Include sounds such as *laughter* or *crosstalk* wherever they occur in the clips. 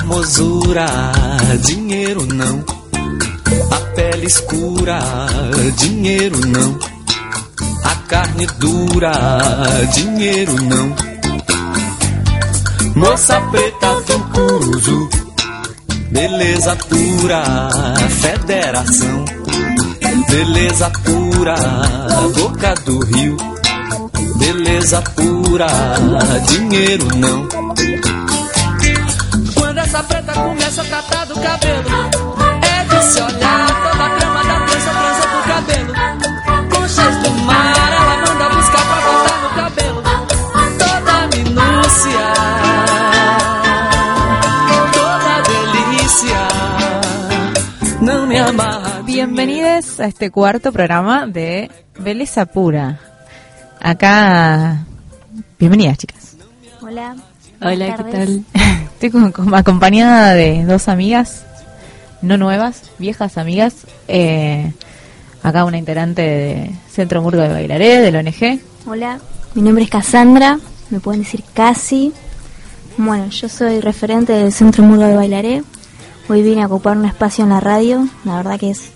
formosura, dinheiro não. A pele escura, dinheiro não. A carne dura, dinheiro não. Moça preta do beleza pura, federação. Beleza pura, boca do rio. Beleza pura, dinheiro não. Essa preta começa a tratar do cabelo, é de se olhar toda a trama da trança, trança do cabelo. Conchas do mar, ela manda buscar pra botar no cabelo. Toda minúcia, toda delícia. Não me amarra. Bienvenidos a este cuarto programa de Belleza Pura. Acá, bienvenidas chicas. Hola. Hola, ¿qué tal? *laughs* Estoy con- con- acompañada de dos amigas, no nuevas, viejas amigas. Eh, acá una integrante de Centro Murgo de Bailaré, del ONG. Hola, mi nombre es Cassandra, me pueden decir Casi. Bueno, yo soy referente del Centro Murgo de Bailaré. Hoy vine a ocupar un espacio en la radio, la verdad que es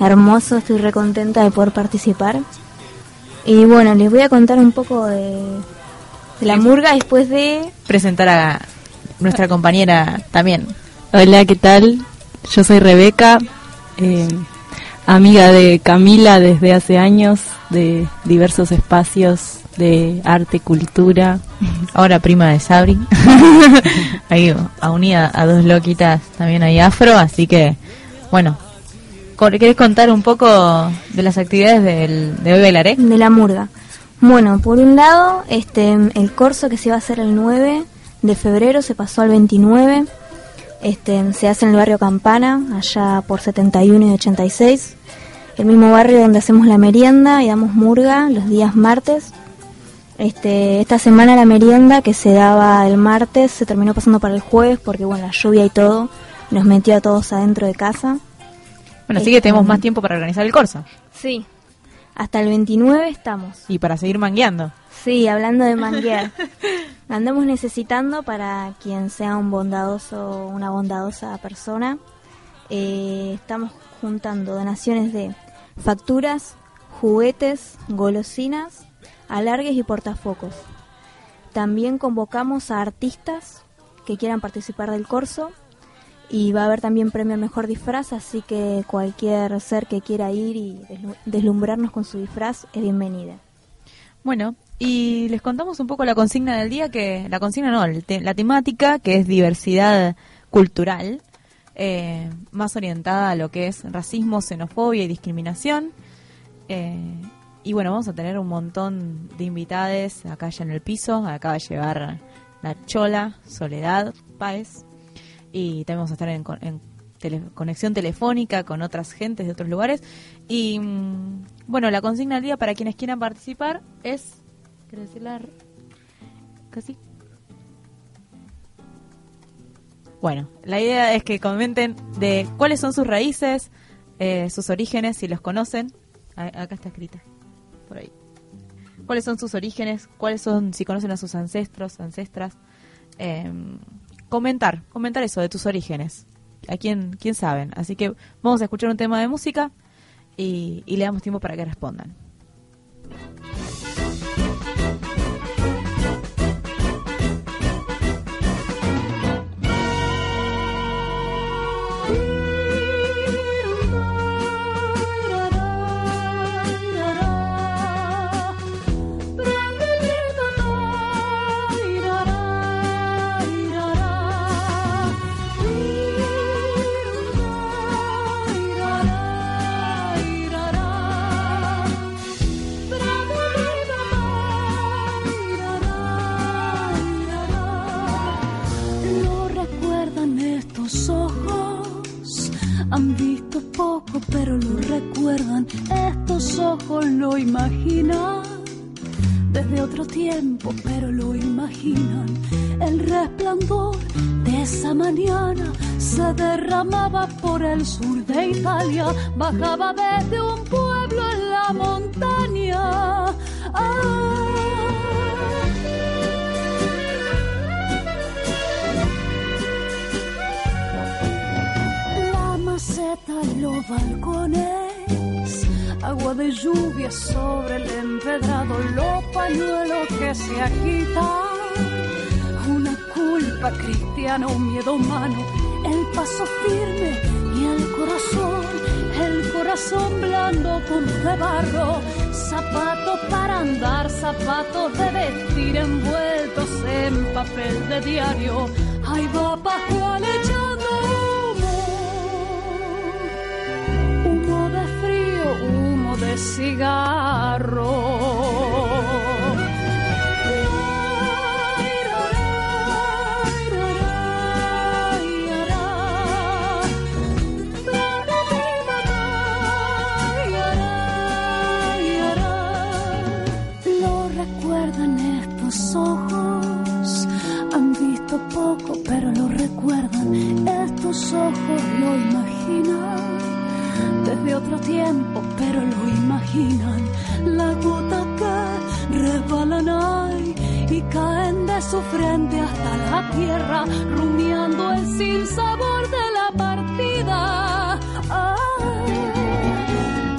hermoso, estoy recontenta de poder participar. Y bueno, les voy a contar un poco de, de la murga después de... Presentar a nuestra compañera también. Hola, ¿qué tal? Yo soy Rebeca, eh, amiga de Camila desde hace años, de diversos espacios de arte, cultura. Ahora prima de Sabri. *laughs* ahí a unida a dos loquitas también hay afro, así que bueno. ¿Querés contar un poco de las actividades del, de hoy bailaré? de la murga. Bueno, por un lado, este el corso que se iba a hacer el 9 de febrero se pasó al 29. Este se hace en el barrio Campana, allá por 71 y 86. El mismo barrio donde hacemos la merienda y damos murga los días martes. Este, esta semana la merienda que se daba el martes se terminó pasando para el jueves porque bueno, la lluvia y todo nos metió a todos adentro de casa. Bueno, así que tenemos más tiempo para organizar el corso Sí. Hasta el 29 estamos. y para seguir mangueando. Sí, hablando de manguear. *laughs* Andamos necesitando para quien sea un bondadoso, una bondadosa persona. eh, estamos juntando donaciones de facturas, juguetes, golosinas, alargues y portafocos. También convocamos a artistas que quieran participar del corso y va a haber también premio al mejor disfraz, así que cualquier ser que quiera ir y deslu- deslumbrarnos con su disfraz es bienvenida. Bueno, y les contamos un poco la consigna del día, que la consigna no, la temática que es diversidad cultural, eh, más orientada a lo que es racismo, xenofobia y discriminación. Eh, y bueno, vamos a tener un montón de invitades acá ya en el piso. Acaba de llegar la Chola, Soledad, Páez. Y también vamos a estar en, en tele- conexión telefónica con otras gentes de otros lugares. Y mm, bueno, la consigna del día para quienes quieran participar es. ¿Quieres decirla? ¿Casi? Bueno, la idea es que comenten de cuáles son sus raíces, eh, sus orígenes, si los conocen. Acá está escrita, por ahí. ¿Cuáles son sus orígenes? ¿Cuáles son, si conocen a sus ancestros, ancestras? Eh, comentar, comentar eso de tus orígenes. ¿A quién, quién saben? Así que vamos a escuchar un tema de música y, y le damos tiempo para que respondan. lo imaginan desde otro tiempo, pero lo imaginan. El resplandor de esa mañana se derramaba por el sur de Italia, bajaba desde un pueblo en la montaña. Ah. La maceta, los balcones agua de lluvia sobre el empedrado, los pañuelos que se agitan, una culpa cristiana, un miedo humano, el paso firme y el corazón, el corazón blando como de barro, zapatos para andar, zapatos de vestir envueltos en papel de diario. Ahí va Pascual de. Lo recuerdan estos ojos, han visto poco pero lo recuerdan, estos ojos lo imaginan desde otro tiempo pero lo imaginan, la gota que resbalan ahí y caen de su frente hasta la tierra, rumiando el sin sabor de la partida.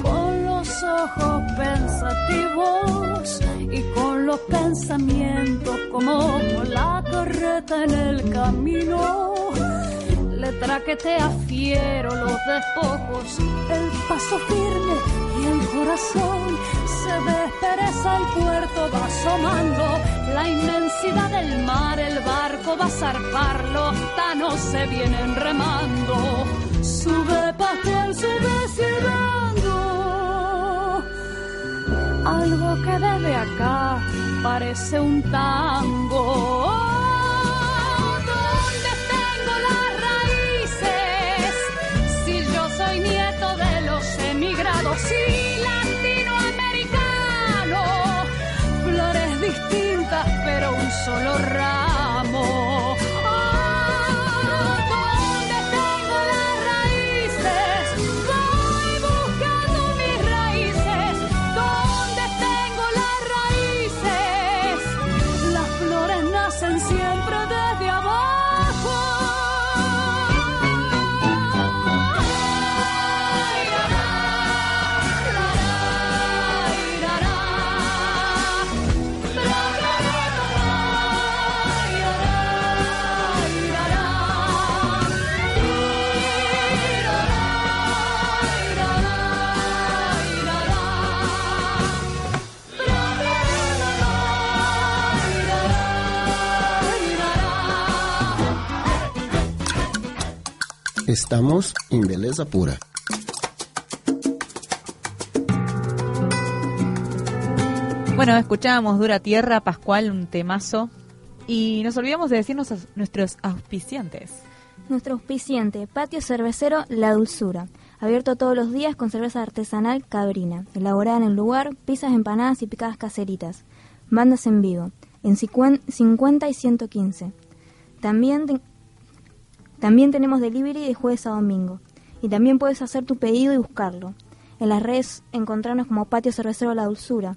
Con los ojos pensativos y con los pensamientos como la carreta en el camino. Le traquetea fiero los despojos, el paso firme y el corazón. Se despereza, el puerto va asomando, la inmensidad del mar, el barco va a zarpar, los tanos se vienen remando, sube pastel, sube silbando algo que desde acá parece un tango. Estamos em beleza pura. Bueno, escuchábamos Dura Tierra, Pascual, un temazo. Y nos olvidamos de decirnos a nuestros auspiciantes. Nuestro auspiciante, Patio Cervecero La Dulzura. Abierto todos los días con cerveza artesanal cabrina. Elaborada en el lugar, pizzas, empanadas y picadas caseritas. Bandas en vivo. En 50 y 115. También, también tenemos delivery de jueves a domingo. Y también puedes hacer tu pedido y buscarlo. En las redes encontrarnos como Patio Cervecero La Dulzura.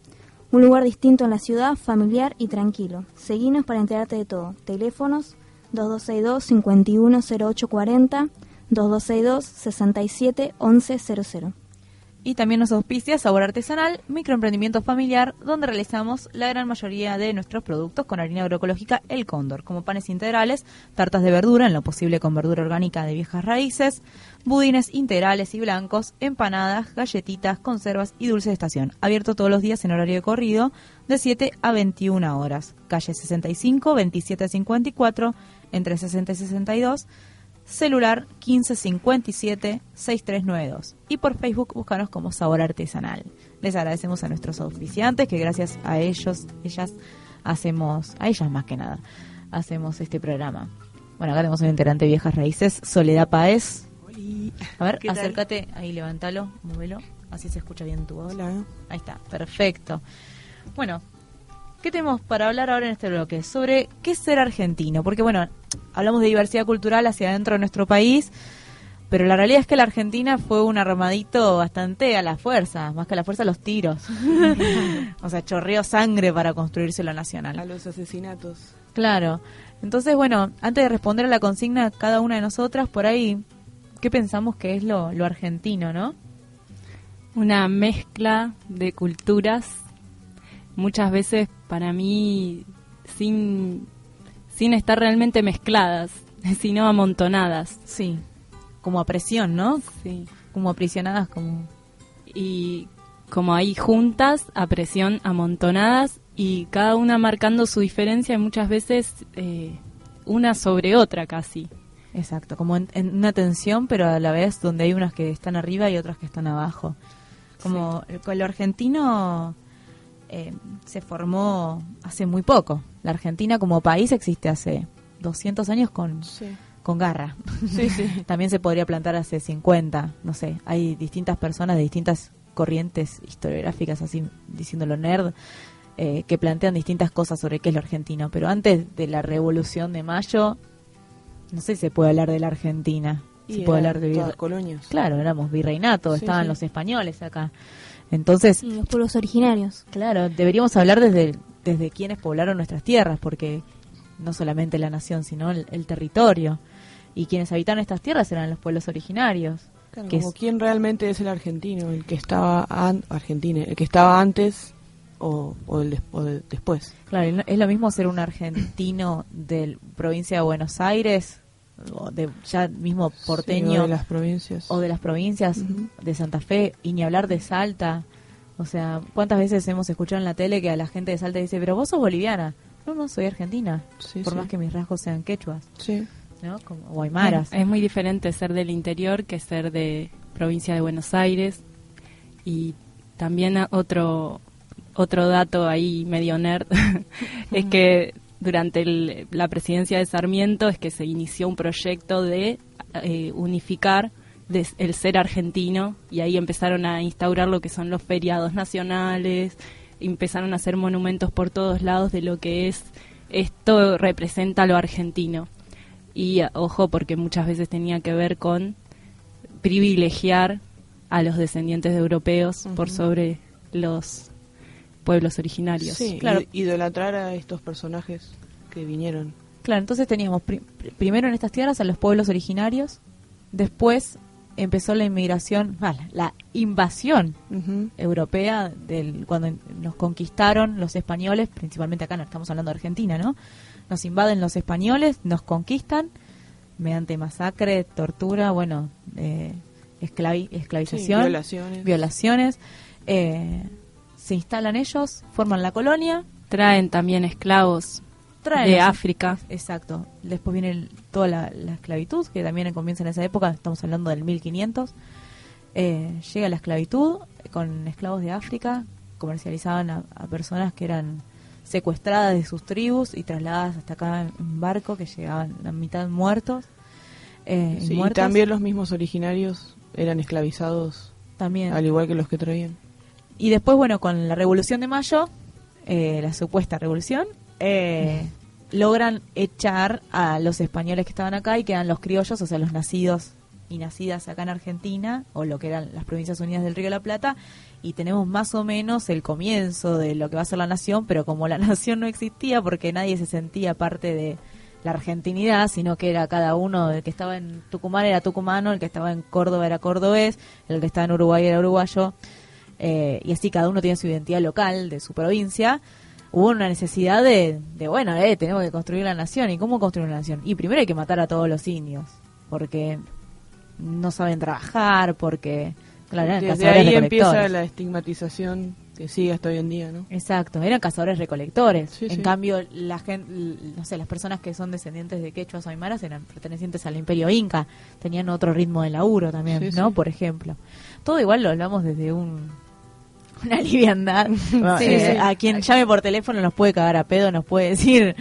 Un lugar distinto en la ciudad, familiar y tranquilo. Seguinos para enterarte de todo. Teléfonos 2262-510840, 2262-671100. Y también nos auspicia Sabor Artesanal, microemprendimiento familiar, donde realizamos la gran mayoría de nuestros productos con harina agroecológica El Cóndor, como panes integrales, tartas de verdura, en lo posible con verdura orgánica de viejas raíces, budines integrales y blancos, empanadas, galletitas, conservas y dulce de estación. Abierto todos los días en horario de corrido, de 7 a 21 horas. Calle 65, 2754, entre 60 y 62 celular 1557-6392 y por Facebook búscanos como Sabor Artesanal. Les agradecemos a nuestros auspiciantes que gracias a ellos, ellas hacemos, a ellas más que nada, hacemos este programa. Bueno, acá tenemos un integrante de Viejas Raíces, Soledad Paez. A ver, acércate, ahí levántalo, móvelo, así se escucha bien tu voz. Hola. Ahí está, perfecto. Bueno, ¿qué tenemos para hablar ahora en este bloque? Sobre qué es ser argentino. Porque, bueno, hablamos de diversidad cultural hacia adentro de nuestro país, pero la realidad es que la Argentina fue un armadito bastante a la fuerza, más que a la fuerza los tiros. *laughs* o sea, chorreó sangre para construirse lo nacional. A los asesinatos. Claro. Entonces, bueno, antes de responder a la consigna, cada una de nosotras, por ahí, qué pensamos que es lo, lo argentino, ¿no? Una mezcla de culturas, muchas veces para mí sin, sin estar realmente mezcladas, *laughs* sino amontonadas. Sí, como a presión, ¿no? Sí. Como aprisionadas, como... Y como ahí juntas, a presión, amontonadas, y cada una marcando su diferencia y muchas veces eh, una sobre otra casi. Exacto, como en, en una tensión, pero a la vez donde hay unas que están arriba y otras que están abajo. Como el, con lo argentino eh, se formó hace muy poco. La Argentina como país existe hace 200 años con, con garra. Sí, sí. *laughs* También se podría plantar hace 50, no sé. Hay distintas personas de distintas corrientes historiográficas, así diciéndolo nerd, eh, que plantean distintas cosas sobre qué es lo argentino. Pero antes de la Revolución de Mayo, no sé si se puede hablar de la Argentina. Se Y puede eran hablar de todas colonias. Claro, éramos virreinato, Sí, estaban sí. los españoles acá. Entonces, Y los pueblos originarios. Claro, deberíamos hablar desde, desde quienes poblaron nuestras tierras, porque no solamente la nación, sino el, el territorio. Y quienes habitaron estas tierras eran los pueblos originarios. Claro, que como es- quién realmente es el argentino, el que estaba an argentino, el que estaba antes o, o el des- o de- después. Claro, y no- es lo mismo ser un argentino de provincia de Buenos Aires, o de ya mismo Sí, porteño, o de las provincias. o de las provincias de Santa Fe, y ni hablar de Salta. O sea, ¿cuántas veces hemos escuchado en la tele que a la gente de Salta dice, pero vos sos boliviana? No, no, soy argentina, Sí, por sí. más que mis rasgos sean quechuas, Sí. ¿no? Como, o aymaras. Es muy diferente ser del interior que ser de provincia de Buenos Aires. Y también otro, otro dato ahí medio nerd *laughs* es que durante el- la presidencia de Sarmiento es que se inició un proyecto de eh, unificar el ser argentino y ahí empezaron a instaurar lo que son los feriados nacionales, empezaron a hacer monumentos por todos lados de lo que es esto representa lo argentino. Y ojo, porque muchas veces tenía que ver con privilegiar a los descendientes de europeos por sobre los pueblos originarios. Sí, Claro. id- idolatrar a estos personajes que vinieron. Claro, entonces teníamos pri- pri- primero en estas tierras a los pueblos originarios, después empezó la inmigración, ah, la- invasión europea del cuando nos conquistaron los españoles, principalmente acá no estamos hablando de Argentina, ¿no? Nos invaden los españoles, nos conquistan mediante masacre, tortura, bueno, eh, esclavi- Sí, esclavización, violaciones. violaciones. eh, se instalan ellos, forman la colonia, Traen también esclavos traen de África. Exacto. Después viene el- toda la, la esclavitud, que también comienza en esa época, estamos hablando del 1500. Eh, llega la esclavitud con esclavos de África, comercializaban a, a personas que eran secuestradas de sus tribus y trasladadas hasta acá en barco, que llegaban la mitad muertos. eh, Sí, y también los mismos originarios eran esclavizados, También. al igual que los que traían. Y después, bueno, con la Revolución de Mayo, eh, la supuesta revolución, eh, logran echar a los españoles que estaban acá y quedan los criollos, o sea, los nacidos y nacidas acá en Argentina, o lo que eran las Provincias Unidas del Río de la Plata, y tenemos más o menos el comienzo de lo que va a ser la nación, pero como la *laughs* nación no existía porque nadie se sentía parte de la argentinidad, sino que era cada uno, el que estaba en Tucumán era tucumano, el que estaba en Córdoba era cordobés, el que estaba en Uruguay era uruguayo, eh, y así cada uno tiene su identidad local de su provincia, hubo una necesidad de, de bueno, eh, tenemos que construir la nación. ¿Y cómo construir una nación? Y primero hay que matar a todos los indios, porque no saben trabajar, porque, claro, eran Desde ahí empieza la estigmatización que sigue hasta hoy en día, ¿no? Exacto, eran cazadores recolectores. Sí, en sí. cambio, la gente, no sé, las personas que son descendientes de quechuas o aymaras eran pertenecientes al imperio inca, tenían otro ritmo de laburo también, Sí, ¿no? Por ejemplo. Todo igual lo hablamos desde un una liviandad. Bueno, Sí, eh, sí. A quien llame por teléfono nos puede cagar a pedo, nos puede decir,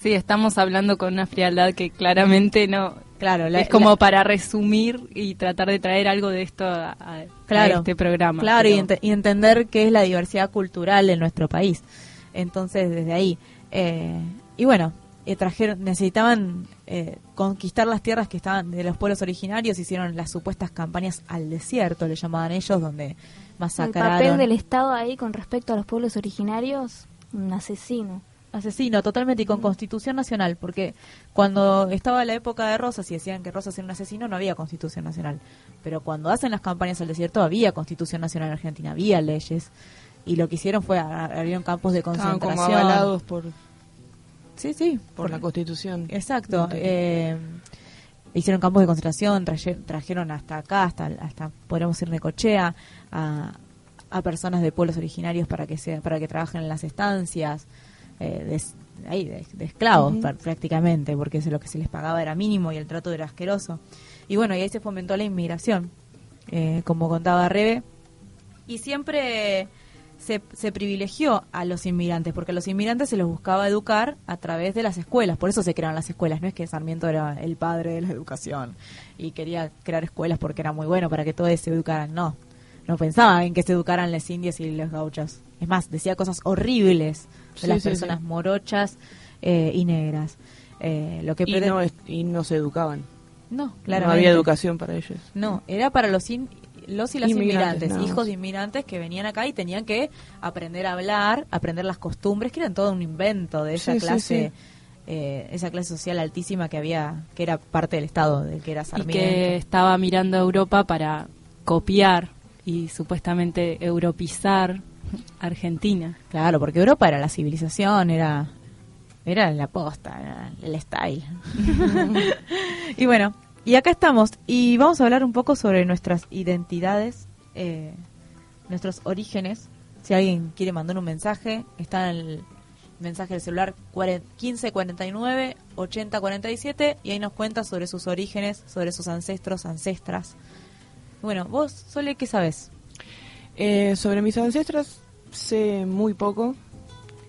Sí, estamos hablando con una frialdad que claramente no... claro, la- es como la- para resumir y tratar de traer algo de esto a, a- a Claro. este programa. Claro, y entender qué es la diversidad cultural en nuestro país. Entonces, desde ahí. eh, y bueno, eh, trajeron, necesitaban eh, conquistar las tierras que estaban de los pueblos originarios, hicieron las supuestas campañas al desierto, le llamaban ellos, donde El masacraron. papel del Estado ahí con respecto a los pueblos originarios, un asesino. asesino totalmente y con constitución nacional, porque cuando estaba la época de Rosas y decían que Rosas era un asesino, no había constitución nacional. Pero cuando hacen las campañas al desierto, había constitución nacional en Argentina, había leyes. Y lo que hicieron fue, abrieron campos de Estaban concentración. como avalados por, Sí, sí, por la Constitución. Exacto. eh, hicieron campos de concentración, traje- trajeron hasta acá, hasta, hasta podríamos ir Necochea, a, a personas de pueblos originarios para que sea, para que trabajen en las estancias, eh, de, ahí, de, de esclavos pr- prácticamente, porque eso lo que se les pagaba era mínimo y el trato era asqueroso. Y bueno, y ahí se fomentó la inmigración, eh, como contaba Rebe, y siempre se, se privilegió a los inmigrantes, porque a los inmigrantes se los buscaba educar a través de las escuelas, por eso se crearon las escuelas, no es que Sarmiento era el padre de la educación y quería crear escuelas porque era muy bueno para que todos se educaran, no, no pensaba en que se educaran las indias y los gauchos, es más, decía cosas horribles de Sí, las sí, personas sí. morochas eh, y negras. Eh, lo que Y no, es- y no se educaban. no, No claramente. había educación para ellos. No, era para los in- los y las Inmigrantes, hijos de inmigrantes que venían acá y tenían que aprender a hablar, aprender las costumbres, que eran todo un invento de esa Sí, clase, sí. eh, esa clase social altísima que había, que era parte del Estado, del que era y Sarmiento. que estaba mirando a Europa para copiar y supuestamente europizar Argentina. Claro, porque Europa era la civilización, era era la posta, era el style. *laughs* *laughs* y bueno, y acá estamos y vamos a hablar un poco sobre nuestras identidades, eh, nuestros orígenes. Si alguien quiere mandar un mensaje, está en el mensaje del celular 1549 8047 y ahí nos cuenta sobre sus orígenes, sobre sus ancestros, ancestras. Bueno, vos, Sole, ¿qué sabes? Eh, sobre mis ancestros sé muy poco.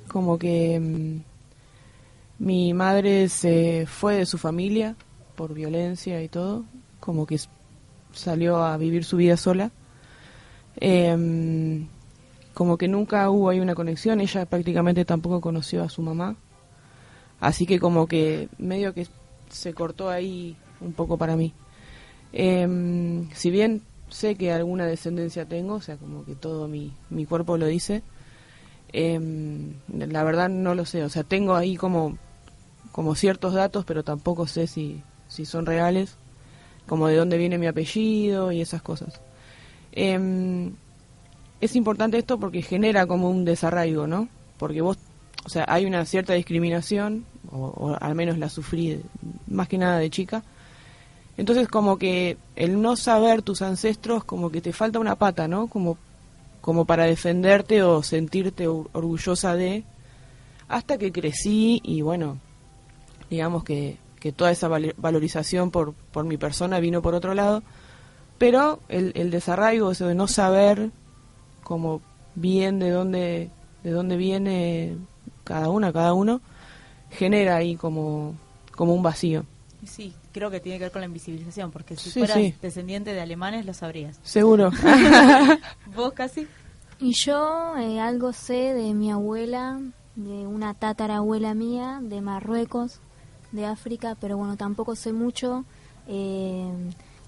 Como que mm, mi madre se fue de su familia por violencia y todo. Como que salió a vivir su vida sola. Em, como que nunca hubo ahí una conexión. Ella prácticamente tampoco conoció a su mamá. Así que como que medio que se cortó ahí un poco para mí. Em, si bien sé que alguna descendencia tengo, o sea, como que todo mi, mi cuerpo lo dice, em, la verdad no lo sé, o sea, tengo ahí como, como ciertos datos, pero tampoco sé si, si son reales, como de dónde viene mi apellido y esas cosas. Em, es importante esto porque genera como un desarraigo, ¿no? Porque vos, o sea, hay una cierta discriminación, o, o al menos la sufrí más que nada de chica, entonces como que el no saber tus ancestros como que te falta una pata, ¿no? Como, como para defenderte o sentirte or- orgullosa de, hasta que crecí y bueno, digamos que, que toda esa valorización por, por mi persona vino por otro lado, pero el, el desarraigo, eso de no saber como bien de dónde, de dónde viene cada una, cada uno, genera ahí como, como un vacío. Sí, creo que tiene que ver con la invisibilización, porque si Sí, fueras sí. descendiente de alemanes lo sabrías. Seguro. *laughs* ¿Vos casi? Y yo eh, algo sé de mi abuela, de una tatarabuela mía, de Marruecos, de África, pero bueno, tampoco sé mucho. Eh,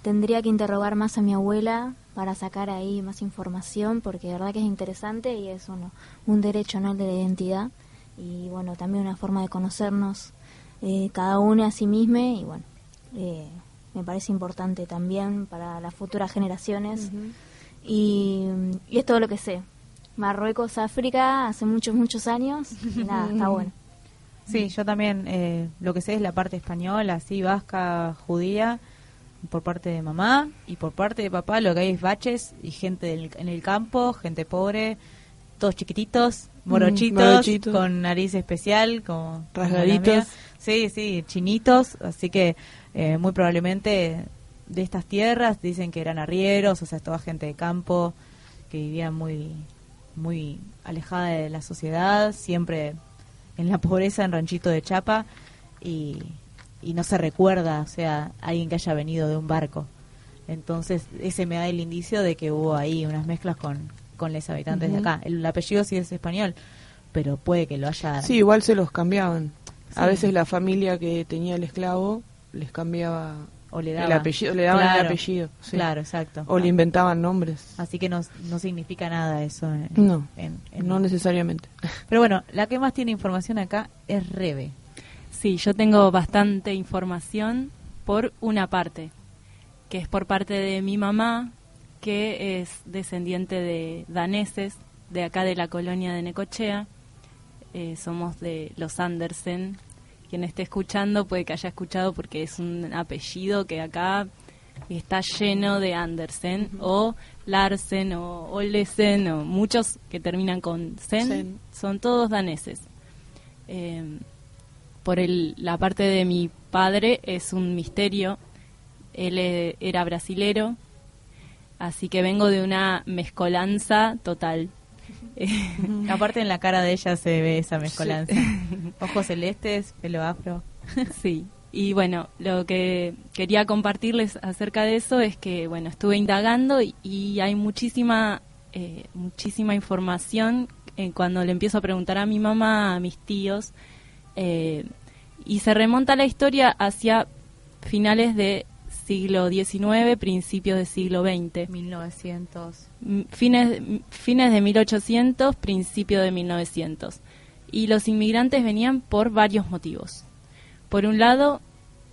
tendría que interrogar más a mi abuela para sacar ahí más información, porque de verdad que es interesante y es uno, un derecho ¿no? el de la identidad. Y bueno, también una forma de conocernos eh, cada uno a sí mismo y bueno, eh, me parece importante también para las futuras generaciones. Y, y es todo lo que sé. Marruecos, África, hace muchos, muchos años. *laughs* Y nada, está bueno. Sí, yo también eh, lo que sé es la parte española, así, vasca, judía, por parte de mamá y por parte de papá lo que hay es baches y gente del- en el campo, gente pobre, todos chiquititos, morochitos, morochitos. con nariz especial, como Rasgaditos. Sí, sí, chinitos, así que eh, muy probablemente de estas tierras dicen que eran arrieros, o sea, toda gente de campo que vivía muy muy alejada de la sociedad, siempre en la pobreza en ranchito de chapa y, y no se recuerda, o sea, alguien que haya venido de un barco. Entonces, ese me da el indicio de que hubo ahí unas mezclas con, con los habitantes de acá. El apellido sí es español, pero puede que lo haya... Sí, igual se los cambiaban. A veces la familia que tenía el esclavo les cambiaba o le El daba apellido, le daban el apellido. sí. Claro, exacto. O le inventaban nombres. Así que no, no significa nada eso. en- No, en- en- no necesariamente. *laughs* Pero bueno, la que más tiene información acá es Rebe. Sí, yo tengo bastante información por una parte, que es por parte de mi mamá, que es descendiente de daneses, de acá de la colonia de Necochea. Eh, somos de los Andersen. Quien esté escuchando puede que haya escuchado porque es un apellido que acá está lleno de Andersen o Larsen o Olesen o muchos que terminan con sen, Sen. son todos daneses. Eh, por el, la parte de mi padre es un misterio. Él eh, era brasilero, así que vengo de una mezcolanza total. *laughs* Aparte en la cara de ella se ve esa mezcolanza. *laughs* Ojos celestes, pelo afro. *laughs* Sí, y bueno, lo que quería compartirles acerca de eso es que, bueno, estuve indagando y, y hay muchísima, eh, muchísima información eh, cuando le empiezo a preguntar a mi mamá, a mis tíos, eh, y se remonta la historia hacia finales de siglo XIX, principios del siglo XX. 1900. Fines, fines de 1800, principio de 1900. Y los inmigrantes venían por varios motivos. Por un lado,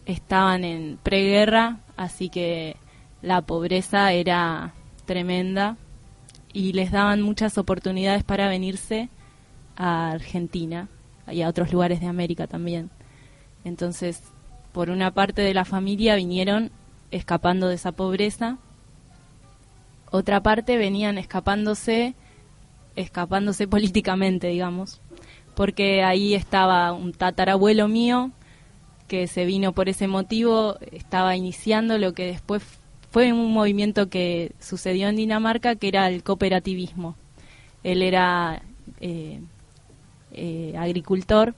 estaban en preguerra, así que la pobreza era tremenda y les daban muchas oportunidades para venirse a Argentina y a otros lugares de América también. Entonces, por una parte de la familia vinieron escapando de esa pobreza otra parte venían escapándose, escapándose *laughs* políticamente, digamos, porque ahí estaba un tatarabuelo mío que se vino por ese motivo, estaba iniciando lo que después fue un movimiento que sucedió en Dinamarca, que era el cooperativismo. Él era eh, eh, agricultor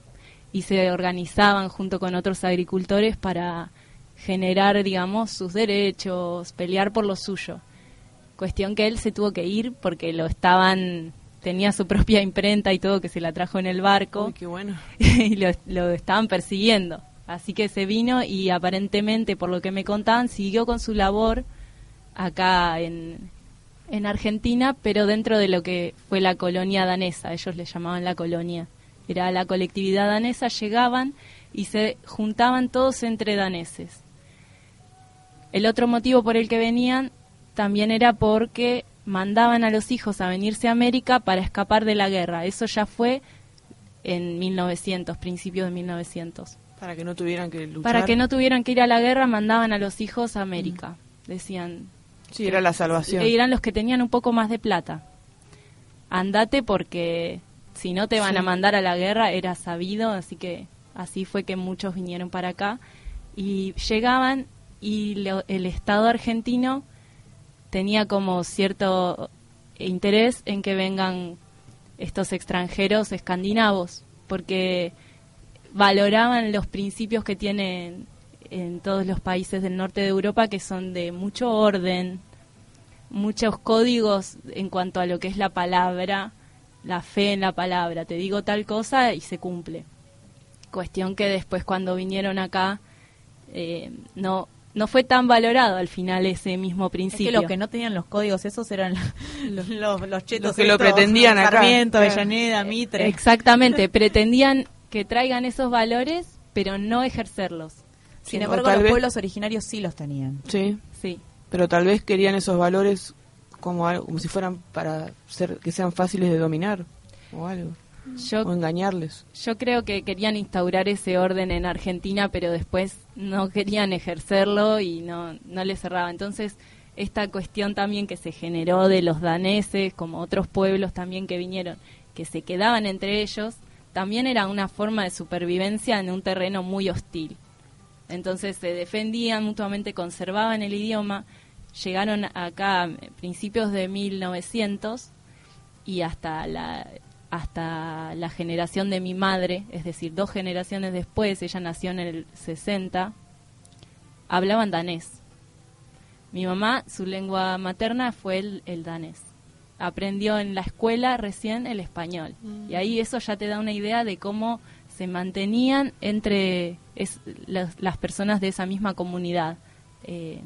y se organizaban junto con otros agricultores para generar, digamos, sus derechos, pelear por lo suyo. Cuestión que él se tuvo que ir porque lo estaban, tenía su propia imprenta y todo que se la trajo en el barco Uy, qué bueno. *laughs* y lo, lo estaban persiguiendo. Así que se vino y aparentemente, por lo que me contaban, siguió con su labor acá en, en Argentina, pero dentro de lo que fue la colonia danesa, ellos le llamaban la colonia. Era la colectividad danesa, llegaban y se juntaban todos entre daneses. El otro motivo por el que venían también era porque mandaban a los hijos a venirse a América para escapar de la guerra. Eso ya fue en 1900, principios de 1900. Para que no tuvieran que luchar. Para que no tuvieran que ir a la guerra, mandaban a los hijos a América. Decían, Sí, era la salvación. eran los que tenían un poco más de plata. Andate porque si no te van Sí. a mandar a la guerra, era sabido, así que así fue que muchos vinieron para acá y llegaban y lo- el Estado argentino tenía como cierto interés en que vengan estos extranjeros escandinavos, porque valoraban los principios que tienen en todos los países del norte de Europa, que son de mucho orden, muchos códigos en cuanto a lo que es la palabra, la fe en la palabra. Te digo tal cosa y se cumple. Cuestión que después cuando vinieron acá eh, no no fue tan valorado al final ese mismo Es principio. que los que no tenían los códigos esos eran *laughs* los, los, los chetos Los que lo pretendían acá. Sarmiento. Avellaneda, Mitre. Exactamente, *laughs* pretendían que traigan esos valores, pero no ejercerlos. Sin Sí, embargo, los vez- pueblos originarios sí los tenían. Sí, Sí, pero tal vez querían esos valores como algo, como si fueran para ser que sean fáciles de dominar o algo, o yo, engañarles. yo creo que querían instaurar ese orden en Argentina, pero después no querían ejercerlo y no, no les cerraba. Entonces, esta cuestión también que se generó de los daneses, como otros pueblos también que vinieron, que se quedaban entre ellos, también era una forma de supervivencia en un terreno muy hostil. Entonces se defendían mutuamente, conservaban el idioma, llegaron acá a principios de 1900 y hasta la hasta la generación de mi madre, es decir, dos generaciones después, ella nació en el 60, hablaban danés. Mi mamá, su lengua materna fue el, el danés. Aprendió en la escuela recién el español. Y ahí eso ya te da una idea de cómo se mantenían entre es- las, las personas de esa misma comunidad. Eh,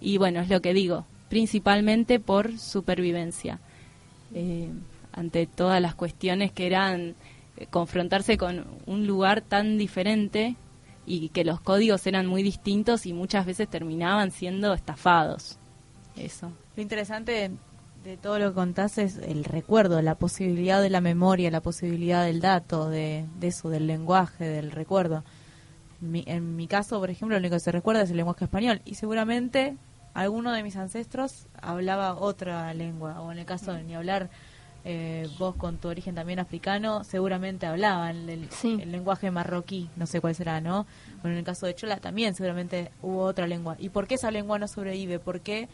y bueno, es lo que digo, principalmente por supervivencia. Eh, ante todas las cuestiones que eran eh, confrontarse con un lugar tan diferente y que los códigos eran muy distintos y muchas veces terminaban siendo estafados. Eso. Lo interesante de todo lo que contás es el recuerdo, la posibilidad de la memoria, la posibilidad del dato, de, eso, del lenguaje, del recuerdo. Mi- en mi caso, por ejemplo, lo único que se recuerda es el lenguaje español y seguramente alguno de mis ancestros hablaba otra lengua, o en el caso de ni hablar, eh, vos con tu origen también africano, seguramente hablaban el, Sí. el lenguaje marroquí, no sé cuál será, ¿no? Bueno, en el caso de Chola también seguramente hubo otra lengua. ¿Y por qué esa lengua no sobrevive? ¿Por qué,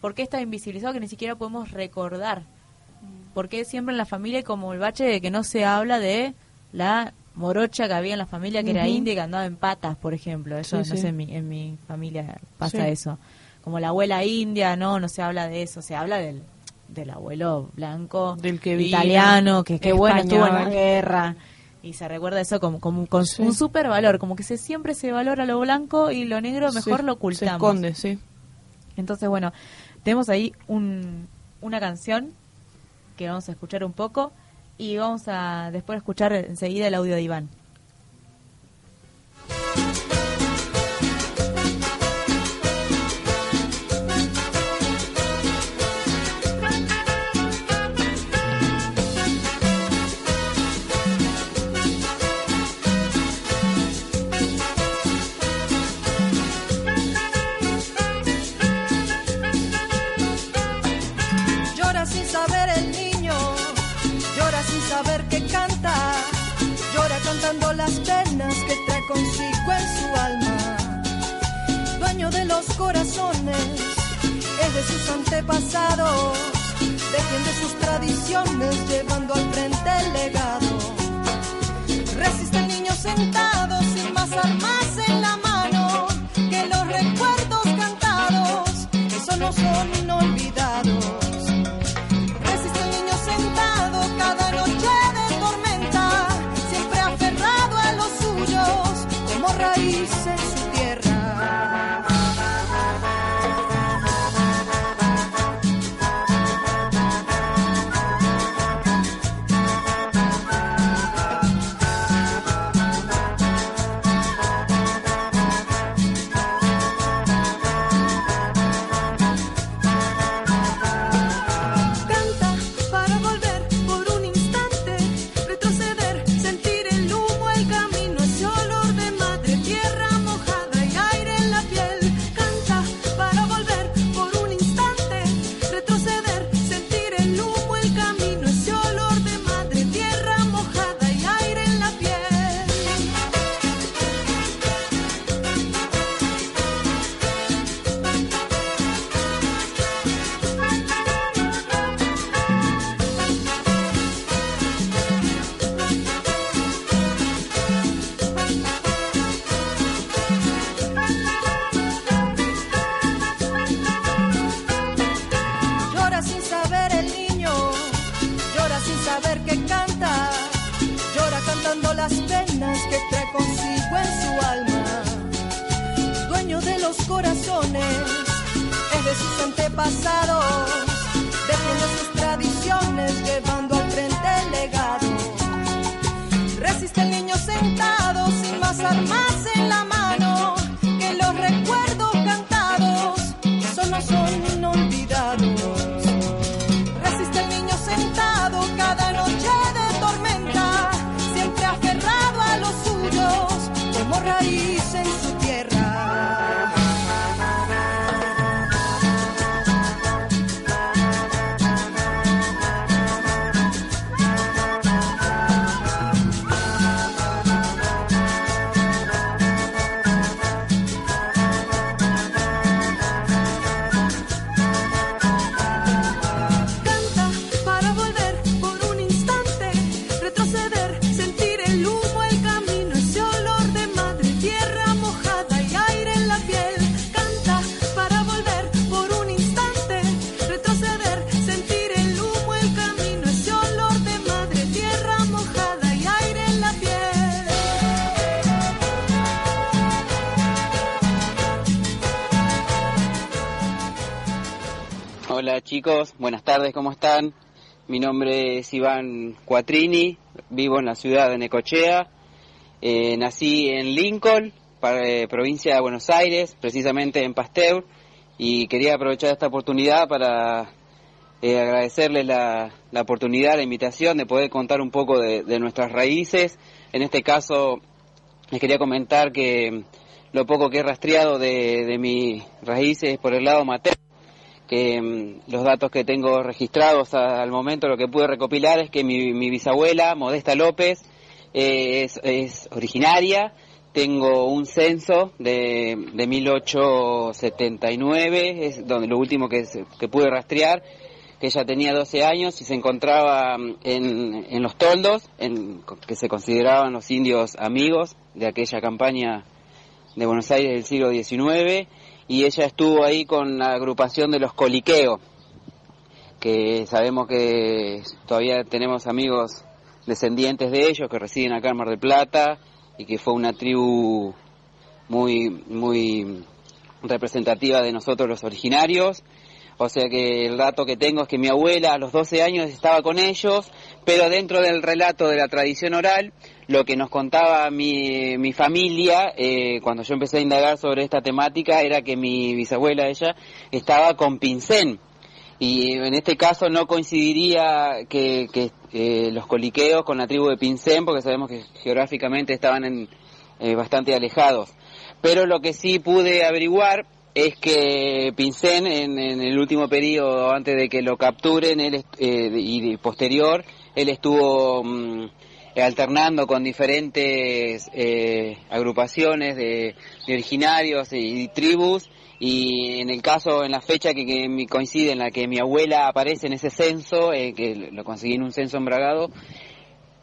por qué está invisibilizado que ni siquiera podemos recordar? ¿Por qué siempre en la familia hay como el bache de que no se habla de la morocha que había en la familia que era india y que andaba en patas, por ejemplo? Eso, Sí, no sí. sé, en mi, en mi familia pasa eso. Como la abuela india, no, no se habla de eso, se habla del, del abuelo blanco, Del que vino, italiano, que qué bueno estuvo en la guerra. Y se recuerda eso como, como con Sí. un super valor, como que se siempre se valora lo blanco y lo negro mejor Se- lo Se ocultamos. esconde, sí. Entonces, bueno, tenemos ahí un, una canción que vamos a escuchar un poco y vamos a después escuchar enseguida el audio de Iván. Sus antepasados, defiende sus tradiciones llevando al frente el legado. Chicos, buenas tardes, ¿cómo están? Mi nombre es Iván Cuatrini, vivo en la ciudad de Necochea. Eh, nací en Lincoln, eh, provincia de Buenos Aires, precisamente en Pasteur, y quería aprovechar esta oportunidad para eh, agradecerles la, oportunidad, la invitación de poder contar un poco de, de nuestras raíces. En este caso, les quería comentar que lo poco que he rastreado de, de mis raíces por el lado materno, mm, los datos que tengo registrados al momento, lo que pude recopilar es que mi, bisabuela, Modesta López, eh, es, originaria. Tengo un censo de, de 1879, es donde lo último que, que pude rastrear, que ella tenía 12 años y se encontraba mm, en, en los toldos, en, que se consideraban los indios amigos de aquella campaña de Buenos Aires del siglo XIX, y ella estuvo ahí con la agrupación de los coliqueos, que sabemos que todavía tenemos amigos descendientes de ellos que residen acá en Mar del Plata y que fue una tribu muy muy representativa de nosotros los originarios. O sea que el dato que tengo es que mi abuela a los 12 años estaba con ellos, pero dentro del relato de la tradición oral, lo que nos contaba mi, mi familia eh, cuando yo empecé a indagar sobre esta temática era que mi bisabuela, ella, estaba con Pincén. Y en este caso no coincidiría que, que, eh, los coliqueos con la tribu de Pincén, porque sabemos que geográficamente estaban en, eh, bastante alejados. Pero lo que sí pude averiguar es que Pincén en, el último periodo, antes de que lo capturen él, eh, y posterior, él estuvo mm, alternando con diferentes eh, agrupaciones de, originarios y, tribus. Y en el caso, en la fecha que, que coincide en la que mi abuela aparece en ese censo, eh, que lo conseguí en un censo embragado,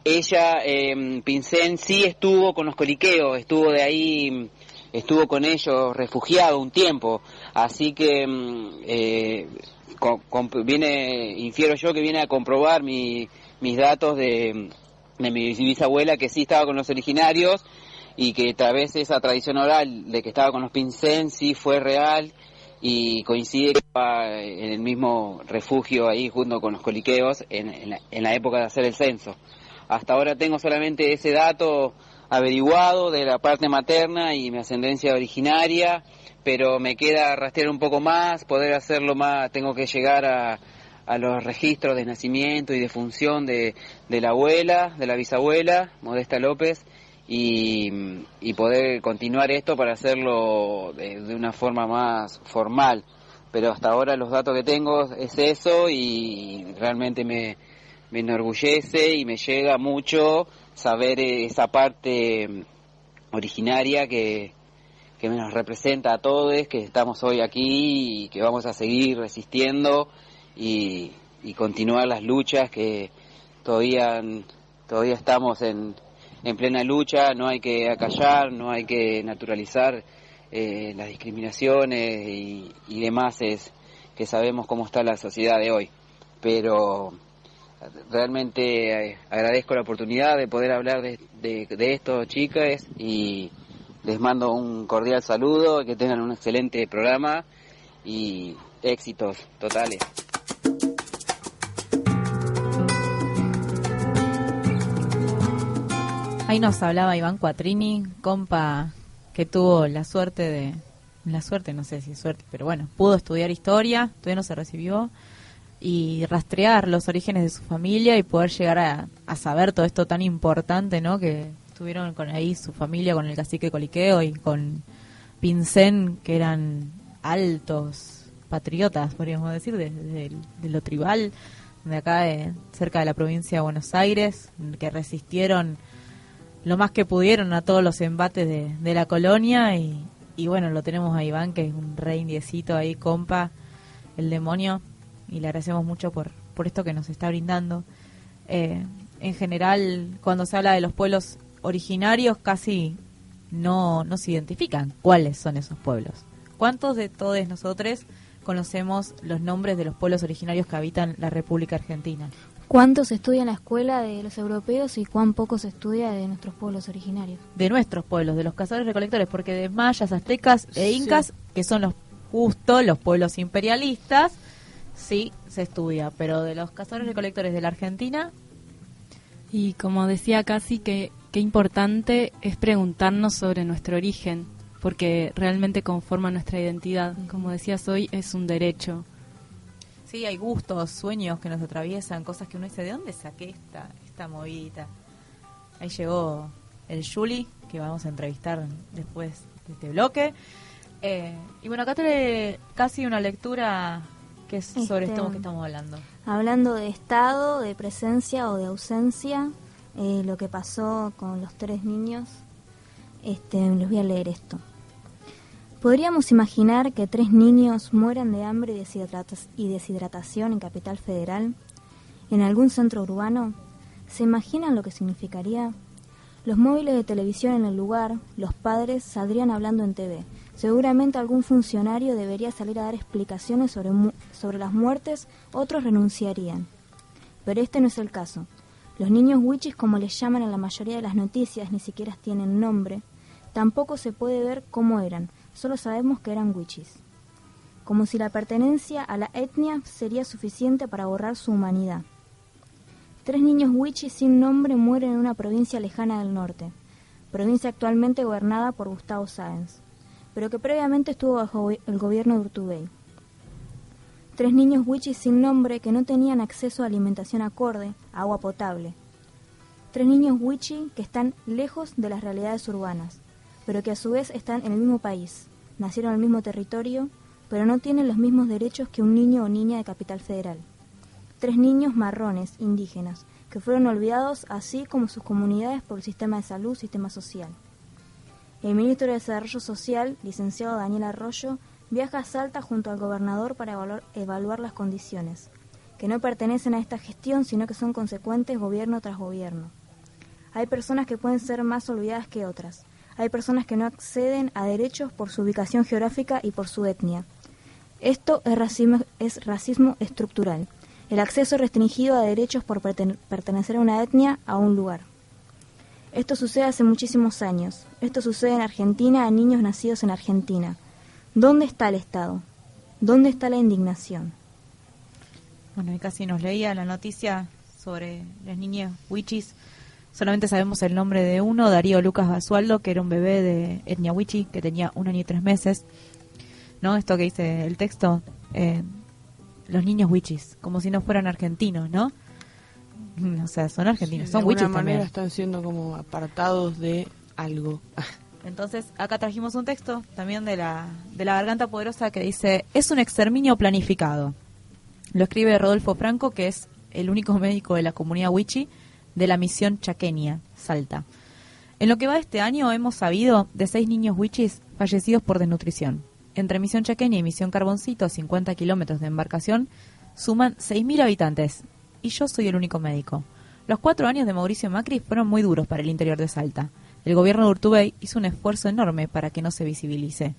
ella, eh, Pincén, sí estuvo con los coliqueos, estuvo de ahí, estuvo con ellos refugiado un tiempo, así que eh, comp- viene, infiero yo que viene a comprobar mi- mis datos de, de mi bisabuela que sí estaba con los originarios y que tal vez esa tradición oral de que estaba con los Pincén sí fue real y coincide en el mismo refugio ahí junto con los coliqueos en, en la, en la época de hacer el censo. Hasta ahora tengo solamente ese dato averiguado de la parte materna y mi ascendencia originaria, pero me queda rastrear un poco más, poder hacerlo más, tengo que llegar a, a los registros de nacimiento y de función de, de la abuela, de la bisabuela, Modesta López, y, poder continuar esto para hacerlo de, de una forma más formal. Pero hasta ahora los datos que tengo es eso y realmente me, me enorgullece y me llega mucho saber esa parte originaria que, que nos representa a todos, que estamos hoy aquí y que vamos a seguir resistiendo y, y continuar las luchas que todavía, todavía estamos en, en plena lucha, no hay que acallar, no hay que naturalizar eh, las discriminaciones y, y demás es que sabemos cómo está la sociedad de hoy. Pero realmente eh, agradezco la oportunidad de poder hablar de, de, de esto, chicas, y les mando un cordial saludo, que tengan un excelente programa y éxitos totales. Ahí nos hablaba Iván Cuatrini, compa que tuvo la suerte de, la suerte, no sé si suerte, pero bueno, pudo estudiar historia, todavía no se recibió, y rastrear los orígenes de su familia y poder llegar a, saber todo esto tan importante, ¿no? Que estuvieron con ahí su familia, con el cacique Coliqueo y con Pincén, que eran altos patriotas, podríamos decir, de, de- de lo tribal, de acá, de- cerca de la provincia de Buenos Aires, que resistieron lo más que pudieron a todos los embates de, de la colonia y, y bueno, lo tenemos a Iván, que es un rey indiecito ahí, compa, el demonio, y le agradecemos mucho por, por esto que nos está brindando. Eh, en general, cuando se habla de los pueblos originarios, casi no, no se identifican cuáles son esos pueblos. ¿Cuántos de todos nosotros conocemos los nombres de los pueblos originarios que habitan la República Argentina? ¿Cuánto se estudia en la escuela de los europeos y cuán poco se estudia de nuestros pueblos originarios? de nuestros pueblos, de los cazadores recolectores, porque de mayas, aztecas e incas, que son los justo los pueblos imperialistas, sí se estudia, pero de los cazadores recolectores de la Argentina, Y como decía casi que qué importante es preguntarnos sobre nuestro origen, porque realmente conforma nuestra identidad. Como decías hoy, es un derecho. Sí hay gustos, sueños que nos atraviesan, cosas que uno dice, ¿de dónde saqué esta, esta movidita? Ahí llegó el Juli, que vamos a entrevistar después de este bloque. Eh, y bueno, acá trae casi una lectura que es sobre Este, esto que estamos hablando. Hablando de estado, de presencia o de ausencia, eh, lo que pasó con los tres niños, este, les voy a leer esto. Podríamos imaginar que tres niños mueran de hambre y deshidrata- y deshidratación en Capital Federal, en algún centro urbano. ¿Se imaginan lo que significaría? Los móviles de televisión en el lugar, los padres saldrían hablando en TV. Seguramente algún funcionario debería salir a dar explicaciones sobre, mu- sobre las muertes, otros renunciarían. Pero este no es el caso. Los niños wichis, como les llaman en la mayoría de las noticias, ni siquiera tienen nombre. Tampoco se puede ver cómo eran, solo sabemos que eran wichis. Como si la pertenencia a la etnia sería suficiente para borrar su humanidad. Tres niños wichis sin nombre mueren en una provincia lejana del norte, provincia actualmente gobernada por Gustavo Sáenz, pero que previamente estuvo bajo el gobierno de Urtubey. Tres niños wichis sin nombre que no tenían acceso a alimentación acorde, agua potable. Tres niños wichi que están lejos de las realidades urbanas, pero que a su vez están en el mismo país, nacieron en el mismo territorio, pero no tienen los mismos derechos que un niño o niña de Capital Federal. Tres niños marrones, indígenas, que fueron olvidados así como sus comunidades por el sistema de salud, sistema social. El ministro de Desarrollo Social, licenciado Daniel Arroyo, viaja a Salta junto al gobernador para evaluar, evaluar las condiciones, que no pertenecen a esta gestión, sino que son consecuentes gobierno tras gobierno. Hay personas que pueden ser más olvidadas que otras. Hay personas que no acceden a derechos por su ubicación geográfica y por su etnia. Esto es racismo, es racismo estructural. El acceso restringido a derechos por perten- pertenecer a una etnia, a un lugar. Esto sucede hace muchísimos años. Esto sucede en Argentina a niños nacidos en Argentina. ¿Dónde está el Estado? ¿Dónde está la indignación? Bueno, y casi nos leía la noticia sobre las niñas wichis. Solamente sabemos el nombre de uno, Darío Lucas Basualdo, que era un bebé de etnia wichi, que tenía un año y tres meses. ¿No? Esto que dice el texto, eh, los niños wichis, como si no fueran argentinos, ¿no? O sea, son argentinos, de son alguna wichis manera también. están siendo como apartados de algo. *laughs* Entonces, acá trajimos un texto también de la, de la Garganta Poderosa que dice, es un exterminio planificado. Lo escribe Rodolfo Franco, que es el único médico de la comunidad Wichi de la misión Chaqueña, Salta. En lo que va este año hemos sabido de seis niños Wichis fallecidos por desnutrición. Entre Misión Chaqueña y Misión Carboncito, a 50 kilómetros de embarcación, suman 6.000 habitantes. Y yo soy el único médico. Los cuatro años de Mauricio Macri fueron muy duros para el interior de Salta. El gobierno de Urtubey hizo un esfuerzo enorme para que no se visibilice.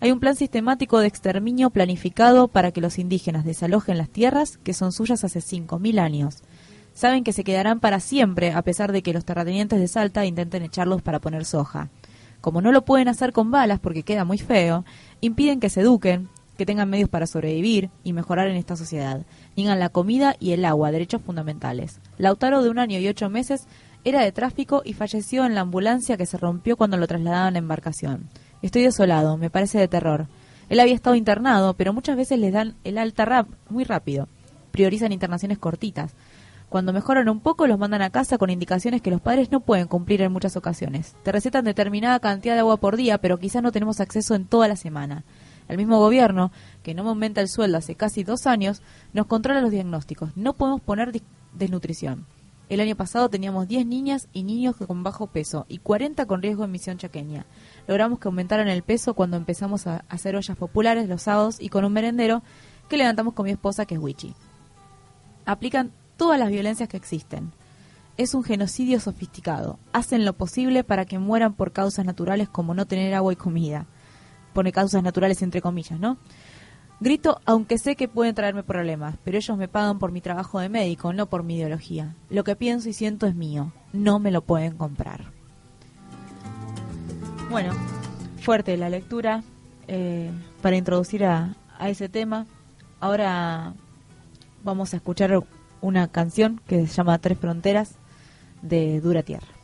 Hay un plan sistemático de exterminio planificado para que los indígenas desalojen las tierras que son suyas hace 5.000 años. Saben que se quedarán para siempre a pesar de que los terratenientes de Salta intenten echarlos para poner soja. Como no lo pueden hacer con balas porque queda muy feo, impiden que se eduquen, que tengan medios para sobrevivir y mejorar en esta sociedad. Niegan la comida y el agua, derechos fundamentales. Lautaro, de un año y ocho meses, era de tráfico y falleció en la ambulancia que se rompió cuando lo trasladaban en embarcación. Estoy desolado, me parece de terror. Él había estado internado, pero muchas veces les dan el alta rap muy rápido. Priorizan internaciones cortitas. Cuando mejoran un poco, los mandan a casa con indicaciones que los padres no pueden cumplir en muchas ocasiones. Te recetan determinada cantidad de agua por día, pero quizás no tenemos acceso en toda la semana. El mismo gobierno, que no me aumenta el sueldo hace casi dos años, nos controla los diagnósticos. No podemos poner desnutrición. El año pasado teníamos 10 niñas y niños con bajo peso y 40 con riesgo de emisión chaqueña. Logramos que aumentaran el peso cuando empezamos a hacer ollas populares los sábados y con un merendero que levantamos con mi esposa que es Wichi. Aplican todas las violencias que existen. Es un genocidio sofisticado. Hacen lo posible para que mueran por causas naturales como no tener agua y comida. Pone causas naturales entre comillas, ¿no? Grito, aunque sé que pueden traerme problemas, pero ellos me pagan por mi trabajo de médico, no por mi ideología. Lo que pienso y siento es mío. No me lo pueden comprar. Bueno, fuerte la lectura eh, para introducir a, a ese tema. Ahora vamos a escuchar una canción que se llama Tres Fronteras de Dura Tierra.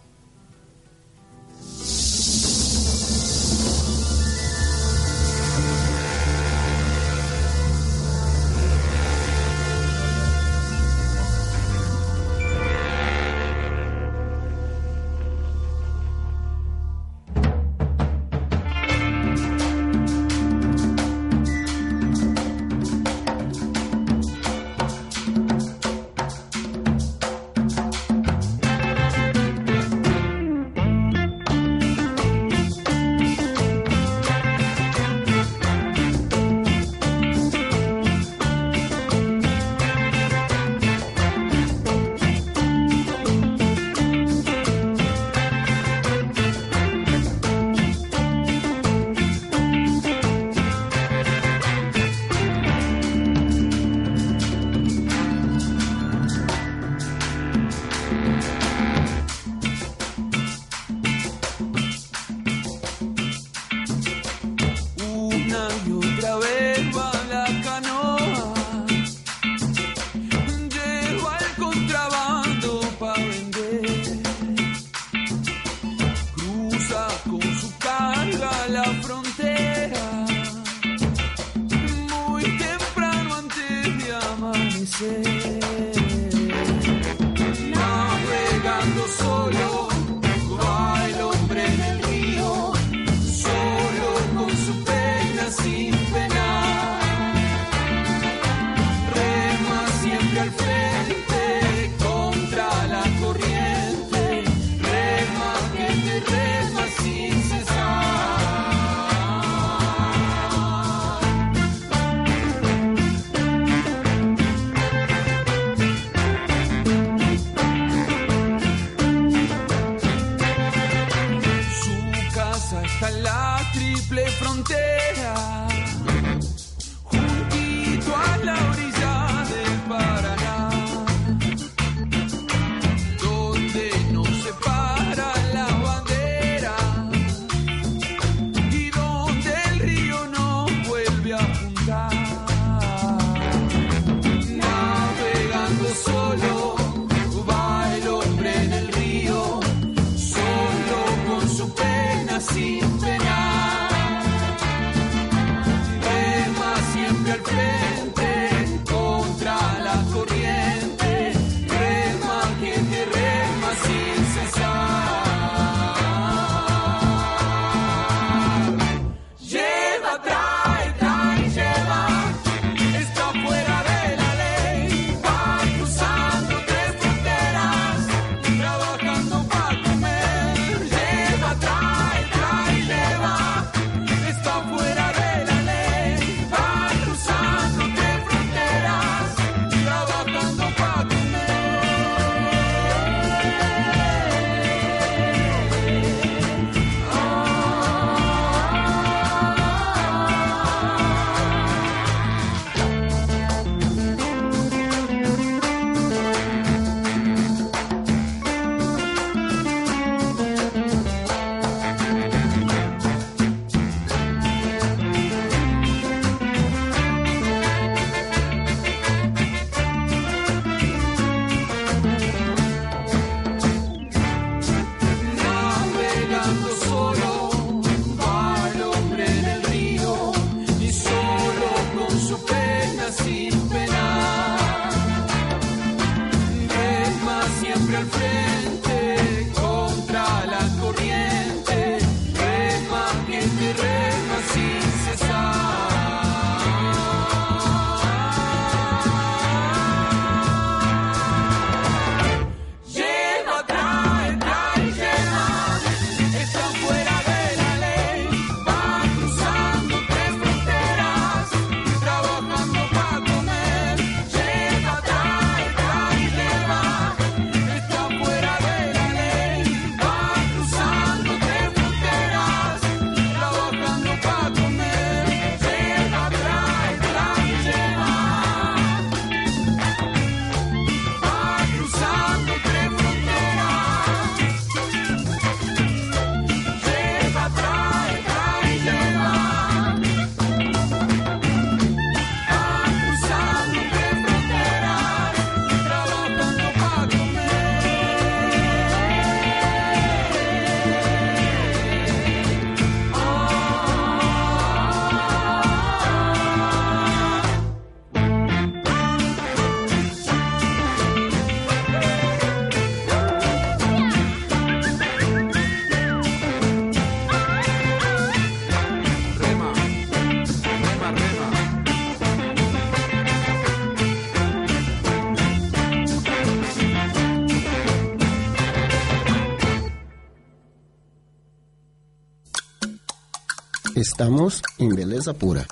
Estamos en Beleza Pura.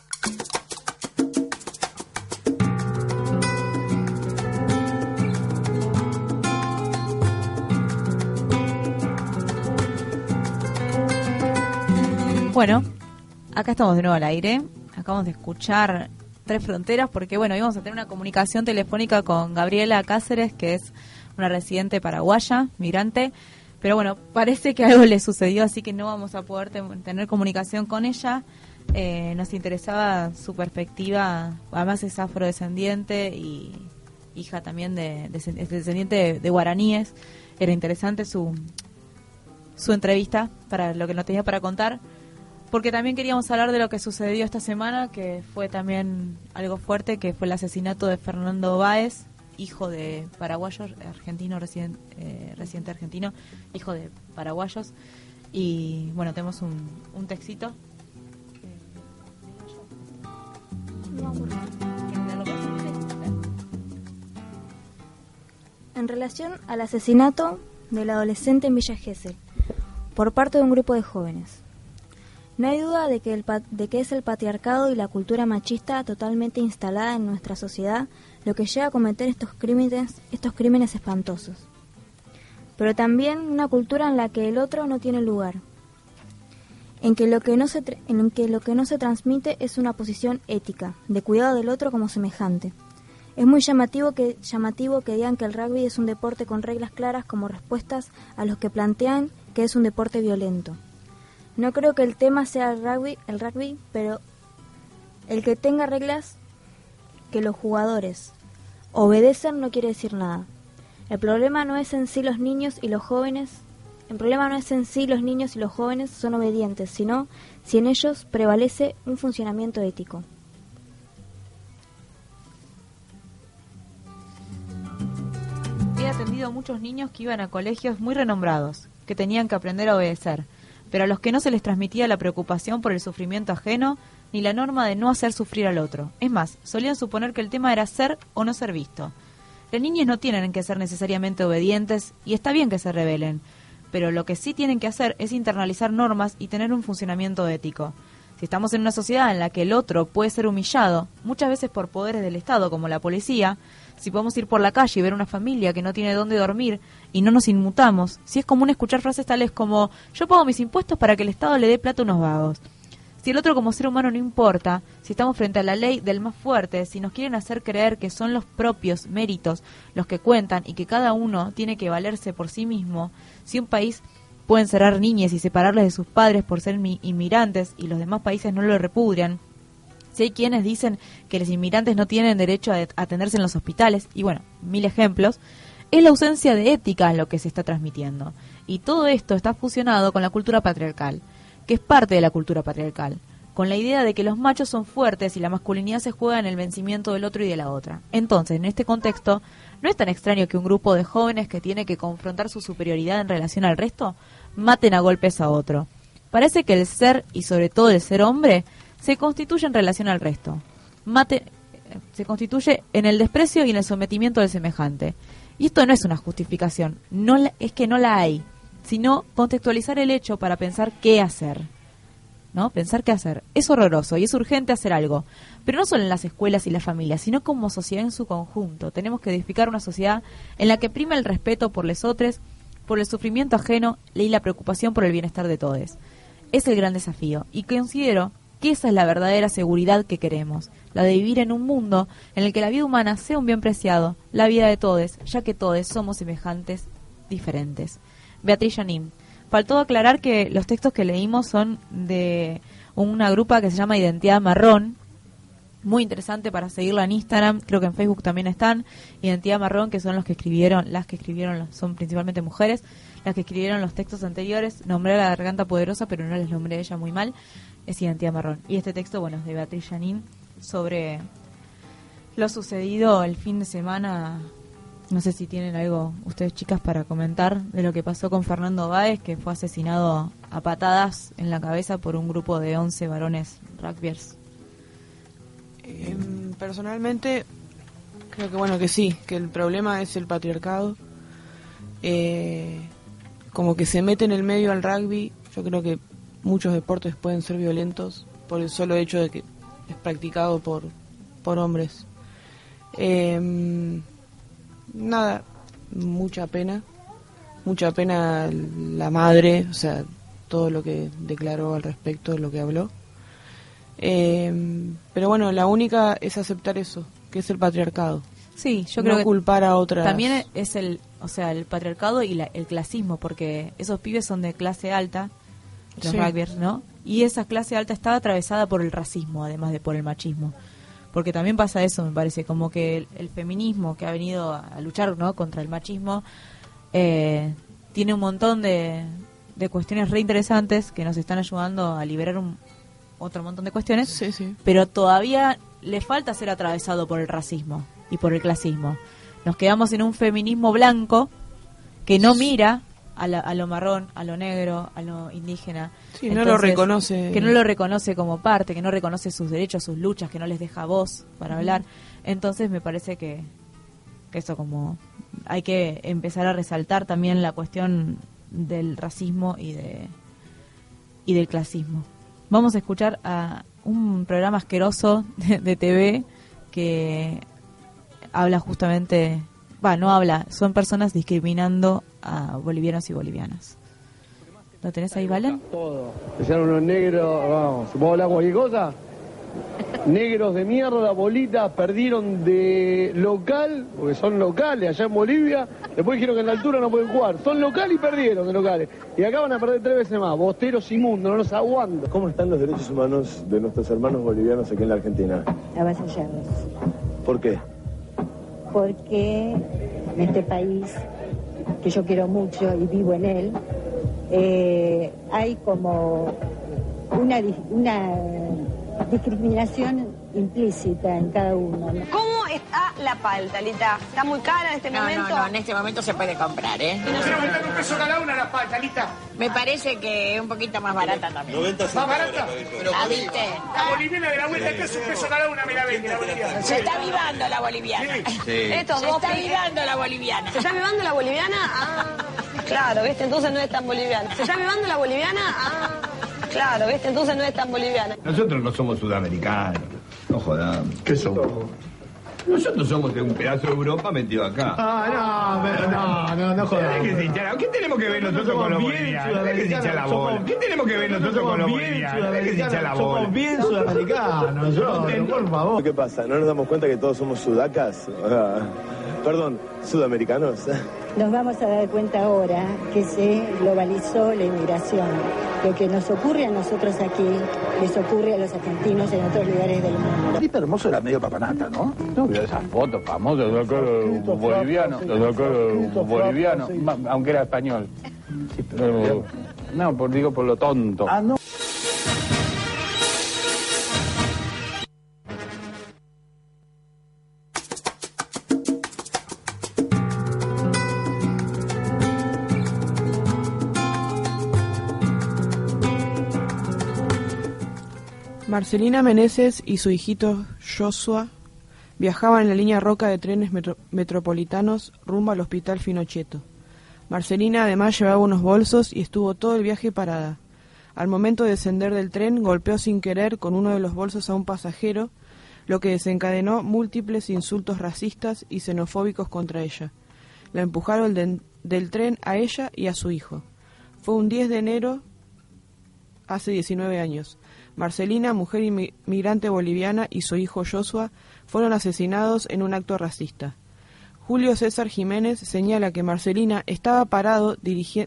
Bueno, acá estamos de nuevo al aire. Acabamos de escuchar Tres Fronteras porque, bueno, íbamos a tener una comunicación telefónica con Gabriela Cáceres, que es una residente paraguaya, migrante. Pero bueno, parece que algo le sucedió, así que no vamos a poder te- tener comunicación con ella. Eh, nos interesaba su perspectiva, además es afrodescendiente y hija también de, de- es descendiente de, de guaraníes. Era interesante su, su entrevista para lo que nos tenía para contar porque también queríamos hablar de lo que sucedió esta semana, que fue también algo fuerte, que fue el asesinato de Fernando Báez, hijo de paraguayos, argentino, residente, eh, residente argentino, hijo de paraguayos. Y bueno, tenemos un, un textito. En relación al asesinato del adolescente en Villa Gesell por parte de un grupo de jóvenes. No hay duda de que, el de que es el patriarcado y la cultura machista totalmente instalada en nuestra sociedad lo que lleva a cometer estos crímenes, estos crímenes espantosos. Pero también una cultura en la que el otro no tiene lugar, en que lo que no se, en que lo que no se transmite es una posición ética, de cuidado del otro como semejante. Es muy llamativo que, llamativo que digan que el rugby es un deporte con reglas claras como respuestas a los que plantean que es un deporte violento. No creo que el tema sea el rugby, el rugby, pero el que tenga reglas que los jugadores obedecen no quiere decir nada. El problema no es en sí los niños y los jóvenes, el problema no es en sí los niños y los jóvenes son obedientes, sino si en ellos prevalece un funcionamiento ético. He atendido a muchos niños que iban a colegios muy renombrados, que tenían que aprender a obedecer, pero a los que no se les transmitía la preocupación por el sufrimiento ajeno ni la norma de no hacer sufrir al otro. Es más, solían suponer que el tema era ser o no ser visto. Los niños no tienen que ser necesariamente obedientes y está bien que se rebelen, pero lo que sí tienen que hacer es internalizar normas y tener un funcionamiento ético. Si estamos en una sociedad en la que el otro puede ser humillado, muchas veces por poderes del Estado como la policía, si podemos ir por la calle y ver una familia que no tiene dónde dormir y no nos inmutamos, si es común escuchar frases tales como yo pago mis impuestos para que el Estado le dé plata a unos vagos. Si el otro como ser humano no importa, si estamos frente a la ley del más fuerte, si nos quieren hacer creer que son los propios méritos los que cuentan y que cada uno tiene que valerse por sí mismo, si un país puede encerrar niñas y separarles de sus padres por ser mi- inmigrantes y los demás países no lo repudian, si hay quienes dicen que los inmigrantes no tienen derecho a atenderse en los hospitales, y bueno, mil ejemplos, es la ausencia de ética lo que se está transmitiendo. Y todo esto está fusionado con la cultura patriarcal, que es parte de la cultura patriarcal, con la idea de que los machos son fuertes y la masculinidad se juega en el vencimiento del otro y de la otra. Entonces, en este contexto, no es tan extraño que un grupo de jóvenes que tiene que confrontar su superioridad en relación al resto maten a golpes a otro. Parece que el ser, y sobre todo el ser hombre, se constituye en relación al resto. Mate, se constituye en el desprecio y en el sometimiento del semejante. Y esto no es una justificación, no la- es que no la hay, sino contextualizar el hecho para pensar qué hacer. ¿No? Pensar qué hacer. Es horroroso y es urgente hacer algo. Pero no solo en las escuelas y las familias, sino como sociedad en su conjunto. Tenemos que edificar una sociedad en la que prima el respeto por los otros, por el sufrimiento ajeno y la preocupación por el bienestar de todos. Es el gran desafío y considero que esa es la verdadera seguridad que queremos, la de vivir en un mundo en el que la vida humana sea un bien preciado, la vida de todos, ya que todos somos semejantes, diferentes. Beatriz Janín. Faltó aclarar que los textos que leímos son de una grupa que se llama Identidad Marrón, muy interesante para seguirla en Instagram, creo que en Facebook también están, Identidad Marrón, que son los que escribieron, las que escribieron, son principalmente mujeres, las que escribieron los textos anteriores, nombré a la garganta poderosa, pero no les nombré ella muy mal, es Identidad Marrón. Y este texto, bueno, es de Beatriz Janín, sobre lo sucedido el fin de semana, no sé si tienen algo ustedes chicas para comentar de lo que pasó con Fernando Báez, que fue asesinado a patadas en la cabeza por un grupo de 11 varones rugbyers. Em, personalmente, creo que bueno que sí, que el problema es el patriarcado. Eh, como que se mete en el medio al rugby, yo creo que muchos deportes pueden ser violentos por el solo hecho de que es practicado por, por hombres. Em, nada, mucha pena, mucha pena la madre, o sea, todo lo que declaró al respecto, lo que habló. Em, pero bueno, la única es aceptar eso, que es el patriarcado. Sí, yo No creo que culpar a otras. También es el, o sea, el patriarcado y la- el clasismo, porque esos pibes son de clase alta, los Sí. rugbyers, ¿no? Y esa clase alta estaba atravesada por el racismo, además de por el machismo. Porque también pasa eso, me parece, como que el, el feminismo que ha venido a, a luchar ¿no? contra el machismo eh, tiene un montón de, de cuestiones re interesantes que nos están ayudando a liberar un, otro montón de cuestiones, Sí, sí. pero todavía le falta ser atravesado por el racismo y por el clasismo. Nos quedamos en un feminismo blanco que no mira a, la- a lo marrón, a lo negro, a lo indígena. Sí, no lo reconoce. Que no lo reconoce como parte, que no reconoce sus derechos, sus luchas, que no les deja voz para hablar. Entonces me parece que, que eso como hay que empezar a resaltar también la cuestión del racismo y de y del clasismo. Vamos a escuchar a un programa asqueroso de, de TV que habla justamente, va, no habla, son personas discriminando a bolivianos y bolivianas. ¿Lo tenés ahí, Valen? Que sean unos negros, vamos, ¿puedo hablar cualquier cosa? Negros de mierda, bolitas, perdieron de local, porque son locales allá en Bolivia. Después dijeron que en la altura no pueden jugar. Son local y perdieron de locales. Y acá van a perder tres veces más. Bosteros inmundos, no nos aguantan. ¿Cómo están los derechos humanos de nuestros hermanos bolivianos aquí en la Argentina? avasallados, ¿Por qué? porque en este país, que yo quiero mucho y vivo en él, eh, hay como una, una discriminación implícita en cada uno. ¿no? ¿Cómo está la palta, Lita? ¿Está muy cara en este No, momento? no, no, en este momento se puede comprar, ¿eh? un peso cada una la palta, Lita. Me parece que es un poquito más barata también. 90 ¿Más barata? ¿La viste? La boliviana de la vuelta, que es un peso cada una, me la vende la boliviana. Se está vivando la boliviana. Sí. Estos Se dos está vivando la boliviana. ¿Se está vivando la boliviana? Ah, claro, ¿viste? Entonces no es tan boliviana. ¿Se está vivando la boliviana? Ah, claro, ¿viste? Entonces no es tan boliviana. Nosotros no somos sudamericanos. No jodamos. ¿Qué somos? Nosotros somos de un pedazo de Europa metido acá. Ah, no, pero no, no, no jodas. ¿Qué, se hincha la- ¿Qué tenemos que ver nosotros con los bolivianos? ¿Qué se hincha la bola? ¿Qué tenemos que ver nosotros con los bolivianos? ¿Qué se hincha la bola? Somos bien sudamericanos, *laughs* yo, por favor. ¿Qué pasa? ¿No nos damos cuenta que todos somos sudacas? Perdón, sudamericanos. Nos vamos a dar cuenta ahora que se globalizó la inmigración. Lo que nos ocurre a nosotros aquí les ocurre a los argentinos en otros lugares del mundo. Felipe Hermoso era medio papanata, ¿no? No vio esas fotos famosas de boliviano, de boliviano, aunque era español. Pero, no, por, digo por lo tonto. Ah, no. Marcelina Meneses y su hijito Joshua viajaban en la línea roca de trenes metro- metropolitanos rumbo al hospital Finochetto. Marcelina además llevaba unos bolsos y estuvo todo el viaje parada. Al momento de descender del tren golpeó sin querer con uno de los bolsos a un pasajero, lo que desencadenó múltiples insultos racistas y xenofóbicos contra ella. La empujaron del tren a ella y a su hijo. Fue un 10 de enero hace 19 años. Marcelina, mujer inmi- inmigrante boliviana, y su hijo Joshua fueron asesinados en un acto racista. Julio César Jiménez señala que Marcelina estaba parado,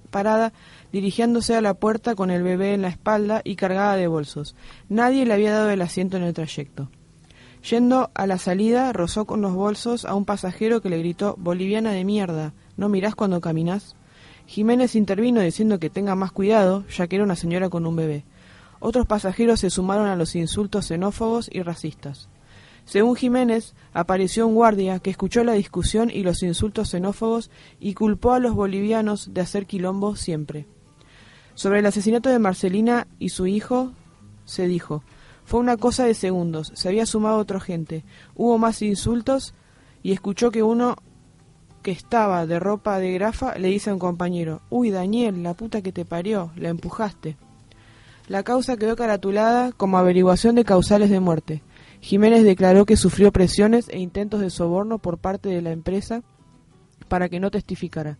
parada dirigiéndose a la puerta con el bebé en la espalda y cargada de bolsos. Nadie le había dado el asiento en el trayecto. Yendo a la salida, rozó con los bolsos a un pasajero que le gritó Boliviana de mierda, ¿no mirás cuando caminás? Jiménez intervino diciendo que tenga más cuidado, ya que era una señora con un bebé. Otros pasajeros se sumaron a los insultos xenófobos y racistas. Según Jiménez, apareció un guardia que escuchó la discusión y los insultos xenófobos y culpó a los bolivianos de hacer quilombo siempre. Sobre el asesinato de Marcelina y su hijo, se dijo, fue una cosa de segundos, se había sumado otra gente, hubo más insultos y escuchó que uno que estaba de ropa de grafa le dice a un compañero, uy Daniel, la puta que te parió, la empujaste. La causa quedó caratulada como averiguación de causales de muerte. Jiménez declaró que sufrió presiones e intentos de soborno por parte de la empresa para que no testificara.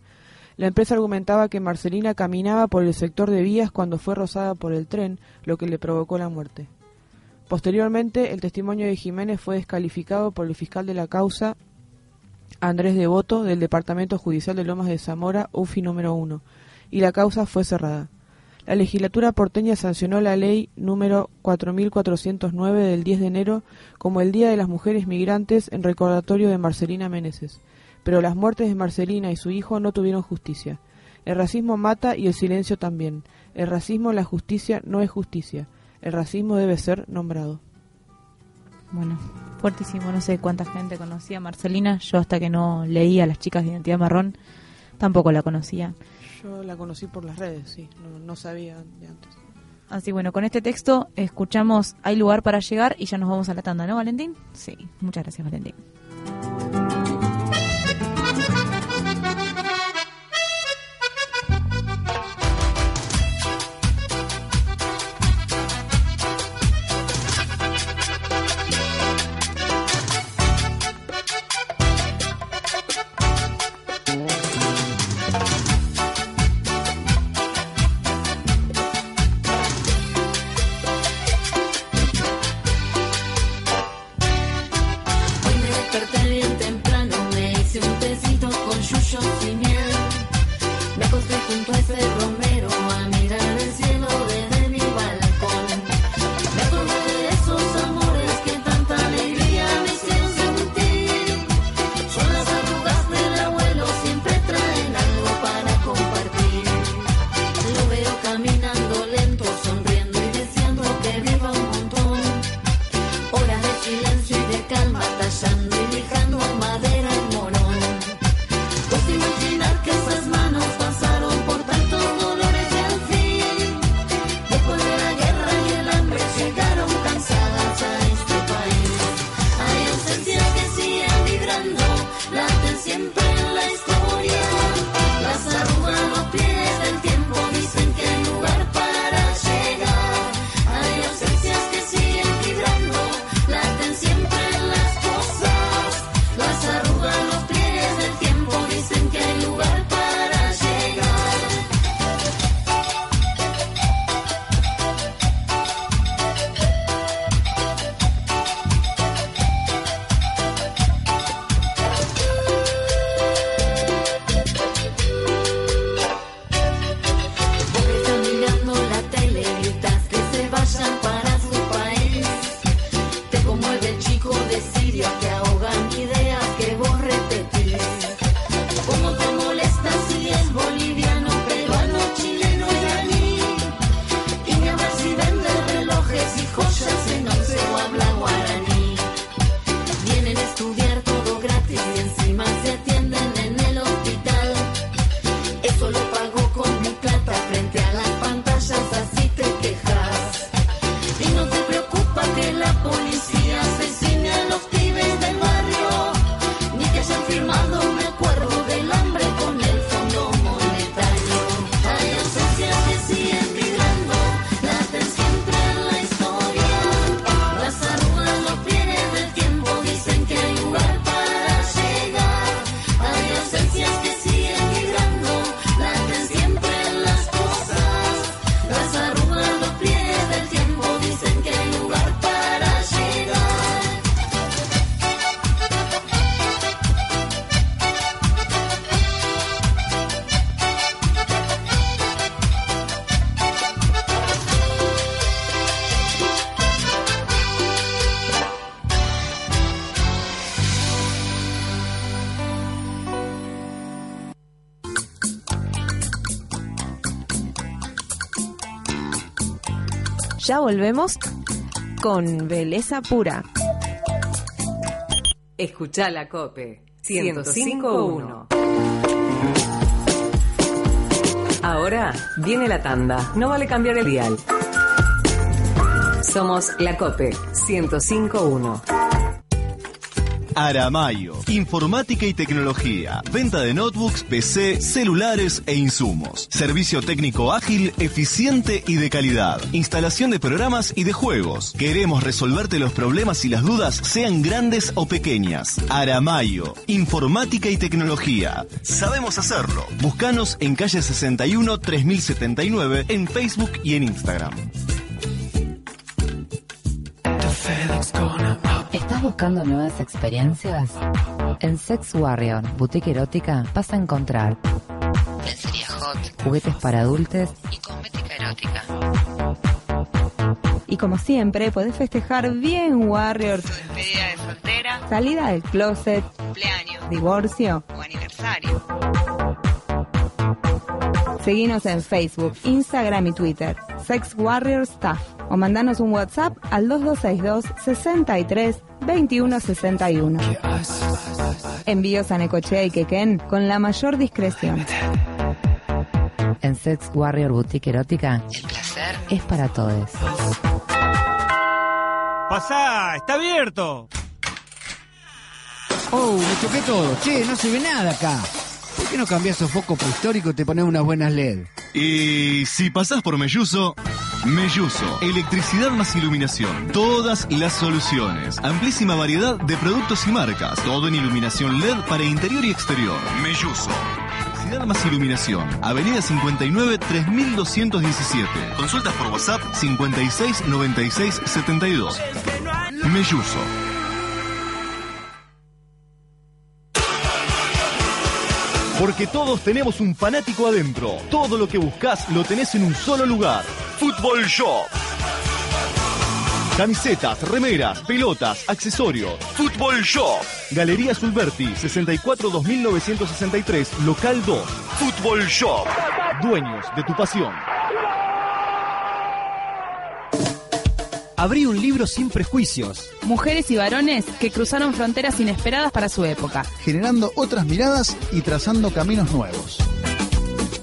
La empresa argumentaba que Marcelina caminaba por el sector de vías cuando fue rozada por el tren, lo que le provocó la muerte. Posteriormente, el testimonio de Jiménez fue descalificado por el fiscal de la causa, Andrés Devoto, del Departamento Judicial de Lomas de Zamora, UFI número 1, y la causa fue cerrada. La legislatura porteña sancionó la ley número 4409 del 10 de enero como el Día de las Mujeres Migrantes en recordatorio de Marcelina Meneses. Pero las muertes de Marcelina y su hijo no tuvieron justicia. El racismo mata y el silencio también. El racismo, la justicia, no es justicia. El racismo debe ser nombrado. Bueno, fuertísimo. No sé cuánta gente conocía a Marcelina. Yo hasta que no leía a las chicas de identidad marrón, tampoco la conocía. Yo la conocí por las redes, sí. No, sabía de antes. Así bueno, con este texto escuchamos Hay lugar para llegar y ya nos vamos a la tanda, ¿no, Valentín? Sí, muchas gracias, Valentín. Volvemos con Beleza Pura. Escucha la Cope 105.1. Ahora viene la tanda. No vale cambiar el dial. Somos la Cope 105.1. Aramayo, informática y tecnología, venta de notebooks, PC, celulares e insumos. Servicio técnico ágil, eficiente y de calidad. Instalación de programas y de juegos. Queremos resolverte los problemas y las dudas, sean grandes o pequeñas. Aramayo, informática y tecnología. Sabemos hacerlo. Búscanos en calle 61 3079 en Facebook y en Instagram. ¿Estás buscando nuevas experiencias? En Sex Warrior, boutique erótica, vas a encontrar lencería hot, juguetes para adultos y cosmética erótica. Y como siempre, podés festejar bien Warrior. Tu despedida de soltera, salida del closet, cumpleaños divorcio. o aniversario. Seguinos en Facebook, Instagram y Twitter. Sex Warrior Staff. O mandanos un WhatsApp al 2262 63 21 61. Envíos a Necochea y Quequén con la mayor discreción. En Sex Warrior Boutique Erótica, el placer es para todos. Pasá, está abierto. Oh, me choqué todo. Che, no se ve nada acá. ¿Por qué no cambias esos focos prehistóricos y te pones unas buenas LED? Y si pasás por Melluso, Melluso, electricidad más iluminación, todas las soluciones, amplísima variedad de productos y marcas, todo en iluminación LED para interior y exterior. Melluso. Electricidad más iluminación, Avenida 59 3217. Consultas por WhatsApp 56 96 72. Melluso. Porque todos tenemos un fanático adentro. Todo lo que buscas lo tenés en un solo lugar. Fútbol Shop. Camisetas, remeras, pelotas, accesorios. Fútbol Shop. Galería Sulberti, 64 2963, local 2. Fútbol Shop. Dueños de tu pasión. Abrí un libro sin prejuicios, Mujeres y varones que cruzaron fronteras inesperadas para su época. generando otras miradas y trazando caminos nuevos.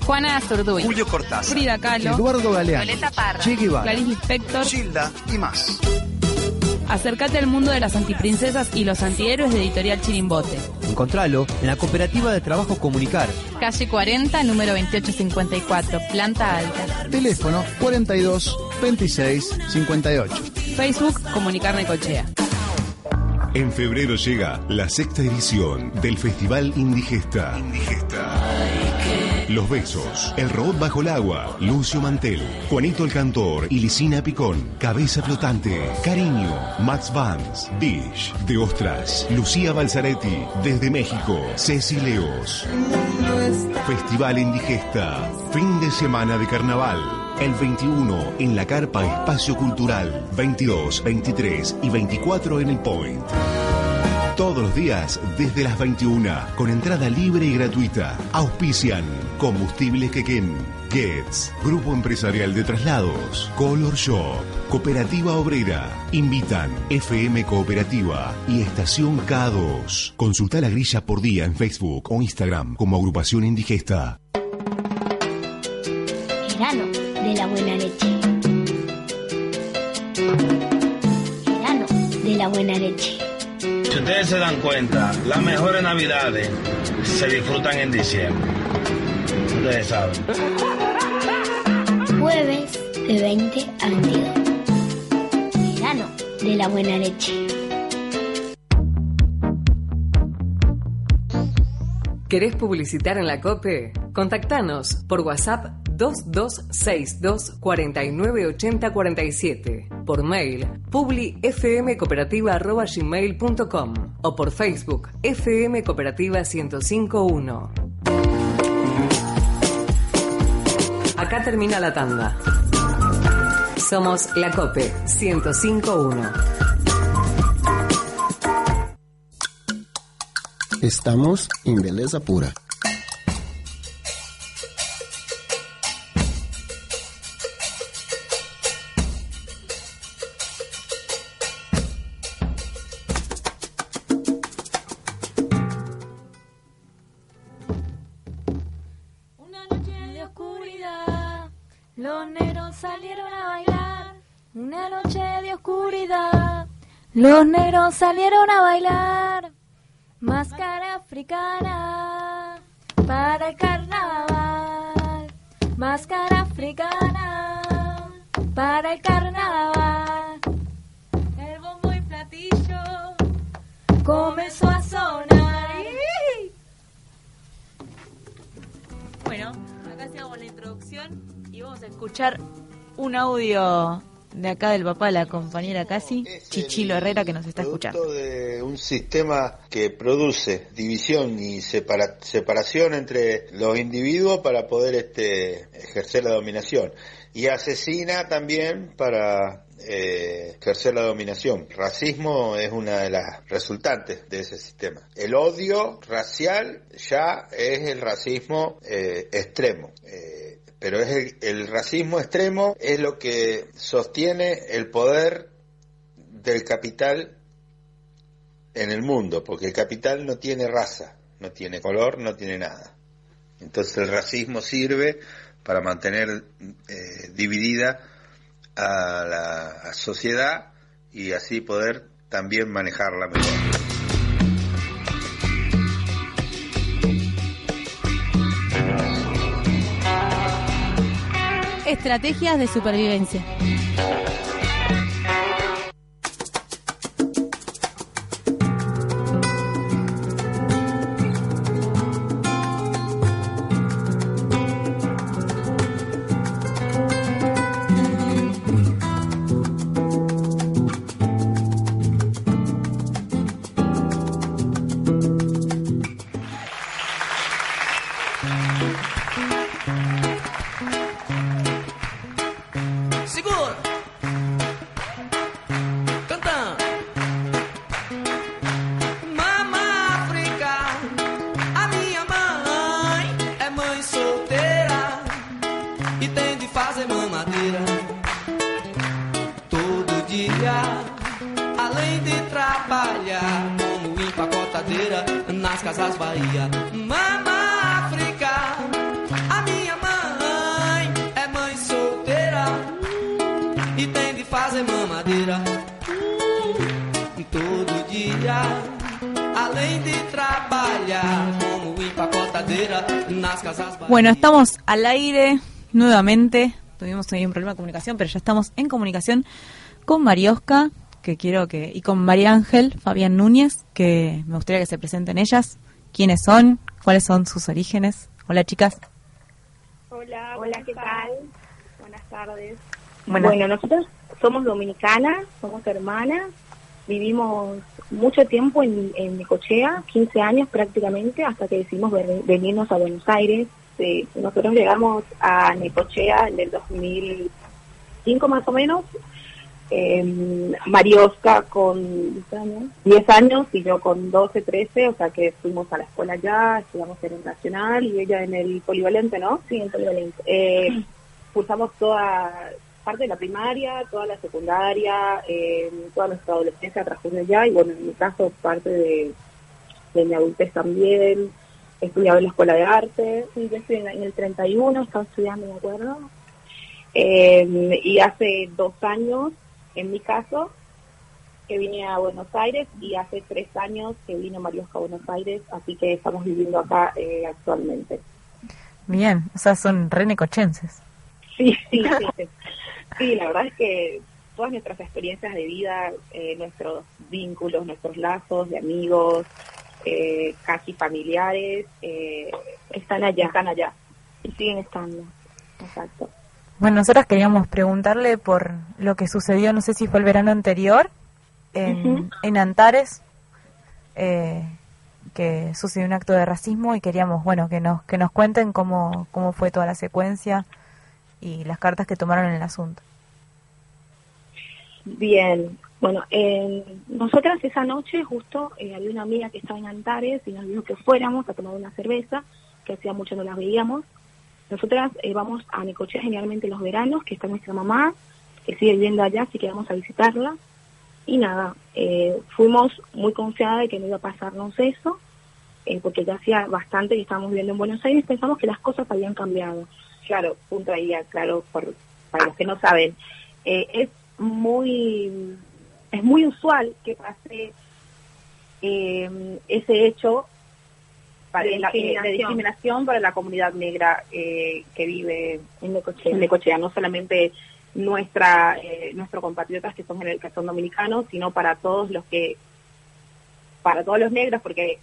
Juana Azurduy. Julio Cortázar, Frida Kahlo. Eduardo Galeano, Violeta Parra. Che Guevara, Clarice Lispector. Gilda y más. Acércate al mundo de las antiprincesas y los antihéroes de Editorial Chirimbote. encontralo en la Cooperativa de Trabajo Comunicar. Calle 40, número 2854, planta alta. Teléfono 42 26 58. Facebook, Comunicar Necochea. En febrero llega la sexta edición del Festival Indigesta. Los Besos, El Robot Bajo el Agua, Lucio Mantel, Juanito el Cantor y Picón, Cabeza Flotante, Cariño, Max Vance, Dish, De Ostras, Lucía Balzaretti, desde México, Ceci Leos. Festival Indigesta, fin de semana de carnaval. El 21 en la Carpa Espacio Cultural, 22, 23 y 24 en el Point. Todos los días desde las 21 con entrada libre y gratuita. Auspician Combustibles Quequén, Gets, Grupo Empresarial de Traslados, Color Shop, Cooperativa Obrera. Invitan FM Cooperativa y Estación K2. Consulta la grilla por día en Facebook o Instagram como Agrupación Indigesta. Verano de la buena leche. De la buena leche. Si ustedes se dan cuenta, las mejores navidades se disfrutan en diciembre. Ustedes saben. Jueves de 20 a 22. Verano de la buena leche. ¿Querés publicitar en la COPE? Contactanos por WhatsApp 2262 498047, por mail publifmcooperativa.gmail.com o por Facebook FM Cooperativa 1051. Acá termina la tanda. Somos la COPE 1051. Estamos en Beleza Pura. Los negros salieron a bailar. Máscara africana para el carnaval. Máscara africana para el carnaval. El bombo y platillo comenzó a sonar. Bueno, acá hacíamos la introducción y vamos a escuchar un audio de acá del papá de la compañera casi, Chichilo Herrera, que nos está escuchando. de un sistema que produce división y separa- separación entre los individuos para poder este, ejercer la dominación y asesina también para eh, ejercer la dominación. Racismo es una de las resultantes de ese sistema. El odio racial ya es el racismo eh, extremo. Eh, pero es el, el racismo extremo es lo que sostiene el poder del capital en el mundo, porque el capital no tiene raza, no tiene color, no tiene nada. Entonces el racismo sirve para mantener eh, dividida a la sociedad y así poder también manejarla mejor. Estrategias de supervivencia. Bueno, estamos al aire nuevamente. Tuvimos ahí un problema de comunicación, pero ya estamos en comunicación con Mariosca, que quiero que, y con María Ángel Fabián Núñez, que me gustaría que se presenten ellas. ¿Quiénes son? ¿Cuáles son sus orígenes? Hola, chicas. Hola, hola, ¿qué tal? Buenas tardes. Buenas. Bueno, nosotros somos dominicanas, somos hermanas, vivimos mucho tiempo en, en Necochea, 15 años prácticamente, hasta que decidimos venirnos a Buenos Aires. Sí, nosotros llegamos a Necochea en el 2005 más o menos. Eh, Mariosca con 10 años, 10 años y yo con 12, 13, o sea que fuimos a la escuela allá, estudiamos en el Nacional y ella en el Polivalente, ¿no? Sí, en Polivalente. Eh, *clears throat* cursamos toda parte de la primaria, toda la secundaria, eh, toda nuestra adolescencia transcurrió allá y bueno, en mi caso parte de, de mi adultez también. Estudiaba en la escuela de arte, sí, yo estoy en, en el 31, estaba estudiando, me acuerdo. Eh, y hace dos años, en mi caso, que vine a Buenos Aires y hace tres años que vino Mariosca a Buenos Aires, así que estamos viviendo acá eh, actualmente. Bien, o sea, son renecochenses. Sí, sí, sí, sí. La verdad es que todas nuestras experiencias de vida, eh, nuestros vínculos, nuestros lazos de amigos, eh, casi familiares, eh, están allá, están allá y siguen estando. Exacto. Bueno, nosotras queríamos preguntarle por lo que sucedió, no sé si fue el verano anterior, en, en Antares, eh, que sucedió un acto de racismo y queríamos, bueno, que nos, que nos cuenten cómo, cómo fue toda la secuencia y las cartas que tomaron en el asunto. Bien, bueno, eh, nosotras esa noche justo eh, había una amiga que estaba en Antares y nos dijo que fuéramos a tomar una cerveza, que hacía mucho no las veíamos. Nosotras eh, vamos a Necochea generalmente los veranos, que está nuestra mamá, que sigue viviendo allá, así que vamos a visitarla. Y nada, eh, fuimos muy confiadas de que no iba a pasarnos eso, porque ya hacía bastante que estábamos viviendo en Buenos Aires, pensamos que las cosas habían cambiado. Claro, punto ahí, claro, por, para los que no saben. Eh, es muy es muy usual que pase eh, ese hecho para De la- eh, de discriminación. para la comunidad negra eh, que vive en Necochea. en Necochea, no solamente nuestra eh, nuestros compatriotas que son gener- que son dominicanos, sino para todos los que para todos los negros, porque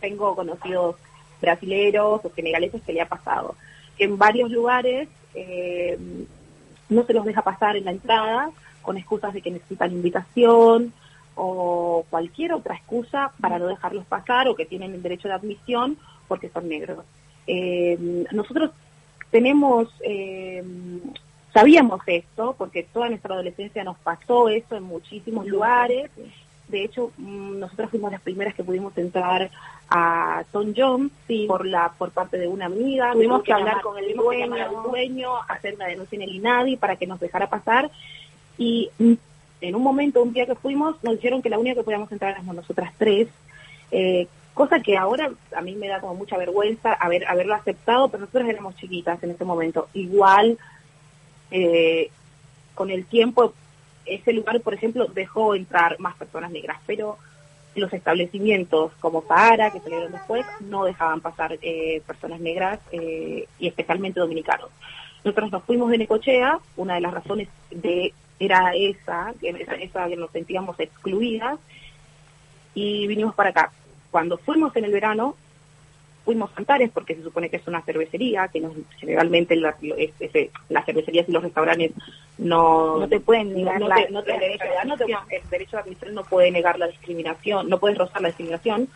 tengo conocidos brasileros o senegaleses que le ha pasado, en varios lugares eh, no se los deja pasar en la entrada con excusas de que necesitan invitación o cualquier otra excusa para no dejarlos pasar o que tienen el derecho de admisión porque son negros. Eh, nosotros tenemos, eh, sabíamos esto porque toda nuestra adolescencia nos pasó eso en muchísimos lugares. De hecho, mm, nosotros fuimos las primeras que pudimos entrar a Tom John por la por parte de una amiga. Tuvimos que hablar con el dueño, al dueño, hacer una denuncia en el INADI para que nos dejara pasar. Y mm, en un momento, un día que fuimos, nos dijeron que la única que podíamos entrar éramos nosotras tres. Eh, cosa que ahora a mí me da como mucha vergüenza haber haberlo aceptado, pero nosotros éramos chiquitas en ese momento. Igual, eh, con el tiempo, ese lugar, por ejemplo, dejó entrar más personas negras, pero los establecimientos como Sahara, que salieron después, no dejaban pasar eh, personas negras eh, y especialmente dominicanos. Nosotros nos fuimos de Necochea, una de las razones de era esa, esa, esa que nos sentíamos excluidas, y vinimos para acá. Cuando fuimos en el verano, fuimos a Antares porque se supone que es una cervecería, que no, generalmente la- es- es- las cervecerías y los restaurantes no, No te pueden negar no la- te- no te- derecho, no te- el derecho de admisión no puede negar la discriminación, no puedes rozar la discriminación,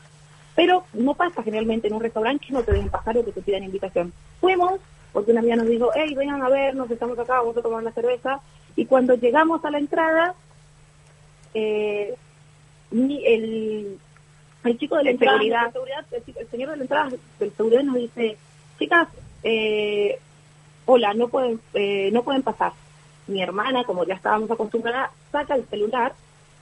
pero no pasa generalmente en un restaurante que no te dejen pasar o que te pidan invitación. Fuimos porque una amiga nos dijo, hey, vengan a vernos, estamos acá, vamos a tomar una cerveza, y cuando llegamos a la entrada, eh, ni- el, el chico de la entrada, seguridad. el, chico- el señor de la entrada del seguridad nos dice, chicas, eh, hola, no pueden, eh, no pueden pasar. Mi hermana, como ya estábamos acostumbradas, saca el celular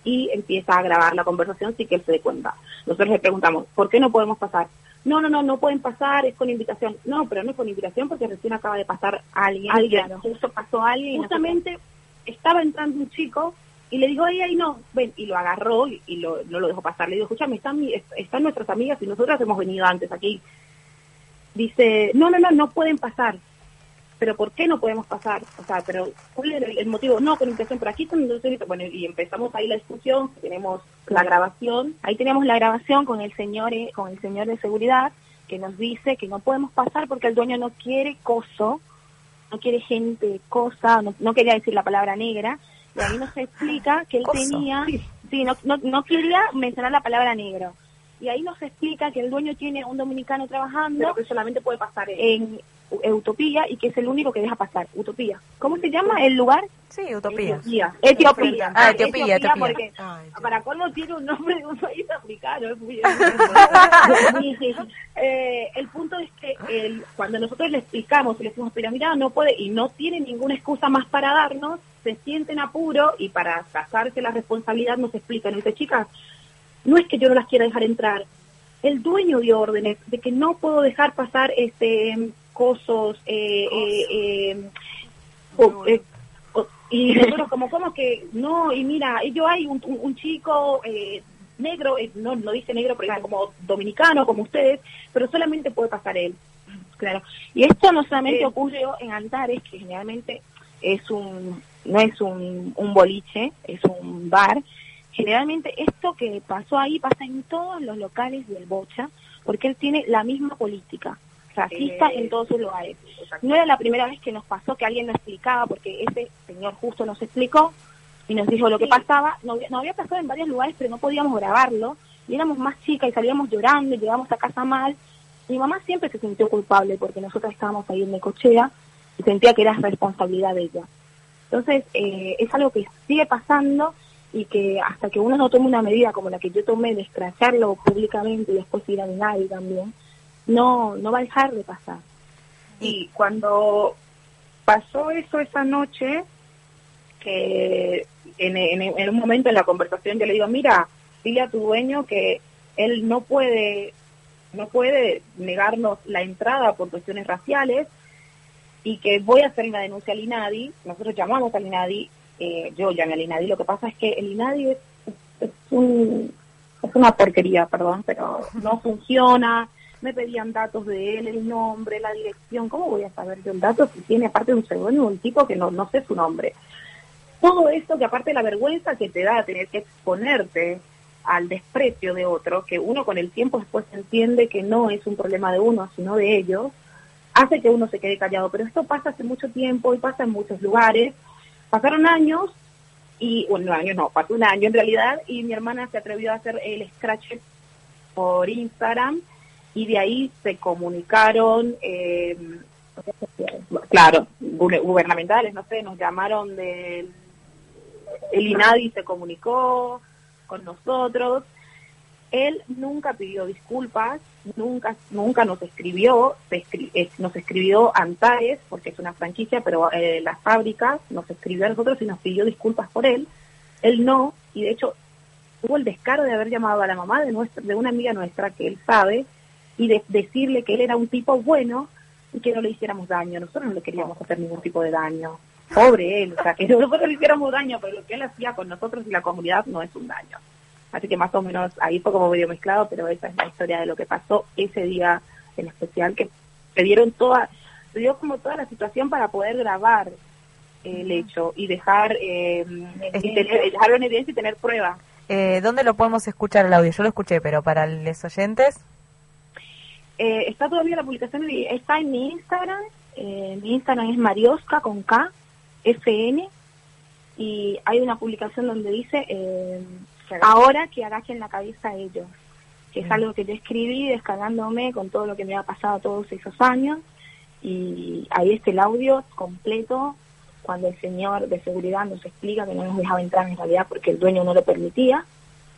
y empieza a grabar la conversación sin que él se dé cuenta. Nosotros le preguntamos, ¿por qué no podemos pasar? No, no, no, no pueden pasar, es con invitación. No, pero no es con invitación porque recién acaba de pasar alguien. Alguien, Claro. justo pasó alguien. Justamente estaba entrando un chico y le digo, ay, ay, no, ven, y lo agarró y, y lo, no lo dejó pasar. Le digo, escúchame, están, están nuestras amigas y nosotras hemos venido antes aquí. Dice, no, no, no, no pueden pasar. Pero ¿por qué no podemos pasar? O sea, pero ¿cuál es el, el motivo? No, con invitación, pero aquí están. Bueno, y empezamos ahí la discusión, tenemos la grabación. Ahí tenemos la grabación con el señor eh, con el señor de seguridad que nos dice que no podemos pasar porque el dueño no quiere coso, no quiere gente cosa, no, no quería decir la palabra negra, y ahí nos explica que él tenía, sí, no, no, no quería mencionar la palabra negro. Y ahí nos explica que el dueño tiene un dominicano trabajando Pero que solamente puede pasar en Utopía y que es el único que deja pasar. Utopía. ¿Cómo se llama el lugar? Sí, Utopía. Etiopía. Etiopía. Ah, Etiopía, Etiopía. porque para colmo tiene un nombre de un país africano. *laughs* Eh, el punto es que el- cuando nosotros le explicamos y le decimos, pero mira, no puede, y no tiene ninguna excusa más para darnos, se sienten apuro y para sacarse la responsabilidad nos explican, dice, chicas, no es que yo no las quiera dejar entrar, el dueño dio órdenes de que no puedo dejar pasar este cosos, eh, eh, eh, o- y *laughs* nosotros como, ¿cómo que no? Y mira, yo hay un, un- un chico negro, no, no dice negro, pero como dominicano, como ustedes, pero solamente puede pasar él. Claro. Y esto no solamente ocurrió en Antares, que generalmente es un no es un, un boliche, es un bar. Generalmente esto que pasó ahí pasa en todos los locales del Bocha, porque él tiene la misma política racista en todos sus lugares. No era la primera vez que nos pasó que alguien nos explicaba, porque ese señor justo nos explicó y nos dijo lo que pasaba. Nos, había- nos había pasado en varios lugares, pero no podíamos grabarlo. Y éramos más chicas y salíamos llorando, y llegamos a casa mal. Mi mamá siempre se sintió culpable porque nosotros estábamos ahí en Necochea y sentía que era responsabilidad de ella. Entonces, eh, es algo que sigue pasando y que hasta que uno no tome una medida como la que yo tomé de escracharlo públicamente y después ir a nadie también, no, no va a dejar de pasar. Y cuando pasó eso esa noche, que en, un momento en la conversación yo le digo, mira, dile a tu dueño que él no puede, no puede negarnos la entrada por cuestiones raciales y que voy a hacer una denuncia al INADI. Nosotros llamamos al INADI, eh, yo llamé al INADI, lo que pasa es que el INADI es, es un es una porquería, perdón, pero no funciona. Me pedían datos de él, el nombre, la dirección. ¿Cómo voy a saber yo el dato si tiene aparte un seudónimo un tipo que no, no sé su nombre? Todo esto que aparte la vergüenza que te da tener que exponerte al desprecio de otro, que uno con el tiempo después entiende que no es un problema de uno, sino de ellos, hace que uno se quede callado. Pero esto pasa hace mucho tiempo y pasa en muchos lugares. Pasaron años y, bueno, años no, pasó un año en realidad, y mi hermana se atrevió a hacer el scratch por Instagram y de ahí se comunicaron, eh, claro, gubernamentales, no sé, nos llamaron del el INADI se comunicó con nosotros. Él nunca pidió disculpas, nunca nunca nos escribió, nos escribió Antares, porque es una franquicia, pero eh, la fábrica nos escribió a nosotros y nos pidió disculpas por él. Él no, y de hecho tuvo el descaro de haber llamado a la mamá de, nuestra, de una amiga nuestra que él sabe y de decirle que él era un tipo bueno y que no le hiciéramos daño. Nosotros no le queríamos hacer ningún tipo de daño. Pobre él, o sea, que *laughs* nosotros le hiciéramos daño, pero lo que él hacía con nosotros y la comunidad no es un daño. Así que más o menos ahí fue como medio mezclado, pero esa es la historia de lo que pasó ese día en especial, que se dieron toda, se dio como toda la situación para poder grabar el hecho y dejar, eh, y tener, dejarlo en evidencia y tener pruebas. Eh, ¿Dónde lo podemos escuchar el audio? Yo lo escuché, pero para los oyentes. Eh, está todavía la publicación, está en mi Instagram. Eh, mi Instagram es Mariosca con K, FN. Y hay una publicación donde dice eh, ahora que agachen la cabeza a ellos. Que es algo que yo escribí descargándome con todo lo que me ha pasado todos esos años. Y ahí está el audio completo cuando el señor de seguridad nos explica que no nos dejaba entrar en realidad porque el dueño no lo permitía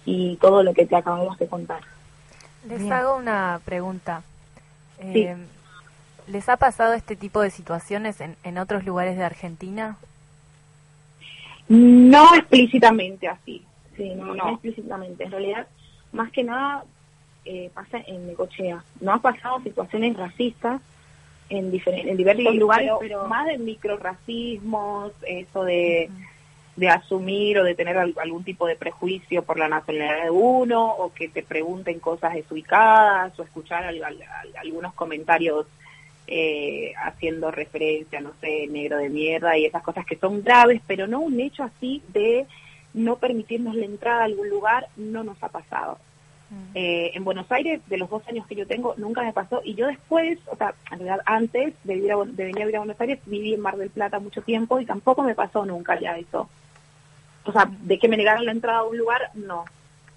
y todo lo que te acabamos de contar. Les hago una pregunta. Eh, ¿Les ha pasado este tipo de situaciones en, en otros lugares de Argentina? No explícitamente así, sí, no, no, explícitamente. En realidad, más que nada eh, pasa en Necochea. No ha pasado situaciones racistas en, diferentes, en diversos lugares, pero, más de microracismos, eso de, de asumir o de tener algún tipo de prejuicio por la nacionalidad de uno, o que te pregunten cosas desubicadas, o escuchar algunos comentarios eh, haciendo referencia, no sé, negro de mierda y esas cosas que son graves, pero no un hecho así de no permitirnos la entrada a algún lugar, no nos ha pasado. Eh, en Buenos Aires, de los dos años que yo tengo, nunca me pasó. Y yo después, o sea, en realidad antes de, venir a vivir a Buenos Aires, viví en Mar del Plata mucho tiempo y tampoco me pasó nunca ya eso. O sea, de que me negaron la entrada a un lugar, no.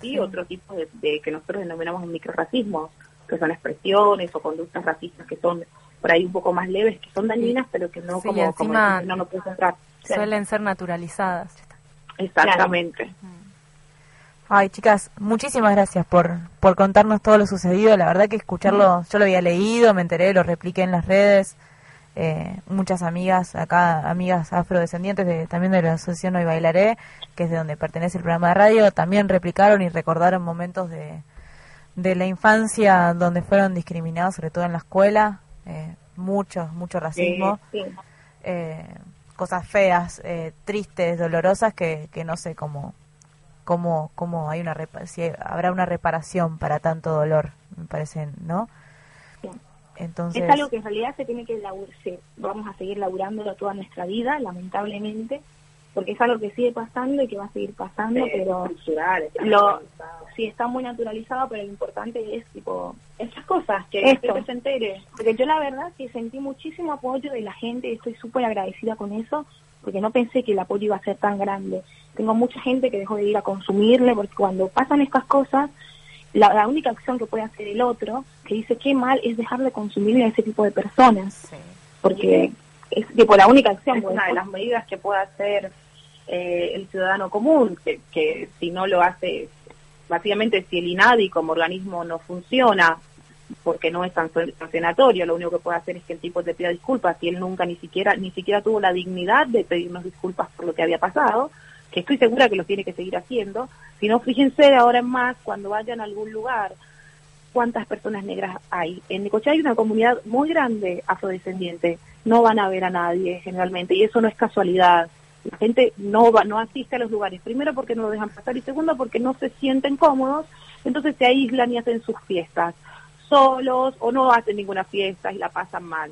Sí, otro tipo de, que nosotros denominamos el microracismo, que son expresiones o conductas racistas que son por ahí un poco más leves, que son dañinas, pero que no como, como no, no puedes entrar. Suelen ser naturalizadas. Exactamente. Ay, chicas, muchísimas gracias por, por contarnos todo lo sucedido. La verdad que escucharlo, yo lo había leído, me enteré, lo repliqué en las redes. Eh, muchas amigas, acá amigas afrodescendientes de, también de la asociación Hoy Bailaré, que es de donde pertenece el programa de radio, también replicaron y recordaron momentos de, de la infancia donde fueron discriminados, sobre todo en la escuela, eh, mucho, mucho racismo, Eh, cosas feas, eh, tristes, dolorosas que, que no sé cómo cómo, cómo hay una si habrá una reparación para tanto dolor, me parece, ¿no? Entonces... Es algo que en realidad se tiene que laburarse, vamos a seguir laburándolo toda nuestra vida, lamentablemente, porque es algo que sigue pasando y que va a seguir pasando, pero lo, sí está muy naturalizado, pero lo importante es tipo esas cosas, que Esto. se entere. Porque yo la verdad que sentí muchísimo apoyo de la gente y estoy súper agradecida con eso, porque no pensé que el apoyo iba a ser tan grande. Tengo mucha gente que dejó de ir a consumirle, porque cuando pasan estas cosas, la, única acción que puede hacer el otro, que dice qué mal, es dejar de consumirle a ese tipo de personas. Porque es tipo la única acción. Es una de las medidas que puede hacer eh, el ciudadano común, que, que si no lo hace, básicamente si el INADI como organismo no funciona, porque no es sancionatorio, lo único que puede hacer es que el tipo te pida disculpas y él nunca ni siquiera ni siquiera tuvo la dignidad de pedirnos disculpas por lo que había pasado, que estoy segura que lo tiene que seguir haciendo. Si no, fíjense de ahora en más cuando vayan a algún lugar cuántas personas negras hay. En Necochea hay una comunidad muy grande afrodescendiente, no van a ver a nadie generalmente y eso no es casualidad. La gente no va, no asiste a los lugares, primero porque no lo dejan pasar y segundo porque no se sienten cómodos entonces se aíslan y hacen sus fiestas solos o no hacen ninguna fiesta y la pasan mal.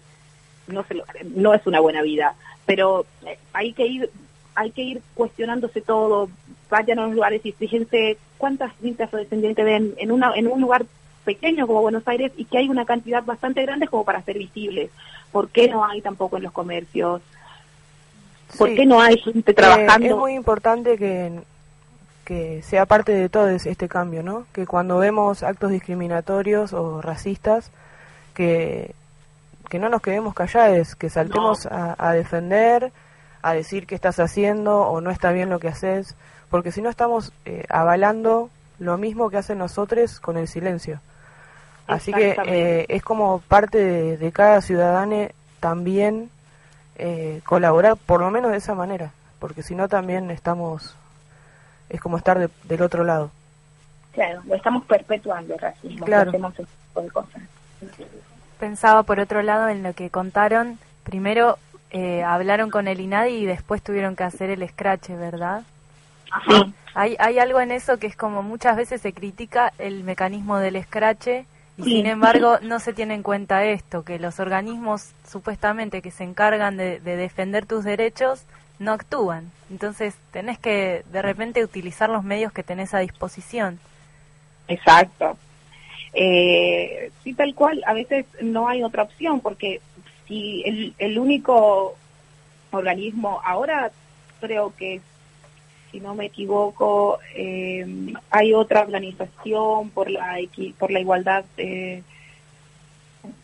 No, se lo- no es una buena vida, pero eh, hay que ir hay que ir cuestionándose todo, vayan a los lugares y fíjense cuántas gente afrodescendiente ven en, una, en un lugar pequeño como Buenos Aires y que hay una cantidad bastante grande como para ser visibles. ¿Por qué no hay tampoco en los comercios? ¿Por Sí. qué no hay gente Eh, trabajando? es muy importante que, que sea parte de todo es- este cambio, ¿no? Que cuando vemos actos discriminatorios o racistas, que, que no nos quedemos callados, que saltemos a, a defender, a decir qué estás haciendo o no está bien lo que haces, porque si no estamos eh, avalando lo mismo que hacen nosotros con el silencio. Así que eh, es como parte de, de cada ciudadano también eh, colaborar, por lo menos de esa manera, porque si no también estamos, es como estar de- del otro lado. Claro, lo estamos perpetuando el racismo, Claro. hacemos ese tipo de cosas. Pensaba por otro lado en lo que contaron. Primero eh, hablaron con el INADI y después tuvieron que hacer el scratch, ¿verdad? Sí. Hay, hay algo en eso que es como muchas veces se critica el mecanismo del scratch y Sí. sin embargo no se tiene en cuenta esto, que los organismos supuestamente que se encargan de, de defender tus derechos no actúan. Entonces tenés que de repente utilizar los medios que tenés a disposición. Exacto. Eh, sí, tal cual, a veces no hay otra opción porque si el, el único organismo, ahora creo que, si no me equivoco, eh, hay otra organización por la equi- por la igualdad, eh,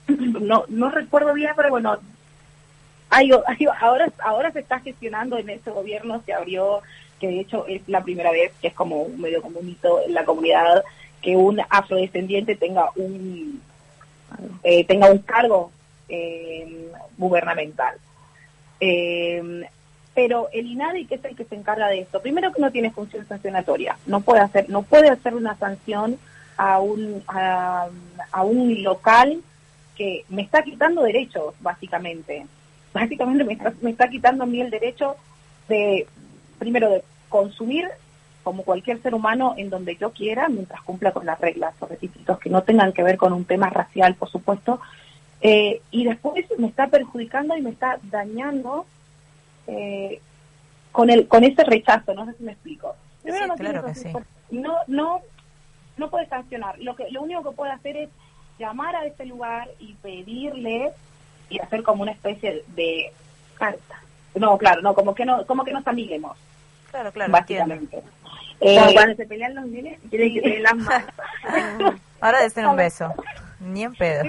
no, no recuerdo bien, pero bueno, hay, hay- ahora, ahora se está gestionando en este gobierno, se abrió, que de hecho es la primera vez que es como un medio como un hito en la comunidad, que un afrodescendiente tenga un eh, tenga un cargo eh, gubernamental. Eh, pero el INADI, que es el que se encarga de esto, primero que no tiene función sancionatoria, no puede hacer, no puede hacer una sanción a un a, a un local que me está quitando derechos, básicamente. Básicamente me está, me está quitando a mí el derecho de, primero, de consumir como cualquier ser humano en donde yo quiera, mientras cumpla con las reglas o requisitos que no tengan que ver con un tema racial, por supuesto. Eh, y después me está perjudicando y me está dañando eh, con el con ese rechazo, no sé si me explico. Primero Sí, no claro que sí. no no no puede sancionar. Lo que lo único que puede hacer es llamar a ese lugar y pedirle y hacer como una especie de carta. No, claro, no, como que no como que nos amiguemos. Claro, claro, básicamente. Eh, cuando se pelean los tienen que tener las *laughs* manos. Ahora decir un beso. Ni en pedo.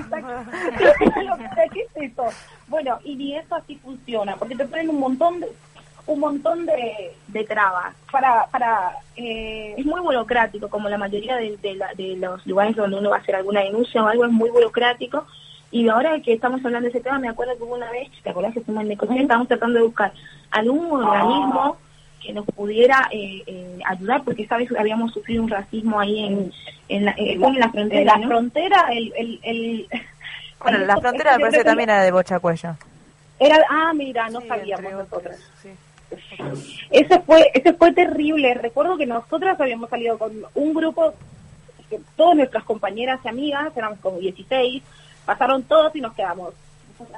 ¿Qué es eso? Bueno, y ni eso así funciona, porque te ponen un montón de un montón de, de trabas para para eh, es muy burocrático como la mayoría de, la- de los lugares donde uno va a hacer alguna denuncia o algo es muy burocrático y ahora que estamos hablando de ese tema me acuerdo que hubo una vez te acuerdas que fuimos en Necochea estábamos tratando de buscar algún organismo que nos pudiera eh, eh, ayudar porque esa vez habíamos sufrido un racismo ahí en en la, en la- en la frontera, en la ¿no? frontera el, el, el *laughs* Bueno, la frontera me parece también era de Bochacuello. era, ah, mira, no sabíamos nosotros. Ese fue, ese fue terrible. Recuerdo que nosotras habíamos salido con un grupo, que todas nuestras compañeras y amigas, éramos como 16, pasaron todos y nos quedamos.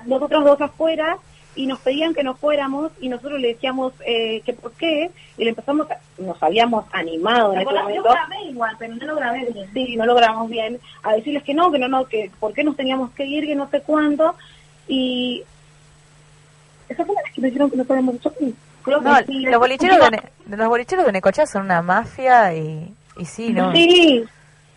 Nosotros dos afuera y nos pedían que nos fuéramos y nosotros le decíamos eh, que por qué y le empezamos, a- nos habíamos animado en ¿Te ese momento. Yo grabé igual, pero no lo grabé bien. Sí, no lo grabamos bien, a decirles que no, que no, no, que por qué nos teníamos que ir, que no sé cuándo. Y esa fue la vez que me dijeron que no. Creo que sí. los bolicheros de, Ne- los bolicheros de Necochea son una mafia y, y sí, ¿no? Sí.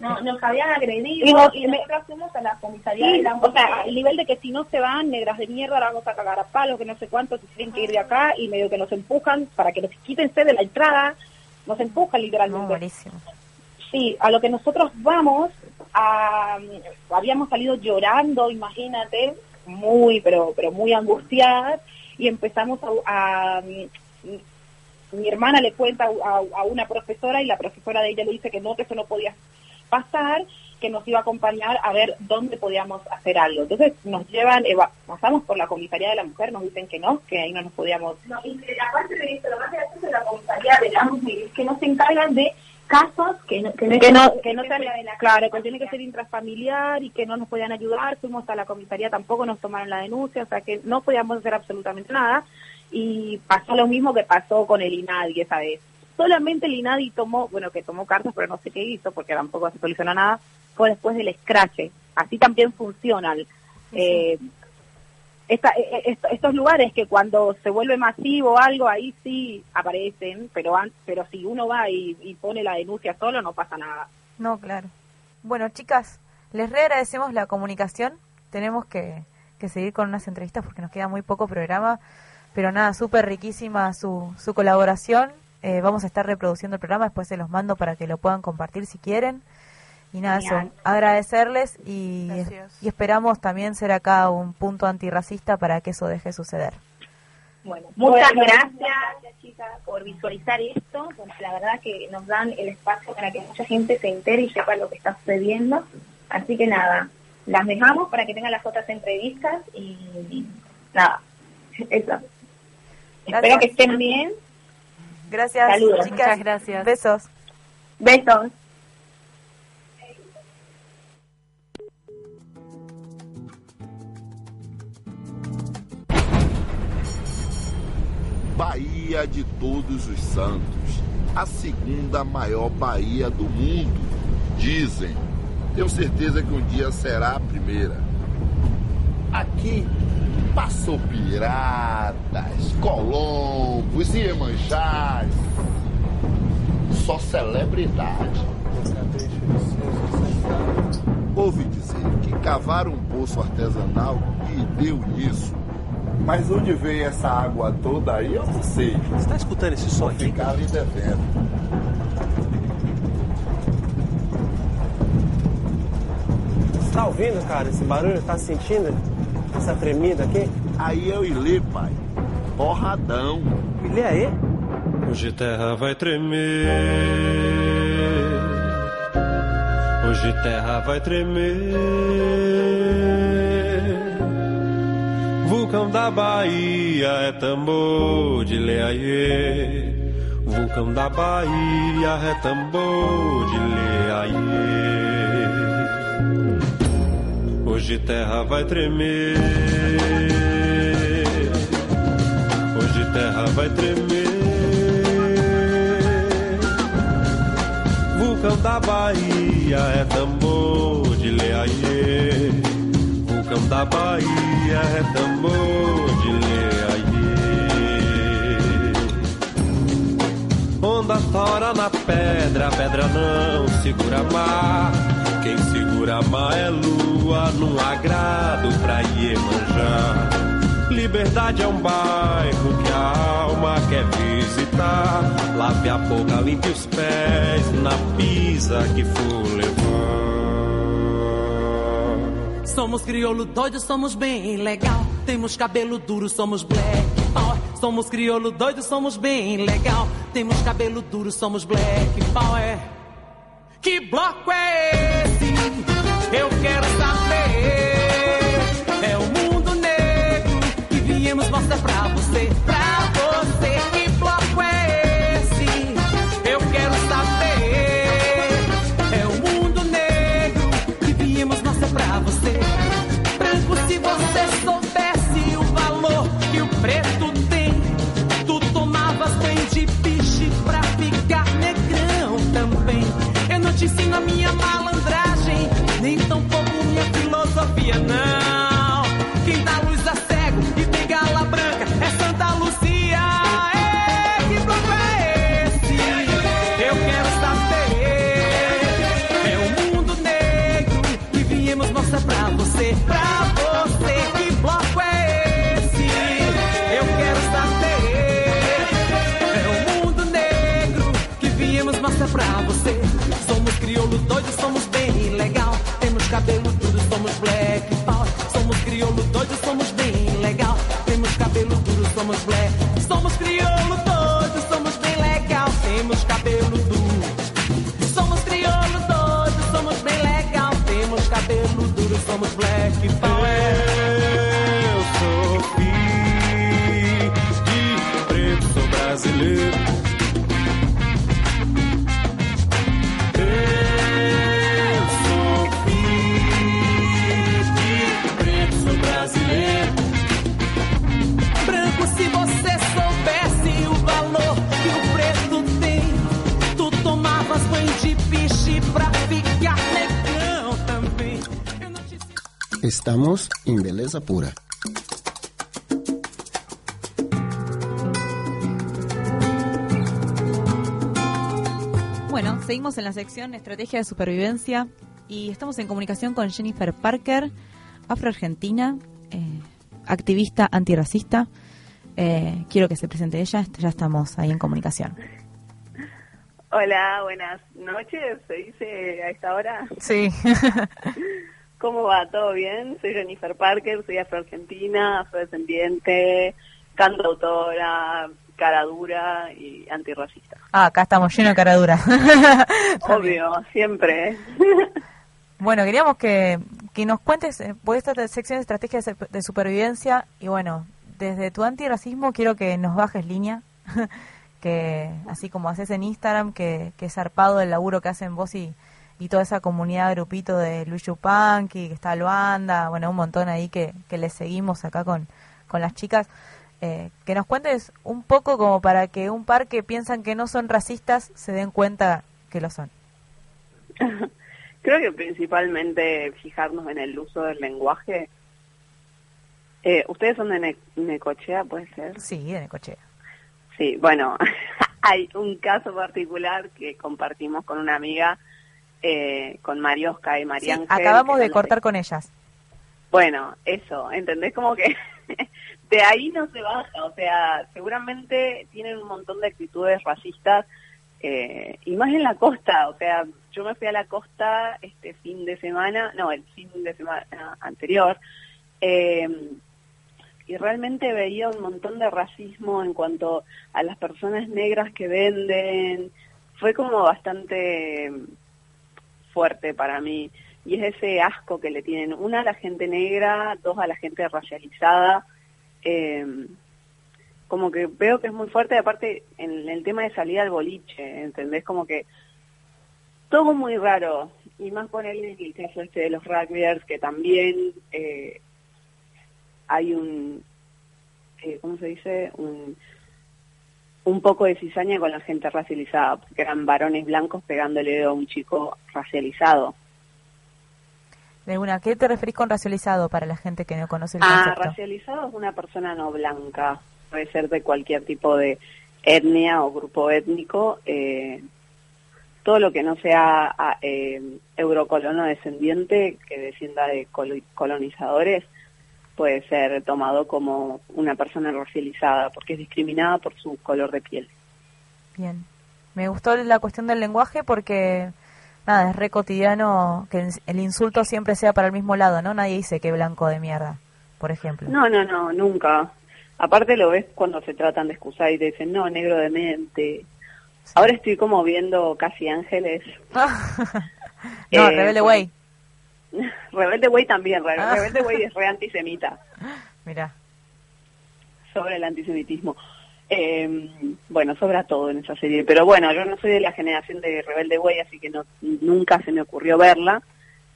No, nos habían agredido Y vos- y me- nosotros fuimos a la comisaría Sí, de la o sea, el nivel de que si no se van, negras de mierda, la vamos a cagar a palos, que no sé cuántos, se tienen que ir de acá y medio que nos empujan para que nos quítense de la entrada, nos empujan literalmente. buenísimo. Sí, a lo que nosotros vamos, a, habíamos salido llorando, imagínate, muy, pero, pero muy angustiadas, y empezamos a, a- mi hermana le cuenta a, a una profesora y la profesora de ella le dice que no, que eso no podía pasar, que nos iba a acompañar a ver dónde podíamos hacer algo. Entonces nos llevan, eva- pasamos por la comisaría de la mujer, nos dicen que no, que ahí no nos podíamos No, y que aparte de esto, lo más gracioso de la comisaría de la mujer es que no se encargan de casos que no, que no, que no, que no sean- fuera de la claro, que tiene que ser intrafamiliar y que no nos podían ayudar. Fuimos a la comisaría, tampoco nos tomaron la denuncia, o sea que no podíamos hacer absolutamente nada. Y pasó lo mismo que pasó con el INADI esa vez. Solamente el INADI tomó, bueno, que tomó cartas, pero no sé qué hizo, porque tampoco se solucionó nada, fue después del scratch. Así también funcionan. Eh, esta- eh, eh, estos lugares que cuando se vuelve masivo algo, ahí sí aparecen, pero pero si uno va y, y pone la denuncia solo, no pasa nada. No, claro. Bueno, chicas, les re agradecemos la comunicación. Tenemos que, que seguir con unas entrevistas porque nos queda muy poco programa. Pero nada, súper riquísima su, su colaboración. Eh, vamos a estar reproduciendo el programa, después se los mando para que lo puedan compartir si quieren. Y nada, eso, agradecerles y, y esperamos también ser acá un punto antirracista para que eso deje de suceder. Bueno, muchas Bueno, gracias, chicas, por visualizar esto, porque la verdad que nos dan el espacio para que mucha gente se entere y sepa lo que está sucediendo. Así que nada, las dejamos para que tengan las otras entrevistas y nada, eso. Espero que estén bien. Gracias, Saludos. chicas. Muchas gracias. Besos. Besos. Bahia de Todos os Santos, a segunda maior baía do mundo, dizem. Tenho certeza que um dia será a primeira. Aqui passou piratas, colombos, iemanjás, só celebridade. Ouvi dizer que cavaram um poço artesanal e deu nisso. Mas onde veio essa água toda aí, eu não sei. Você está escutando esse som aqui? Ficar ali devendo. Você tá ouvindo, cara, esse barulho? Tá sentindo essa tremida aqui? Aí o Ilê, pai. Porradão. Ilê aí? Hoje terra vai tremer. Hoje terra vai tremer. Vulcão da Bahia é tambor de leaiê. Vulcão da Bahia é tambor de leaiê. Hoje terra vai tremer. Hoje terra vai tremer. Vulcão da Bahia é tambor de leaiê. Vulcão da Bahia é tambor de leaiê. Onda tora na pedra, pedra não segura mar. Mar é lua, num agrado pra Iemanjá. Liberdade é um bairro que a alma quer visitar. Lave a boca, limpe os pés na pisa que for levar. Somos crioulo doido, somos bem legal. Temos cabelo duro, somos black power. Somos crioulo doido, somos bem legal. Temos cabelo duro, somos black power. Que bloco é esse? Eu quero saber. É o mundo negro que viemos mostrar pra você, pra filosofia, não. Quem dá luz a cego e tem gala branca é Santa Lucia. Que bloco é esse? Eu quero saber. É o mundo negro que viemos mostrar pra você, pra você. Que bloco é esse? Eu quero saber. É o mundo negro que viemos mostrar pra você. Somos crioulo doido, somos was black. Estamos en Beleza Pura. Bueno, seguimos en la sección Estrategia de Supervivencia y estamos en comunicación con Jennifer Parker, afroargentina, eh, activista antirracista. Eh, quiero que se presente ella, ya estamos ahí en comunicación. Hola, buenas noches, ¿se dice a esta hora? Sí. *laughs* ¿Cómo va? ¿Todo bien? Soy Jennifer Parker, soy afroargentina, afrodescendiente, cantautora, cara dura y antirracista. Ah, acá estamos llenos de cara dura. *laughs* Obvio, siempre. bueno, queríamos que, que nos cuentes eh, por esta sección de estrategias de, de supervivencia y bueno, desde tu antirracismo quiero que nos bajes línea, *laughs* que así como haces en Instagram, que, que es zarpado el laburo que hacen vos y, y toda esa comunidad grupito de Luis Yupanqui, que está Luanda, bueno, un montón ahí que, que les seguimos acá con, con las chicas. Eh, que nos cuentes un poco como para que un par que piensan que no son racistas se den cuenta que lo son. *laughs* Creo que principalmente fijarnos en el uso del lenguaje. Eh, ¿Ustedes son de ne Necochea, puede ser? Sí, de Necochea. Sí, bueno, *laughs* hay un caso particular que compartimos con una amiga, eh, con Mariosca y María sí, Acabamos de cortar con ellas. Bueno, eso, ¿entendés? Como que *laughs* de ahí no se baja, o sea, seguramente tienen un montón de actitudes racistas eh, y más en la costa, o sea, yo me fui a la costa este fin de semana, no, el fin de semana anterior, eh, y realmente veía un montón de racismo en cuanto a las personas negras que venden, fue como bastante fuerte para mí, y es ese asco que le tienen, una a la gente negra, dos a la gente racializada, eh, como que veo que es muy fuerte, aparte en el tema de salida al boliche, ¿entendés? Como que todo muy raro, y más con el, el caso este de los rugbyers, que también eh, hay un, eh, ¿cómo se dice? Un, un poco de cizaña con la gente racializada, porque eran varones blancos pegándole a un chico racializado. De una, ¿qué te referís con racializado para la gente que no conoce el ah, concepto? racializado es una persona no blanca, puede ser de cualquier tipo de etnia o grupo étnico, eh, todo lo que no sea eh, eurocolono descendiente, que descienda de colonizadores, puede ser tomado como una persona racializada, porque es discriminada por su color de piel. Bien, me gustó la cuestión del lenguaje porque nada, es re cotidiano que el insulto siempre sea para el mismo lado, ¿no? Nadie dice que blanco de mierda, por ejemplo. No, no, no, nunca. Aparte lo ves cuando se tratan de excusar y te dicen, no, negro de mente. Ahora estoy como viendo Casi Ángeles. *laughs* no, eh, Rebelde Way. *laughs* Rebelde Way también, Rebelde Way es re antisemita. *laughs* Mira. Sobre el antisemitismo. Eh, bueno, sobra todo en esa serie, pero bueno, yo no soy de la generación de Rebelde Way, así que no, nunca se me ocurrió verla,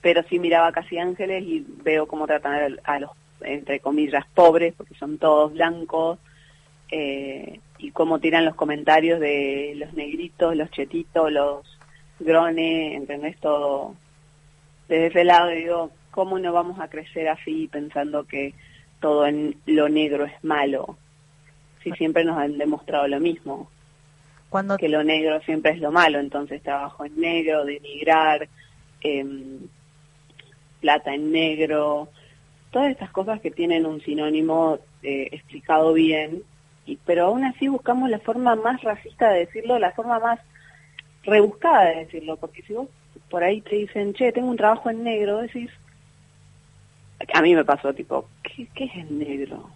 pero sí miraba Casi Ángeles y veo cómo tratan a los, entre comillas, pobres, porque son todos blancos, eh, y cómo tiran los comentarios de los negritos, los chetitos, los grones, ¿entendés? Todo. Desde ese lado digo, ¿cómo no vamos a crecer así pensando que todo en lo negro es malo? Si siempre nos han demostrado lo mismo. Cuando... Que lo negro siempre es lo malo, entonces trabajo en negro, denigrar, eh, plata en negro, todas estas cosas que tienen un sinónimo eh, explicado bien, y, pero aún así buscamos la forma más racista de decirlo, la forma más rebuscada de decirlo, porque si vos por ahí te dicen, che, tengo un trabajo en negro, decís, a mí me pasó tipo, ¿qué, qué es el negro?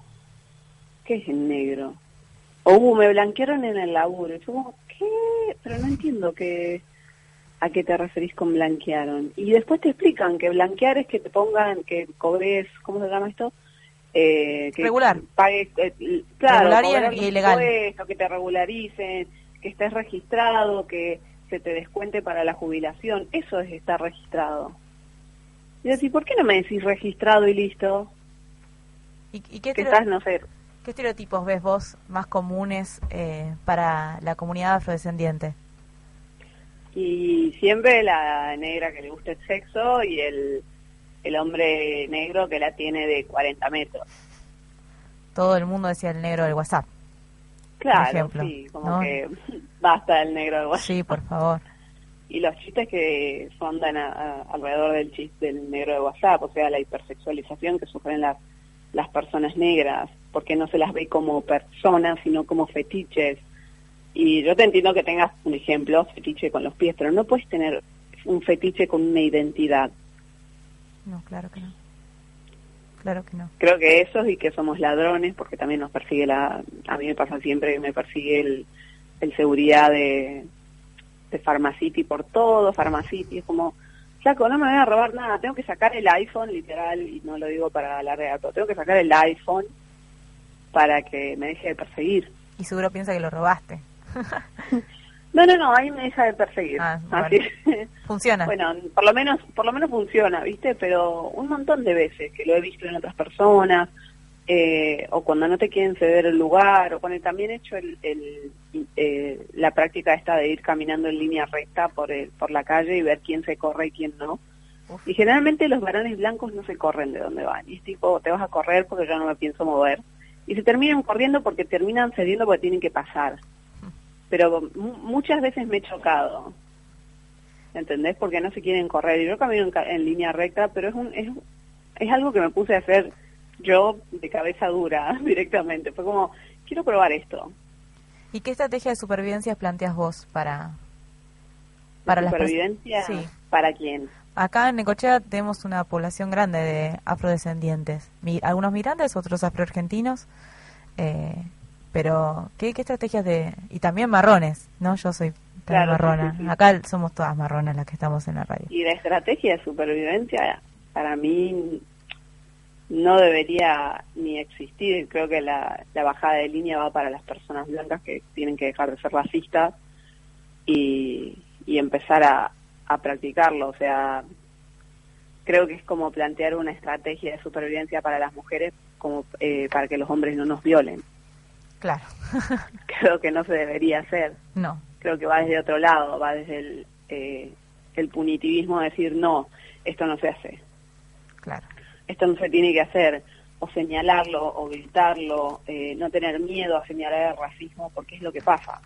¿Qué es el negro? O uh, me blanquearon en el laburo. Y yo como, ¿qué? Pero no entiendo qué, a qué te referís con blanquearon. Y después te explican que blanquear es que te pongan, que cobres, ¿cómo se llama esto? Eh, que Regular. Pagues, eh, claro, Regular y, y ilegal. que te regularicen, que estés registrado, que se te descuente para la jubilación. Eso es estar registrado. Y decir, ¿por qué no me decís registrado y listo? ¿Y, y qué no sé, ¿Qué estereotipos ves vos más comunes eh, para la comunidad afrodescendiente? Y siempre la negra que le gusta el sexo y el el hombre negro que la tiene de 40 metros. Todo el mundo decía el negro del WhatsApp. Claro, ejemplo, sí, como ¿no? que *laughs* basta del negro WhatsApp. Sí, por favor. Y los chistes que sondan a- a- alrededor del chiste del negro de WhatsApp, o sea, la hipersexualización que sufren las, las personas negras, porque no se las ve como personas, sino como fetiches. Y yo te entiendo que tengas un ejemplo, fetiche con los pies, pero no puedes tener un fetiche con una identidad. No, claro que no. Claro que no. Creo que eso y que somos ladrones, porque también nos persigue la... A mí me pasa siempre que me persigue el, el seguridad de, de Pharmacity por todo, Pharmacity, es como, saco, no me voy a robar nada, tengo que sacar el iPhone, literal, y no lo digo para alardear todo, tengo que sacar el iPhone para que me deje de perseguir. Y seguro piensa que lo robaste. *laughs* No, no, no, ahí me deja de perseguir. Ah, Así- *laughs* Funciona. Bueno, por lo menos, por lo menos funciona, ¿viste? Pero un montón de veces que lo he visto en otras personas, eh, o cuando no te quieren ceder el lugar, o cuando también he hecho el, el, eh, la práctica esta de ir caminando en línea recta por, el, por la calle y ver quién se corre y quién no. Y generalmente los varones blancos no se corren de donde van. Y es tipo, te vas a correr porque yo no me pienso mover. Y se terminan corriendo porque terminan cediendo porque tienen que pasar. Pero mu- muchas veces me he chocado. ¿Entendés? Porque no se quieren correr. Y yo camino en, ca- en línea recta, pero es, un, es, es algo que me puse a hacer yo de cabeza dura *laughs* directamente. Fue como, quiero probar esto. ¿Y qué estrategia de supervivencia planteas vos para, para pers- supervivencia? Sí. ¿Para quién? Acá en Necochea tenemos una población grande de afrodescendientes, Mi- algunos migrantes, otros afroargentinos, eh, pero ¿qué, ¿qué estrategias de...? Y también marrones, ¿no? Yo soy Claro, marrona. sí, sí. Acá somos todas marronas las que estamos en la radio. Y la estrategia de supervivencia para mí no debería ni existir. Creo que la, la bajada de línea va para las personas blancas que tienen que dejar de ser racistas y, y empezar a, a practicarlo. O sea, creo que es como plantear una estrategia de supervivencia para las mujeres como eh, para que los hombres no nos violen. Claro. *laughs* Creo que no se debería hacer No. creo que va desde otro lado, va desde el, eh, el punitivismo de decir, no, esto no se hace. Claro. Esto no se tiene que hacer, o señalarlo, o gritarlo, eh, no tener miedo a señalar el racismo, porque es lo que pasa.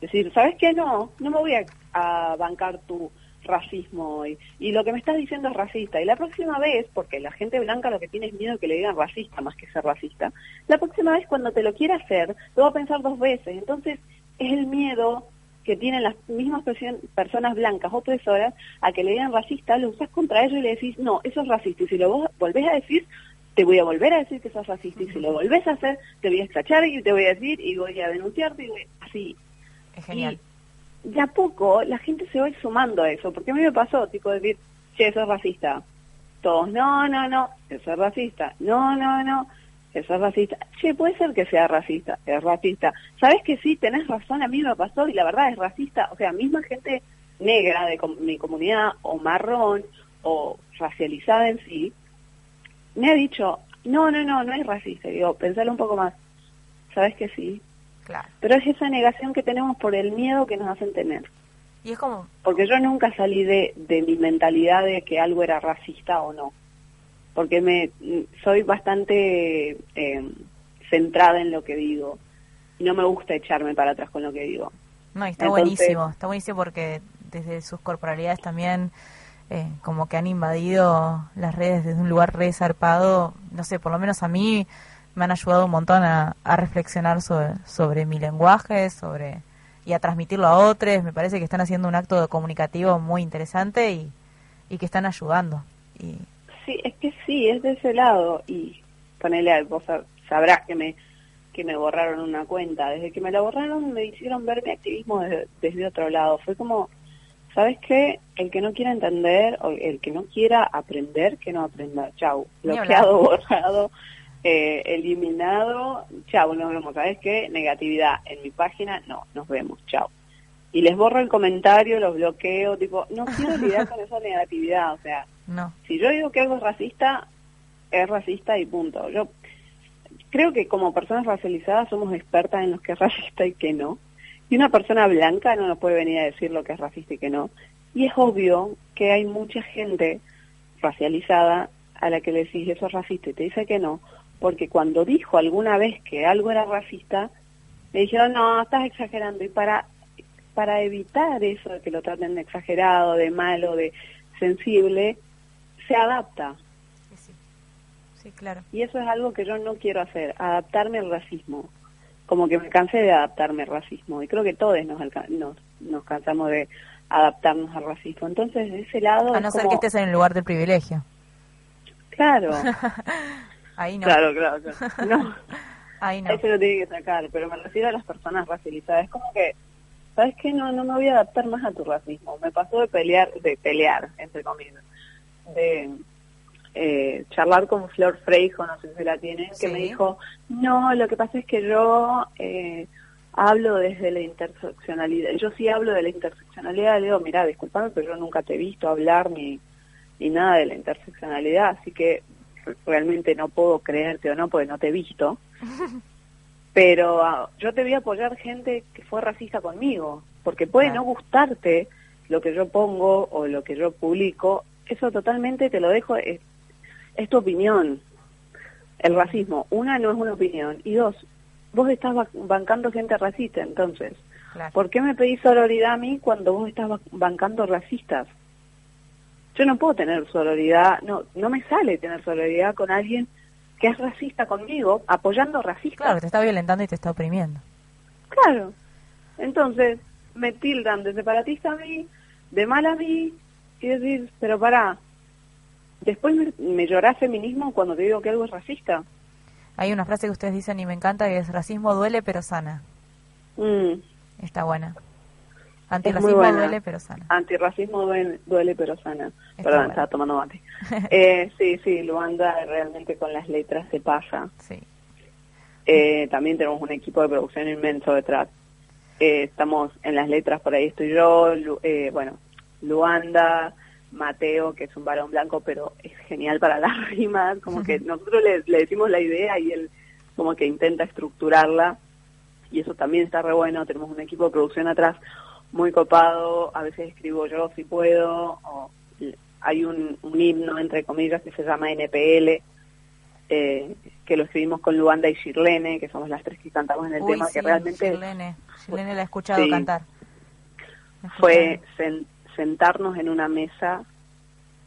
Decir, ¿sabes qué? No, no me voy a, a bancar tu racismo hoy. Y lo que me estás diciendo es racista. Y la próxima vez, porque la gente blanca lo que tiene es miedo que le digan racista más que ser racista, la próxima vez cuando te lo quiera hacer, lo va a pensar dos veces. Entonces, es el miedo que tienen las mismas perso- personas blancas opresoras a que le digan racista, lo usas contra ellos y le decís, no, eso es racista. Y si lo vos volvés a decir, te voy a volver a decir que sos racista. Y si lo volvés a hacer, te voy a escrachar y te voy a decir y voy a denunciarte y voy- así. Es genial. Y de a poco la gente se va sumando a eso, porque a mí me pasó, tipo, decir, che, eso es racista. Todos, no, no, no, eso es racista. No, no, no, eso es racista. Che, puede ser que sea racista, es racista. ¿Sabes que sí? Tenés razón, a mí me pasó y la verdad es racista. O sea, misma gente negra de com- mi comunidad o marrón o racializada en sí, me ha dicho, no, no, no, no es racista. Digo, pensalo un poco más. ¿Sabes que sí? Claro. Pero es esa negación que tenemos por el miedo que nos hacen tener. Y es como, Porque yo nunca salí de, de mi mentalidad de que algo era racista o no. Porque me soy bastante eh, centrada en lo que digo. Y no me gusta echarme para atrás con lo que digo. no, y está Entonces- buenísimo, está buenísimo porque desde sus corporalidades también eh, como que han invadido las redes desde un lugar re zarpado, no sé, por lo menos a mí me han ayudado un montón a, a reflexionar sobre, sobre mi lenguaje, sobre y a transmitirlo a otros, me parece que están haciendo un acto comunicativo muy interesante y, y que están ayudando. Y Sí, es que sí, es de ese lado. Y ponele, vos sab- sabrás que me que me borraron una cuenta. Desde que me la borraron me hicieron ver mi activismo desde, desde otro lado. Fue como, ¿sabes qué? El que no quiera entender o el que no quiera aprender, que no aprenda. Chau. Bloqueado, *laughs* borrado, eh, eliminado. Chau, nos vemos. ¿Sabes qué? Negatividad. En mi página, no, nos vemos. Chau. Y les borro el comentario, los bloqueo, tipo, no quiero lidiar con esa negatividad. O sea, no. si yo digo que algo es racista, es racista y punto. Yo creo que como personas racializadas somos expertas en lo que es racista y que no. Y una persona blanca no nos puede venir a decir lo que es racista y que no. Y es obvio que hay mucha gente racializada a la que le decís eso es racista y te dice que no, porque cuando dijo alguna vez que algo era racista, le dijeron, no, estás exagerando. Y para, para evitar eso de que lo traten de exagerado, de malo, de sensible, se adapta. Sí, claro. Y eso es algo que yo no quiero hacer, adaptarme al racismo. Como que me cansé de adaptarme al racismo. Y creo que todos nos, nos, nos cansamos de adaptarnos al racismo. Entonces, de ese lado... A es no ser como- que estés en el lugar del privilegio. Claro. *laughs* Ahí no. Claro, claro, claro. *laughs* No. Ahí no. Eso lo tiene que sacar, pero me refiero a las personas racializadas. Es como que, ¿sabes qué? No, no me voy a adaptar más a tu racismo. Me pasó de pelear, de pelear, entre comillas, de eh, charlar con Flor Freijo, no sé si la tienen, que Sí. me dijo, no, lo que pasa es que yo eh, hablo desde la interseccionalidad. Yo sí hablo de la interseccionalidad. Le digo, mira, disculpame, pero yo nunca te he visto hablar ni, ni nada de la interseccionalidad, así que realmente no puedo creerte o no, porque no te he visto. *laughs* Pero ah, yo te voy a apoyar gente que fue racista conmigo, porque puede no gustarte lo que yo pongo o lo que yo publico, eso totalmente te lo dejo, es, es tu opinión. El racismo, una, no es una opinión, y dos, vos estás ba- bancando gente racista, entonces, ¿por qué me pedís sororidad a mí cuando vos estás ba- bancando racistas? Yo no puedo tener sororidad, no, no me sale tener sororidad con alguien que es racista conmigo, apoyando racistas. Claro, te está violentando y te está oprimiendo. Claro. Entonces, me tildan de separatista a mí, de mal a mí, y decir, pero pará, después me, me llorás feminismo cuando te digo que algo es racista. Hay una frase que ustedes dicen y me encanta que es racismo duele pero sana. Mm, Está buena. Es muy Antirracismo buena. duele pero sana. Antirracismo duele, duele pero sana. Está Perdón, bueno. estaba tomando mate. *laughs* eh, sí, sí, Luanda realmente con las letras se pasa. Sí. Eh, también tenemos un equipo de producción inmenso detrás. Eh, estamos en las letras, por ahí estoy yo, Lu- eh, bueno, Luanda, Mateo, que es un varón blanco, pero es genial para las *laughs* rimas, como que nosotros le, le decimos la idea y él como que intenta estructurarla, y eso también está re bueno, tenemos un equipo de producción atrás muy copado, a veces escribo yo si puedo, o hay un, un himno, entre comillas, que se llama NPL, eh, que lo escribimos con Luanda y Shirlene, que somos las tres que cantamos en el Uy, tema, sí, que realmente Shirlene. Shirlene la he escuchado Sí. cantar. fue sen- sentarnos en una mesa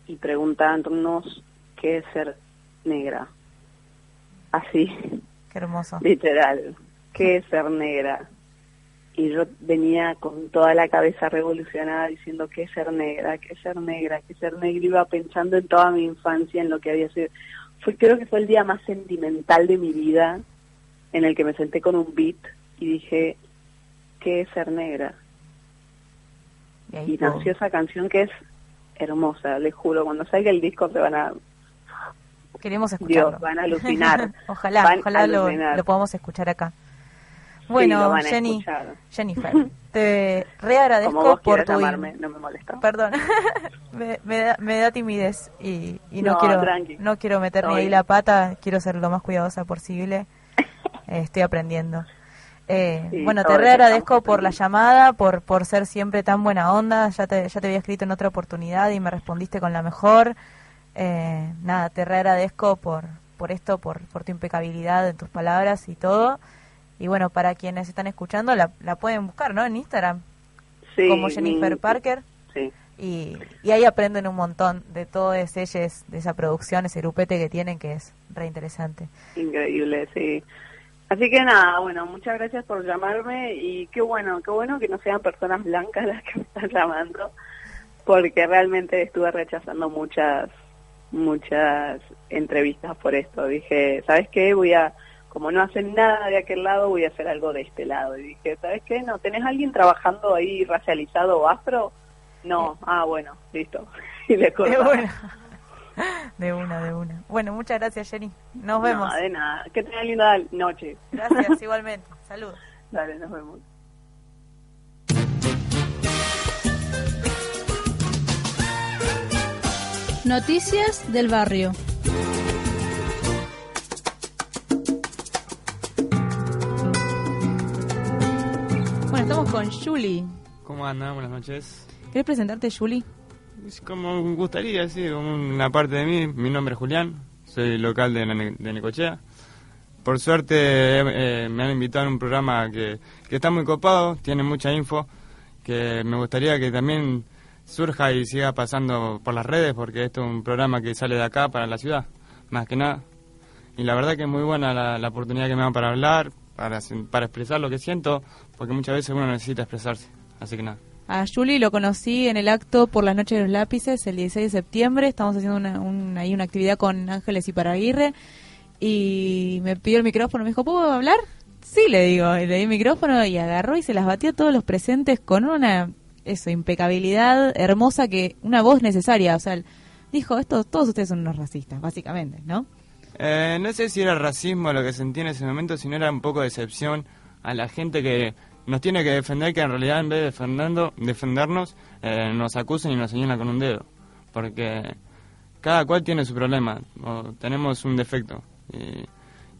y preguntarnos qué es ser negra. Así, Qué hermoso. literal, qué es ser negra. Y yo venía con toda la cabeza revolucionada diciendo qué es ser negra, qué es ser negra, qué es ser negra. Iba pensando en toda mi infancia, en lo que había sido. Fue, creo que fue el día más sentimental de mi vida en el que me senté con un beat y dije, ¿qué es ser negra? Y nació esa canción que es hermosa, les juro, cuando salga el disco te van a, Queremos escucharlo. Dios, van a alucinar. *laughs* ojalá, Van a ojalá lo, lo podamos escuchar acá. Bueno, Jenny. Jennifer, *laughs* te reagradezco por tu llamarme, no me molesta. Perdón, *laughs* me, me da, me da timidez y, y no, No, quiero tranqui. no quiero meter ni ahí la pata, quiero ser lo más cuidadosa posible. Eh, estoy aprendiendo. Eh, Sí, bueno, te reagradezco por la llamada, por por ser siempre tan buena onda. Ya te, ya te había escrito en otra oportunidad y me respondiste con la mejor. Eh, nada, te reagradezco por por esto, por por tu impecabilidad en tus palabras y todo. Y bueno, para quienes están escuchando, la, la pueden buscar, ¿no? En Instagram Sí, como Jennifer mi- Parker. Sí. Y, y ahí aprenden un montón de todos ellos, de esa producción, ese grupete que tienen, que es re interesante. Increíble, sí. Así que nada, bueno, muchas gracias por llamarme y qué bueno, qué bueno que no sean personas blancas *laughs* las que me están llamando, porque realmente estuve rechazando muchas, muchas entrevistas por esto. Dije, ¿sabes qué? Voy a, como no hacen nada de aquel lado, voy a hacer algo de este lado. Y dije, ¿sabes qué? ¿No tenés alguien trabajando ahí racializado o afro? No, ah, bueno, listo. *laughs* Y le De cortaba. una. *laughs* De una, de una. Bueno, muchas gracias, Jenny. Nos vemos. No, de nada. Que tengan linda noche. Gracias, *laughs* igualmente. Saludos. Dale, nos vemos. Noticias del barrio. Estamos con Julie. ¿Cómo andan? Buenas noches. ¿Querés presentarte, Julie? Es como gustaría, sí, una parte de mí. Mi nombre es Julián, soy local de, Ne- de Necochea. Por suerte eh, me han invitado a un programa que, que está muy copado, tiene mucha info, que me gustaría que también surja y siga pasando por las redes, porque esto es un programa que sale de acá para la ciudad, más que nada. Y la verdad que es muy buena la, la oportunidad que me dan para hablar, para, para expresar lo que siento, porque muchas veces uno necesita expresarse. Así que nada. A Juli lo conocí en el acto por las noches de los lápices el 16 de septiembre. Estamos haciendo una, un- ahí una actividad con Ángeles y Paraguirre. Y me pidió el micrófono. Me dijo, ¿puedo hablar? Sí, le digo. Y le di el micrófono y agarró y se las batió a todos los presentes con una eso impecabilidad hermosa que una voz necesaria. O sea, dijo, esto, todos ustedes son unos racistas, básicamente, ¿no? Eh, no sé si era racismo lo que sentí en ese momento, sino era un poco de decepción a la gente que nos tiene que defender, que en realidad en vez de defenderlo, defendernos, eh, nos acusan y nos señalan con un dedo. Porque cada cual tiene su problema, o tenemos un defecto. Y,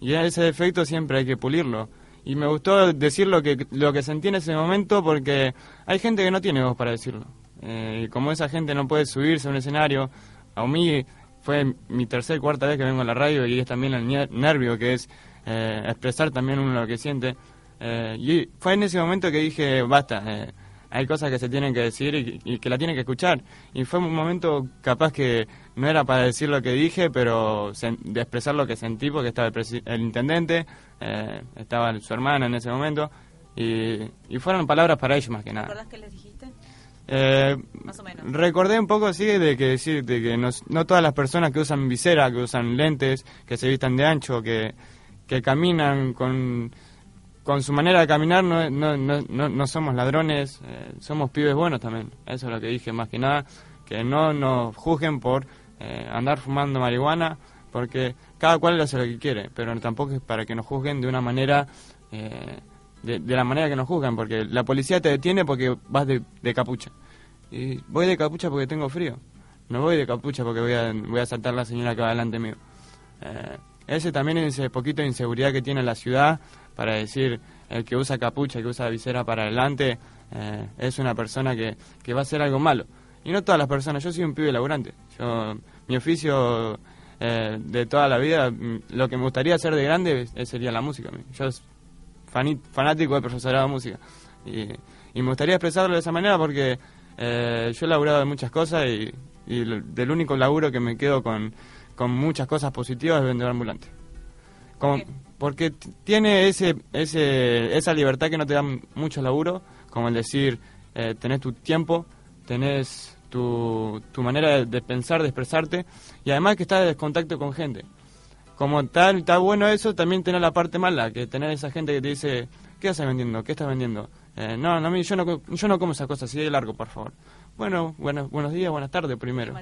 y ese defecto siempre hay que pulirlo. Y me gustó decir lo que, lo que sentí en ese momento porque hay gente que no tiene voz para decirlo. Eh, y como esa gente no puede subirse a un escenario, a mí fue mi tercera cuarta vez que vengo a la radio y es también el ner- nervio que es eh, expresar también uno lo que siente. Eh, y fue en ese momento que dije, basta, eh, hay cosas que se tienen que decir y, y que la tienen que escuchar. Y fue un momento capaz que no era para decir lo que dije, pero de expresar lo que sentí porque estaba el, el intendente, eh, estaba su hermana en ese momento y, y fueron palabras para ellos más que nada. ¿Recordás qué les dijiste? Eh, Más o menos. Recordé un poco, sí, de que decir de que no, no todas las personas que usan visera, que usan lentes, que se vistan de ancho, que, que caminan con, con su manera de caminar, no, no, no, no, no somos ladrones, eh, somos pibes buenos también. Eso es lo que dije más que nada, que no nos juzguen por eh, andar fumando marihuana, porque cada cual hace lo que quiere, pero tampoco es para que nos juzguen de una manera... eh, de, la manera que nos juzgan, porque la policía te detiene porque vas de, capucha. Y voy de capucha porque tengo frío. No voy de capucha porque voy a, voy a saltar la señora que va delante mío. Eh, ese también es ese poquito de inseguridad que tiene la ciudad para decir el que usa capucha, el que usa visera para adelante, eh, es una persona que, que va a hacer algo malo. Y no todas las personas, yo soy un pibe laburante. Yo, mi oficio eh, de toda la vida, mm, lo que me gustaría hacer de grande sería la música. Yo fanático del profesorado de música. Y, y me gustaría expresarlo de esa manera porque eh, yo he laburado de muchas cosas y, del único laburo que me quedo con, con muchas cosas positivas es vendedor ambulante. Como- porque tiene ese, ese, esa libertad que no te dan muchos laburos, como el decir, eh, tenés tu tiempo, tenés tu, tu manera de, de pensar, de expresarte, y además que estás en contacto con gente como tal, está bueno eso, también tener la parte mala, que tener esa gente que te dice, ¿qué estás vendiendo? ¿Qué estás vendiendo? Eh, no, no, yo no, yo no como esas cosas, de largo, por favor. Bueno, bueno, buenos días, buenas tardes primero.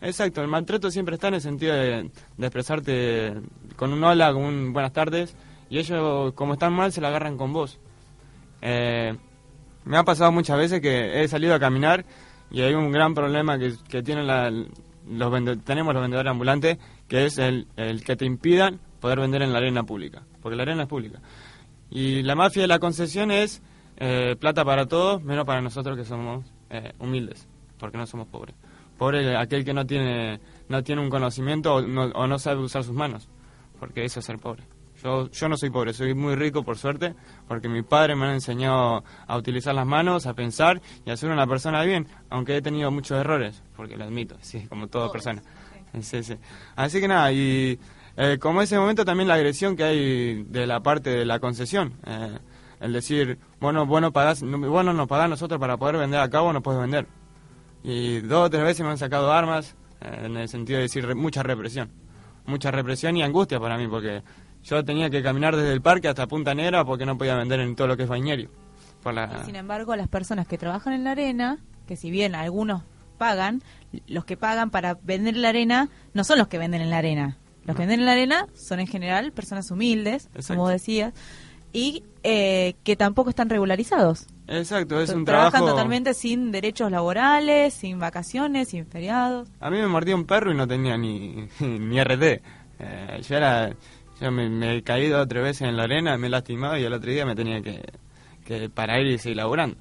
Exacto, el maltrato siempre está en el sentido de, de expresarte con un hola, con un buenas tardes, y ellos, como están mal, se la agarran con vos. Eh, me ha pasado muchas veces que he salido a caminar y hay un gran problema que, que tienen la- los vende- tenemos los vendedores ambulantes, que es el, el que te impidan poder vender en la arena pública, porque la arena es pública. Y la mafia de la concesión es eh, plata para todos, menos para nosotros que somos eh, humildes, porque no somos pobres. Pobre aquel que no tiene, no tiene un conocimiento o no, o no sabe usar sus manos, porque eso es ser pobre. Yo, yo no soy pobre, soy muy rico por suerte, porque mi padre me ha enseñado a utilizar las manos, a pensar y a ser una persona de bien, aunque he tenido muchos errores, porque lo admito, *laughs* sí, como toda persona. *laughs* Sí, sí. Así que nada, y eh, como ese momento también la agresión que hay de la parte de la concesión, eh, el decir, bueno, bueno, pagás, no- bueno, nos pagás nosotros para poder vender acá, vos no puedes vender. Y dos o tres veces me han sacado armas, eh, en el sentido de decir re- mucha represión. Mucha represión y angustia para mí, porque yo tenía que caminar desde el parque hasta Punta Negra porque no podía vender en todo lo que es bañerio. La... Sin embargo, las personas que trabajan en la arena, que si bien algunos pagan, los que pagan para vender en la arena no son los que venden en la arena. Los que venden en la arena son en general personas humildes, Exacto. como decías, y eh, que tampoco están regularizados. Exacto, es un Trabajan trabajo... totalmente sin derechos laborales, sin vacaciones, sin feriados. A mí me mordió un perro y no tenía ni, *laughs* ni RT. Eh, yo era, yo me, me he caído tres veces en la arena, me he lastimado y el otro día me tenía que, que parar y seguir laburando.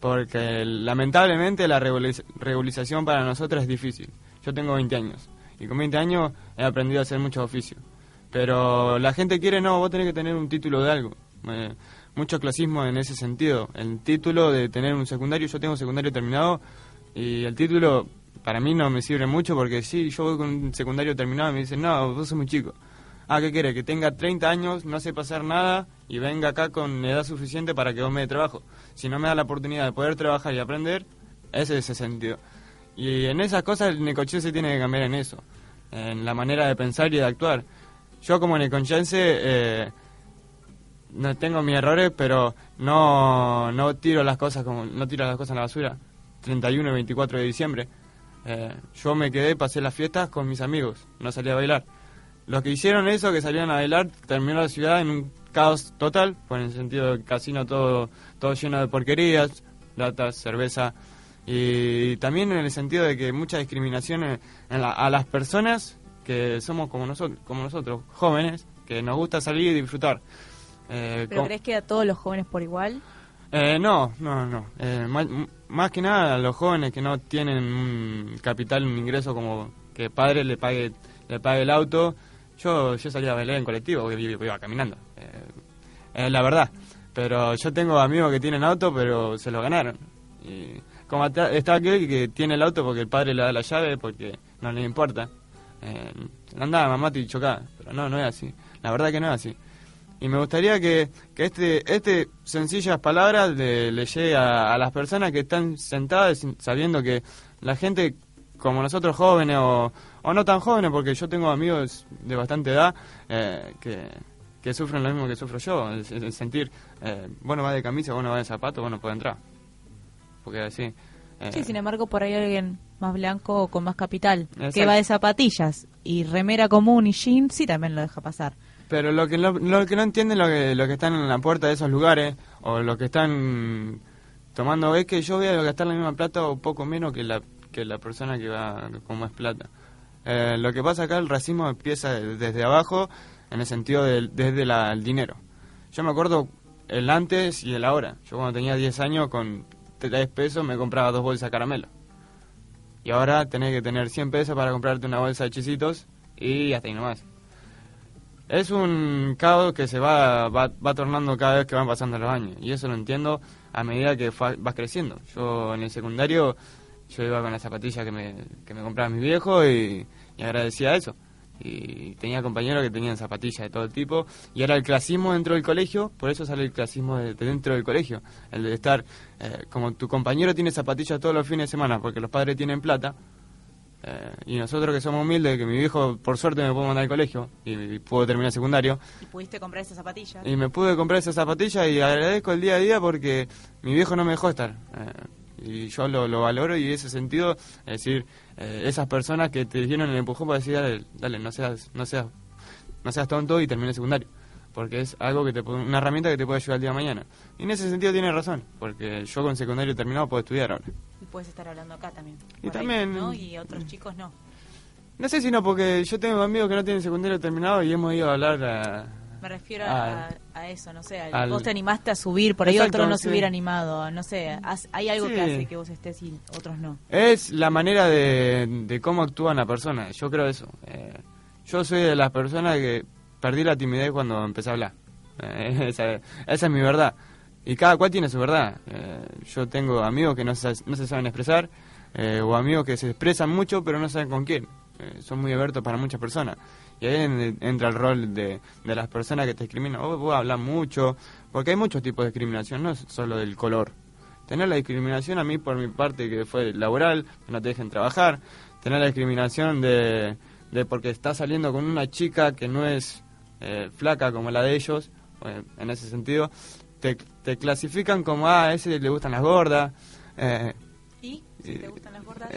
Porque lamentablemente la regulariz- regularización para nosotros es difícil. Yo tengo 20 años y con 20 años he aprendido a hacer muchos oficios. Pero la gente quiere, no, vos tenés que tener un título de algo. Mucho clasismo en ese sentido. El título de tener un secundario, yo tengo un secundario terminado y el título para mí no me sirve mucho porque sí, yo voy con un secundario terminado y me dicen, no, vos sos muy chico. Ah, ¿qué quiere? Que tenga 30 años, no sepa hacer nada y venga acá con edad suficiente para que vos me dé trabajo. Si no me da la oportunidad de poder trabajar y aprender, ese es el sentido. Y en esas cosas el necochea se tiene que cambiar en eso, en la manera de pensar y de actuar. Yo como necochense eh, tengo mis errores, pero no, no tiro las cosas como no tiro las cosas en la basura. 31 y 24 de diciembre. Eh, yo me quedé, pasé las fiestas con mis amigos, no salí a bailar. Los que hicieron eso, que salían a bailar, terminó la ciudad en un caos total, por en el sentido del casino todo, todo lleno de porquerías, latas, cerveza, y también en el sentido de que mucha discriminación en- en la- a las personas que somos como nosotros, como nosotros, jóvenes, que nos gusta salir y disfrutar. Eh, ¿Pero crees que a todos los jóvenes por igual? eh, no, no, no. Eh, más, más que nada a los jóvenes que no tienen un capital, un ingreso como que padre le pague, le pague el auto. Yo, yo salía a bailar en colectivo, iba, caminando. Eh, es la verdad. Pero yo tengo amigos que tienen auto, pero se lo ganaron. Y como está aquel que tiene el auto porque el padre le da la llave, porque no le importa. Eh, andaba mamá y chocaba. Pero no, no es así. La verdad que no es así. Y me gustaría que, que este, este sencillas palabras le, le llegue a, a las personas que están sentadas sabiendo que la gente como nosotros jóvenes o, o no tan jóvenes, porque yo tengo amigos de bastante edad eh, que, que sufren lo mismo que sufro yo, el, el sentir, eh, bueno va de camisa, bueno va de zapato, bueno puede entrar. Porque así... eh, Sí, sin embargo, por ahí alguien más blanco o con más capital, que va de zapatillas y remera común y jean, sí también lo deja pasar. Pero lo que, lo, lo que no entienden lo que, lo que están en la puerta de esos lugares o lo que están tomando es que yo voy a gastar la misma plata o poco menos que la, que la persona que va con más plata. Eh, lo que pasa acá, el racismo empieza de- desde abajo en el sentido del desde la- el dinero. Yo me acuerdo el antes y el ahora. Yo cuando tenía 10 años con 3 pesos me compraba dos bolsas de caramelo. Y ahora tenés que tener 100 pesos para comprarte una bolsa de chisitos y hasta ahí nomás. Es un caos que se va, va, va tornando cada vez que van pasando los años. Y eso lo entiendo a medida que vas creciendo. Yo en el secundario, yo iba con las zapatillas que me, que me compraba mi viejo y, y agradecía eso. Y tenía compañeros que tenían zapatillas de todo tipo. Y era el clasismo dentro del colegio, por eso sale el clasismo de, de dentro del colegio. El de estar, eh, como tu compañero tiene zapatillas todos los fines de semana porque los padres tienen plata, eh, y nosotros que somos humildes, que mi viejo por suerte me pudo mandar al colegio y, y pudo terminar secundario, ¿Y pudiste comprar esas zapatillas? y me pude comprar esas zapatillas y agradezco el día a día porque mi viejo no me dejó estar. Eh, y yo lo, lo valoro y ese sentido, es decir, eh, esas personas que te dieron el empujón para decir, dale, dale, no seas, no seas, no seas tonto y termine el secundario. Porque es algo que te una herramienta que te puede ayudar el día de mañana. Y en ese sentido tiene razón, porque yo con secundario terminado puedo estudiar ahora. Y puedes estar hablando acá también. Y ahí, también- ¿no? Y otros chicos no. No sé si no, porque yo tengo amigos que no tienen secundario terminado y hemos ido a hablar a... Me refiero Ah, a, a eso, no sé. al- al- vos te animaste a subir, por ahí Exacto, otro no sí. se hubiera animado. No sé, hay algo que hace que vos estés y otros no. Es la manera de, de cómo actúa la persona, yo creo eso. Eh, yo soy de las personas que perdí la timidez cuando empecé a hablar. Eh, *laughs* esa, esa es mi verdad. Y cada cual tiene su verdad. Eh, yo tengo amigos que no se, no se saben expresar, eh, o amigos que se expresan mucho pero no saben con quién. Eh, son muy abiertos para muchas personas. Y ahí en- entra el rol de, de las personas que te discriminan. Vos, vos hablas mucho, porque hay muchos tipos de discriminación, no es solo del color. Tener la discriminación a mí por mi parte que fue laboral, que no te dejen trabajar. Tener la discriminación de, de porque estás saliendo con una chica que no es eh, flaca como la de ellos, eh, en ese sentido. Te, te clasifican como, ah, a ese le gustan las gordas. eh, ¿Y? Si te gustan las gordas,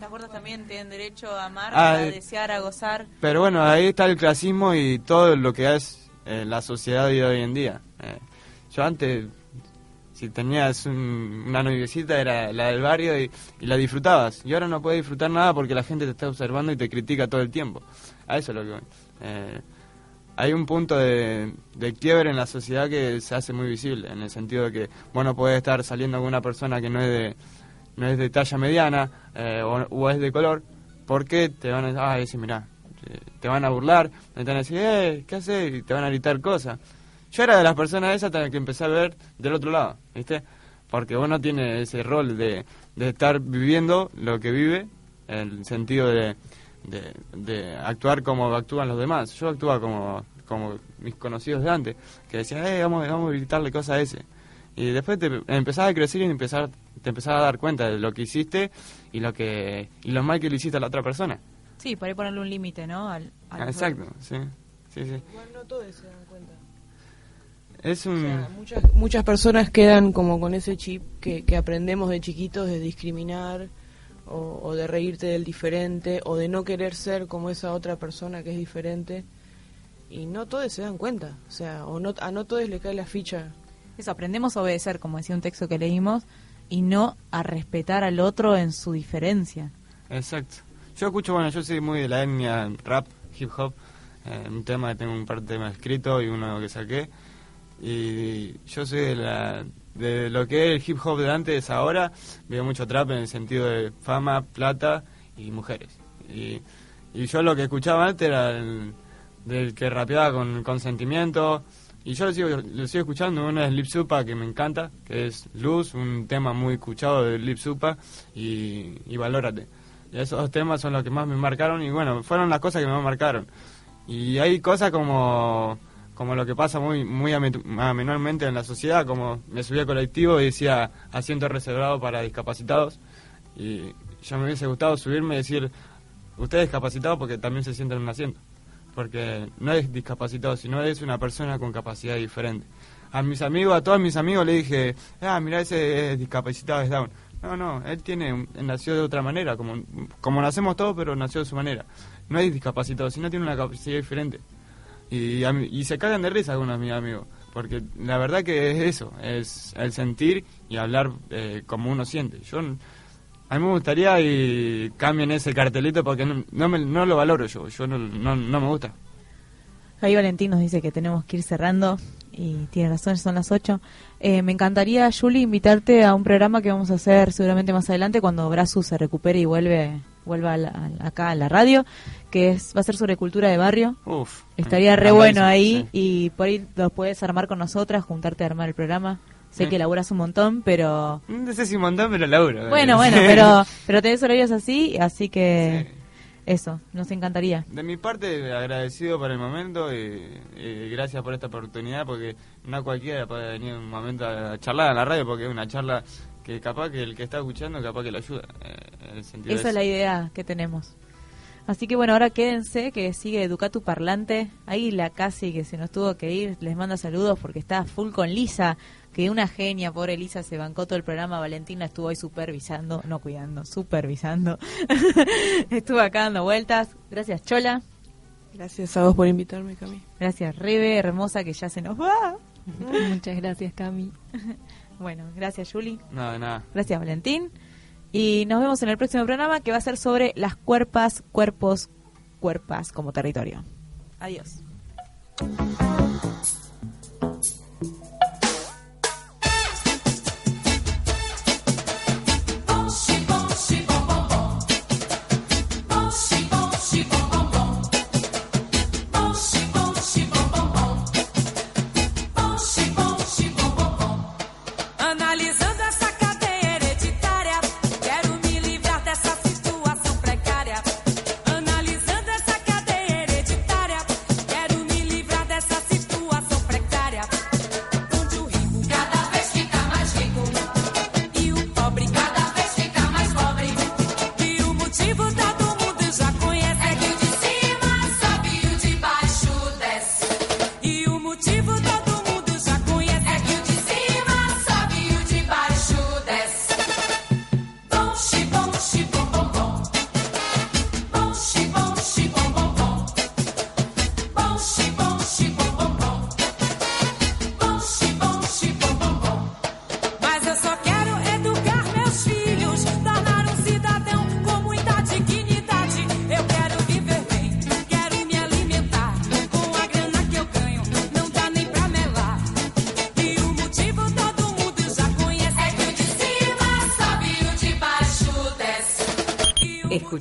las gordas también tienen derecho a amar, Ah, a eh, desear, a gozar. Pero bueno, ahí está el clasismo y todo lo que es eh, la sociedad de hoy en día. Eh, yo antes, si tenías un- una noviecita, era la del barrio y, y la disfrutabas. Y ahora no puedes disfrutar nada porque la gente te está observando y te critica todo el tiempo. A eso es lo que voy. Eh, hay un punto de, de quiebre en la sociedad que se hace muy visible, en el sentido de que vos no podés estar saliendo con una persona que no es de, es de talla mediana eh, o, es de color, porque te van a ah, decir, mirá, te van a burlar, te van a decir, eh, ¿qué haces? Y te van a gritar cosas. Yo era de las personas esas que empecé a ver del otro lado, ¿viste? Porque vos no tienes ese rol de, de estar viviendo lo que vive, en el sentido de, de, de actuar como actúan los demás. Yo actúa como, como mis conocidos de antes, que decían, eh, vamos, vamos a gritarle cosas a ese. Y después te empezás a crecer y empezar, te empezás a dar cuenta de lo que hiciste y lo que y lo mal que le hiciste a la otra persona. Sí, por ahí ponerle un límite, ¿no? Al, al Ah, Exacto, sí. sí, sí. Igual no todos se dan cuenta. Es un... O sea, muchas, muchas personas quedan como con ese chip que, que aprendemos de chiquitos de discriminar o, o de reírte del diferente o de no querer ser como esa otra persona que es diferente y no todos se dan cuenta, o sea, o no, a no todos le cae la ficha. Eso, aprendemos a obedecer, como decía un texto que leímos, y no a respetar al otro en su diferencia. Exacto. Yo escucho, bueno, yo soy muy de la etnia rap, hip hop, eh, un tema, tengo un par de temas escritos y uno que saqué, y yo soy de, la, de lo que es el hip hop de antes ahora, veo mucho trap en el sentido de fama, plata y mujeres. Y, y yo lo que escuchaba antes era el, del que rapeaba con, con sentimiento, y yo lo sigo, lo sigo escuchando, uno es Lip Supa, que me encanta, que es Luz, un tema muy escuchado de Lip Supa, y, y Valórate. Y esos dos temas son los que más me marcaron, y bueno, fueron las cosas que me marcaron. Y hay cosas como, como lo que pasa muy muy ame- amenualmente en la sociedad, como me subí al colectivo y decía asiento reservado para discapacitados, y yo me hubiese gustado subirme y decir, usted es discapacitado porque también se sienta en un asiento porque no es discapacitado, sino es una persona con capacidad diferente. A mis amigos, a todos mis amigos le dije, ah, mira, ese es discapacitado, es down. No, no, él tiene, nació de otra manera, como, como nacemos todos, pero nació de su manera. No es discapacitado, sino tiene una capacidad diferente. Y, y se cagan de risa algunos de mis amigos, porque la verdad que es eso, es el sentir y hablar eh, como uno siente. Yo, a mí me gustaría y cambien ese cartelito porque no, no, me- no lo valoro yo, yo no, no, no me gusta. Ahí Valentín nos dice que tenemos que ir cerrando y tiene razón, son las 8. Eh, me encantaría, Julie, invitarte a un programa que vamos a hacer seguramente más adelante cuando Brazu se recupere y vuelve vuelva a la- a- acá a la radio, que es va a ser sobre cultura de barrio. Uf, Estaría re bueno ahí sí. y por ahí lo puedes armar con nosotras, juntarte a armar el programa. Sé Sí. que laburas un montón, pero... No sé si un montón, pero laburo. Bueno, bueno, *laughs* pero, pero tenés horarios así, así que eso, nos encantaría. De mi parte, agradecido por el momento y, y gracias por esta oportunidad porque no cualquiera puede venir un momento a charlar en la radio porque es una charla que capaz que el que está escuchando capaz que le ayuda. eh, en el sentido Esa es la idea que tenemos. Así que bueno, ahora quédense, que sigue Educatu Parlante. Ahí la casi que se nos tuvo que ir, les manda saludos porque está full con Lisa, que una genia, pobre Lisa, se bancó todo el programa. Valentina estuvo ahí supervisando, no cuidando, supervisando. *laughs* estuvo acá dando vueltas. Gracias, Chola. Gracias a vos por invitarme, Cami. Gracias, Rebe, hermosa, que ya se nos va. *laughs* Muchas gracias, Cami. *laughs* Bueno, gracias, Juli. Nada, de nada. Gracias, Valentín. Y nos vemos en el próximo programa que va a ser sobre las cuerpas, cuerpos, cuerpas como territorio. Adiós.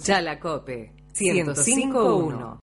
Escucha la COPE 105.1.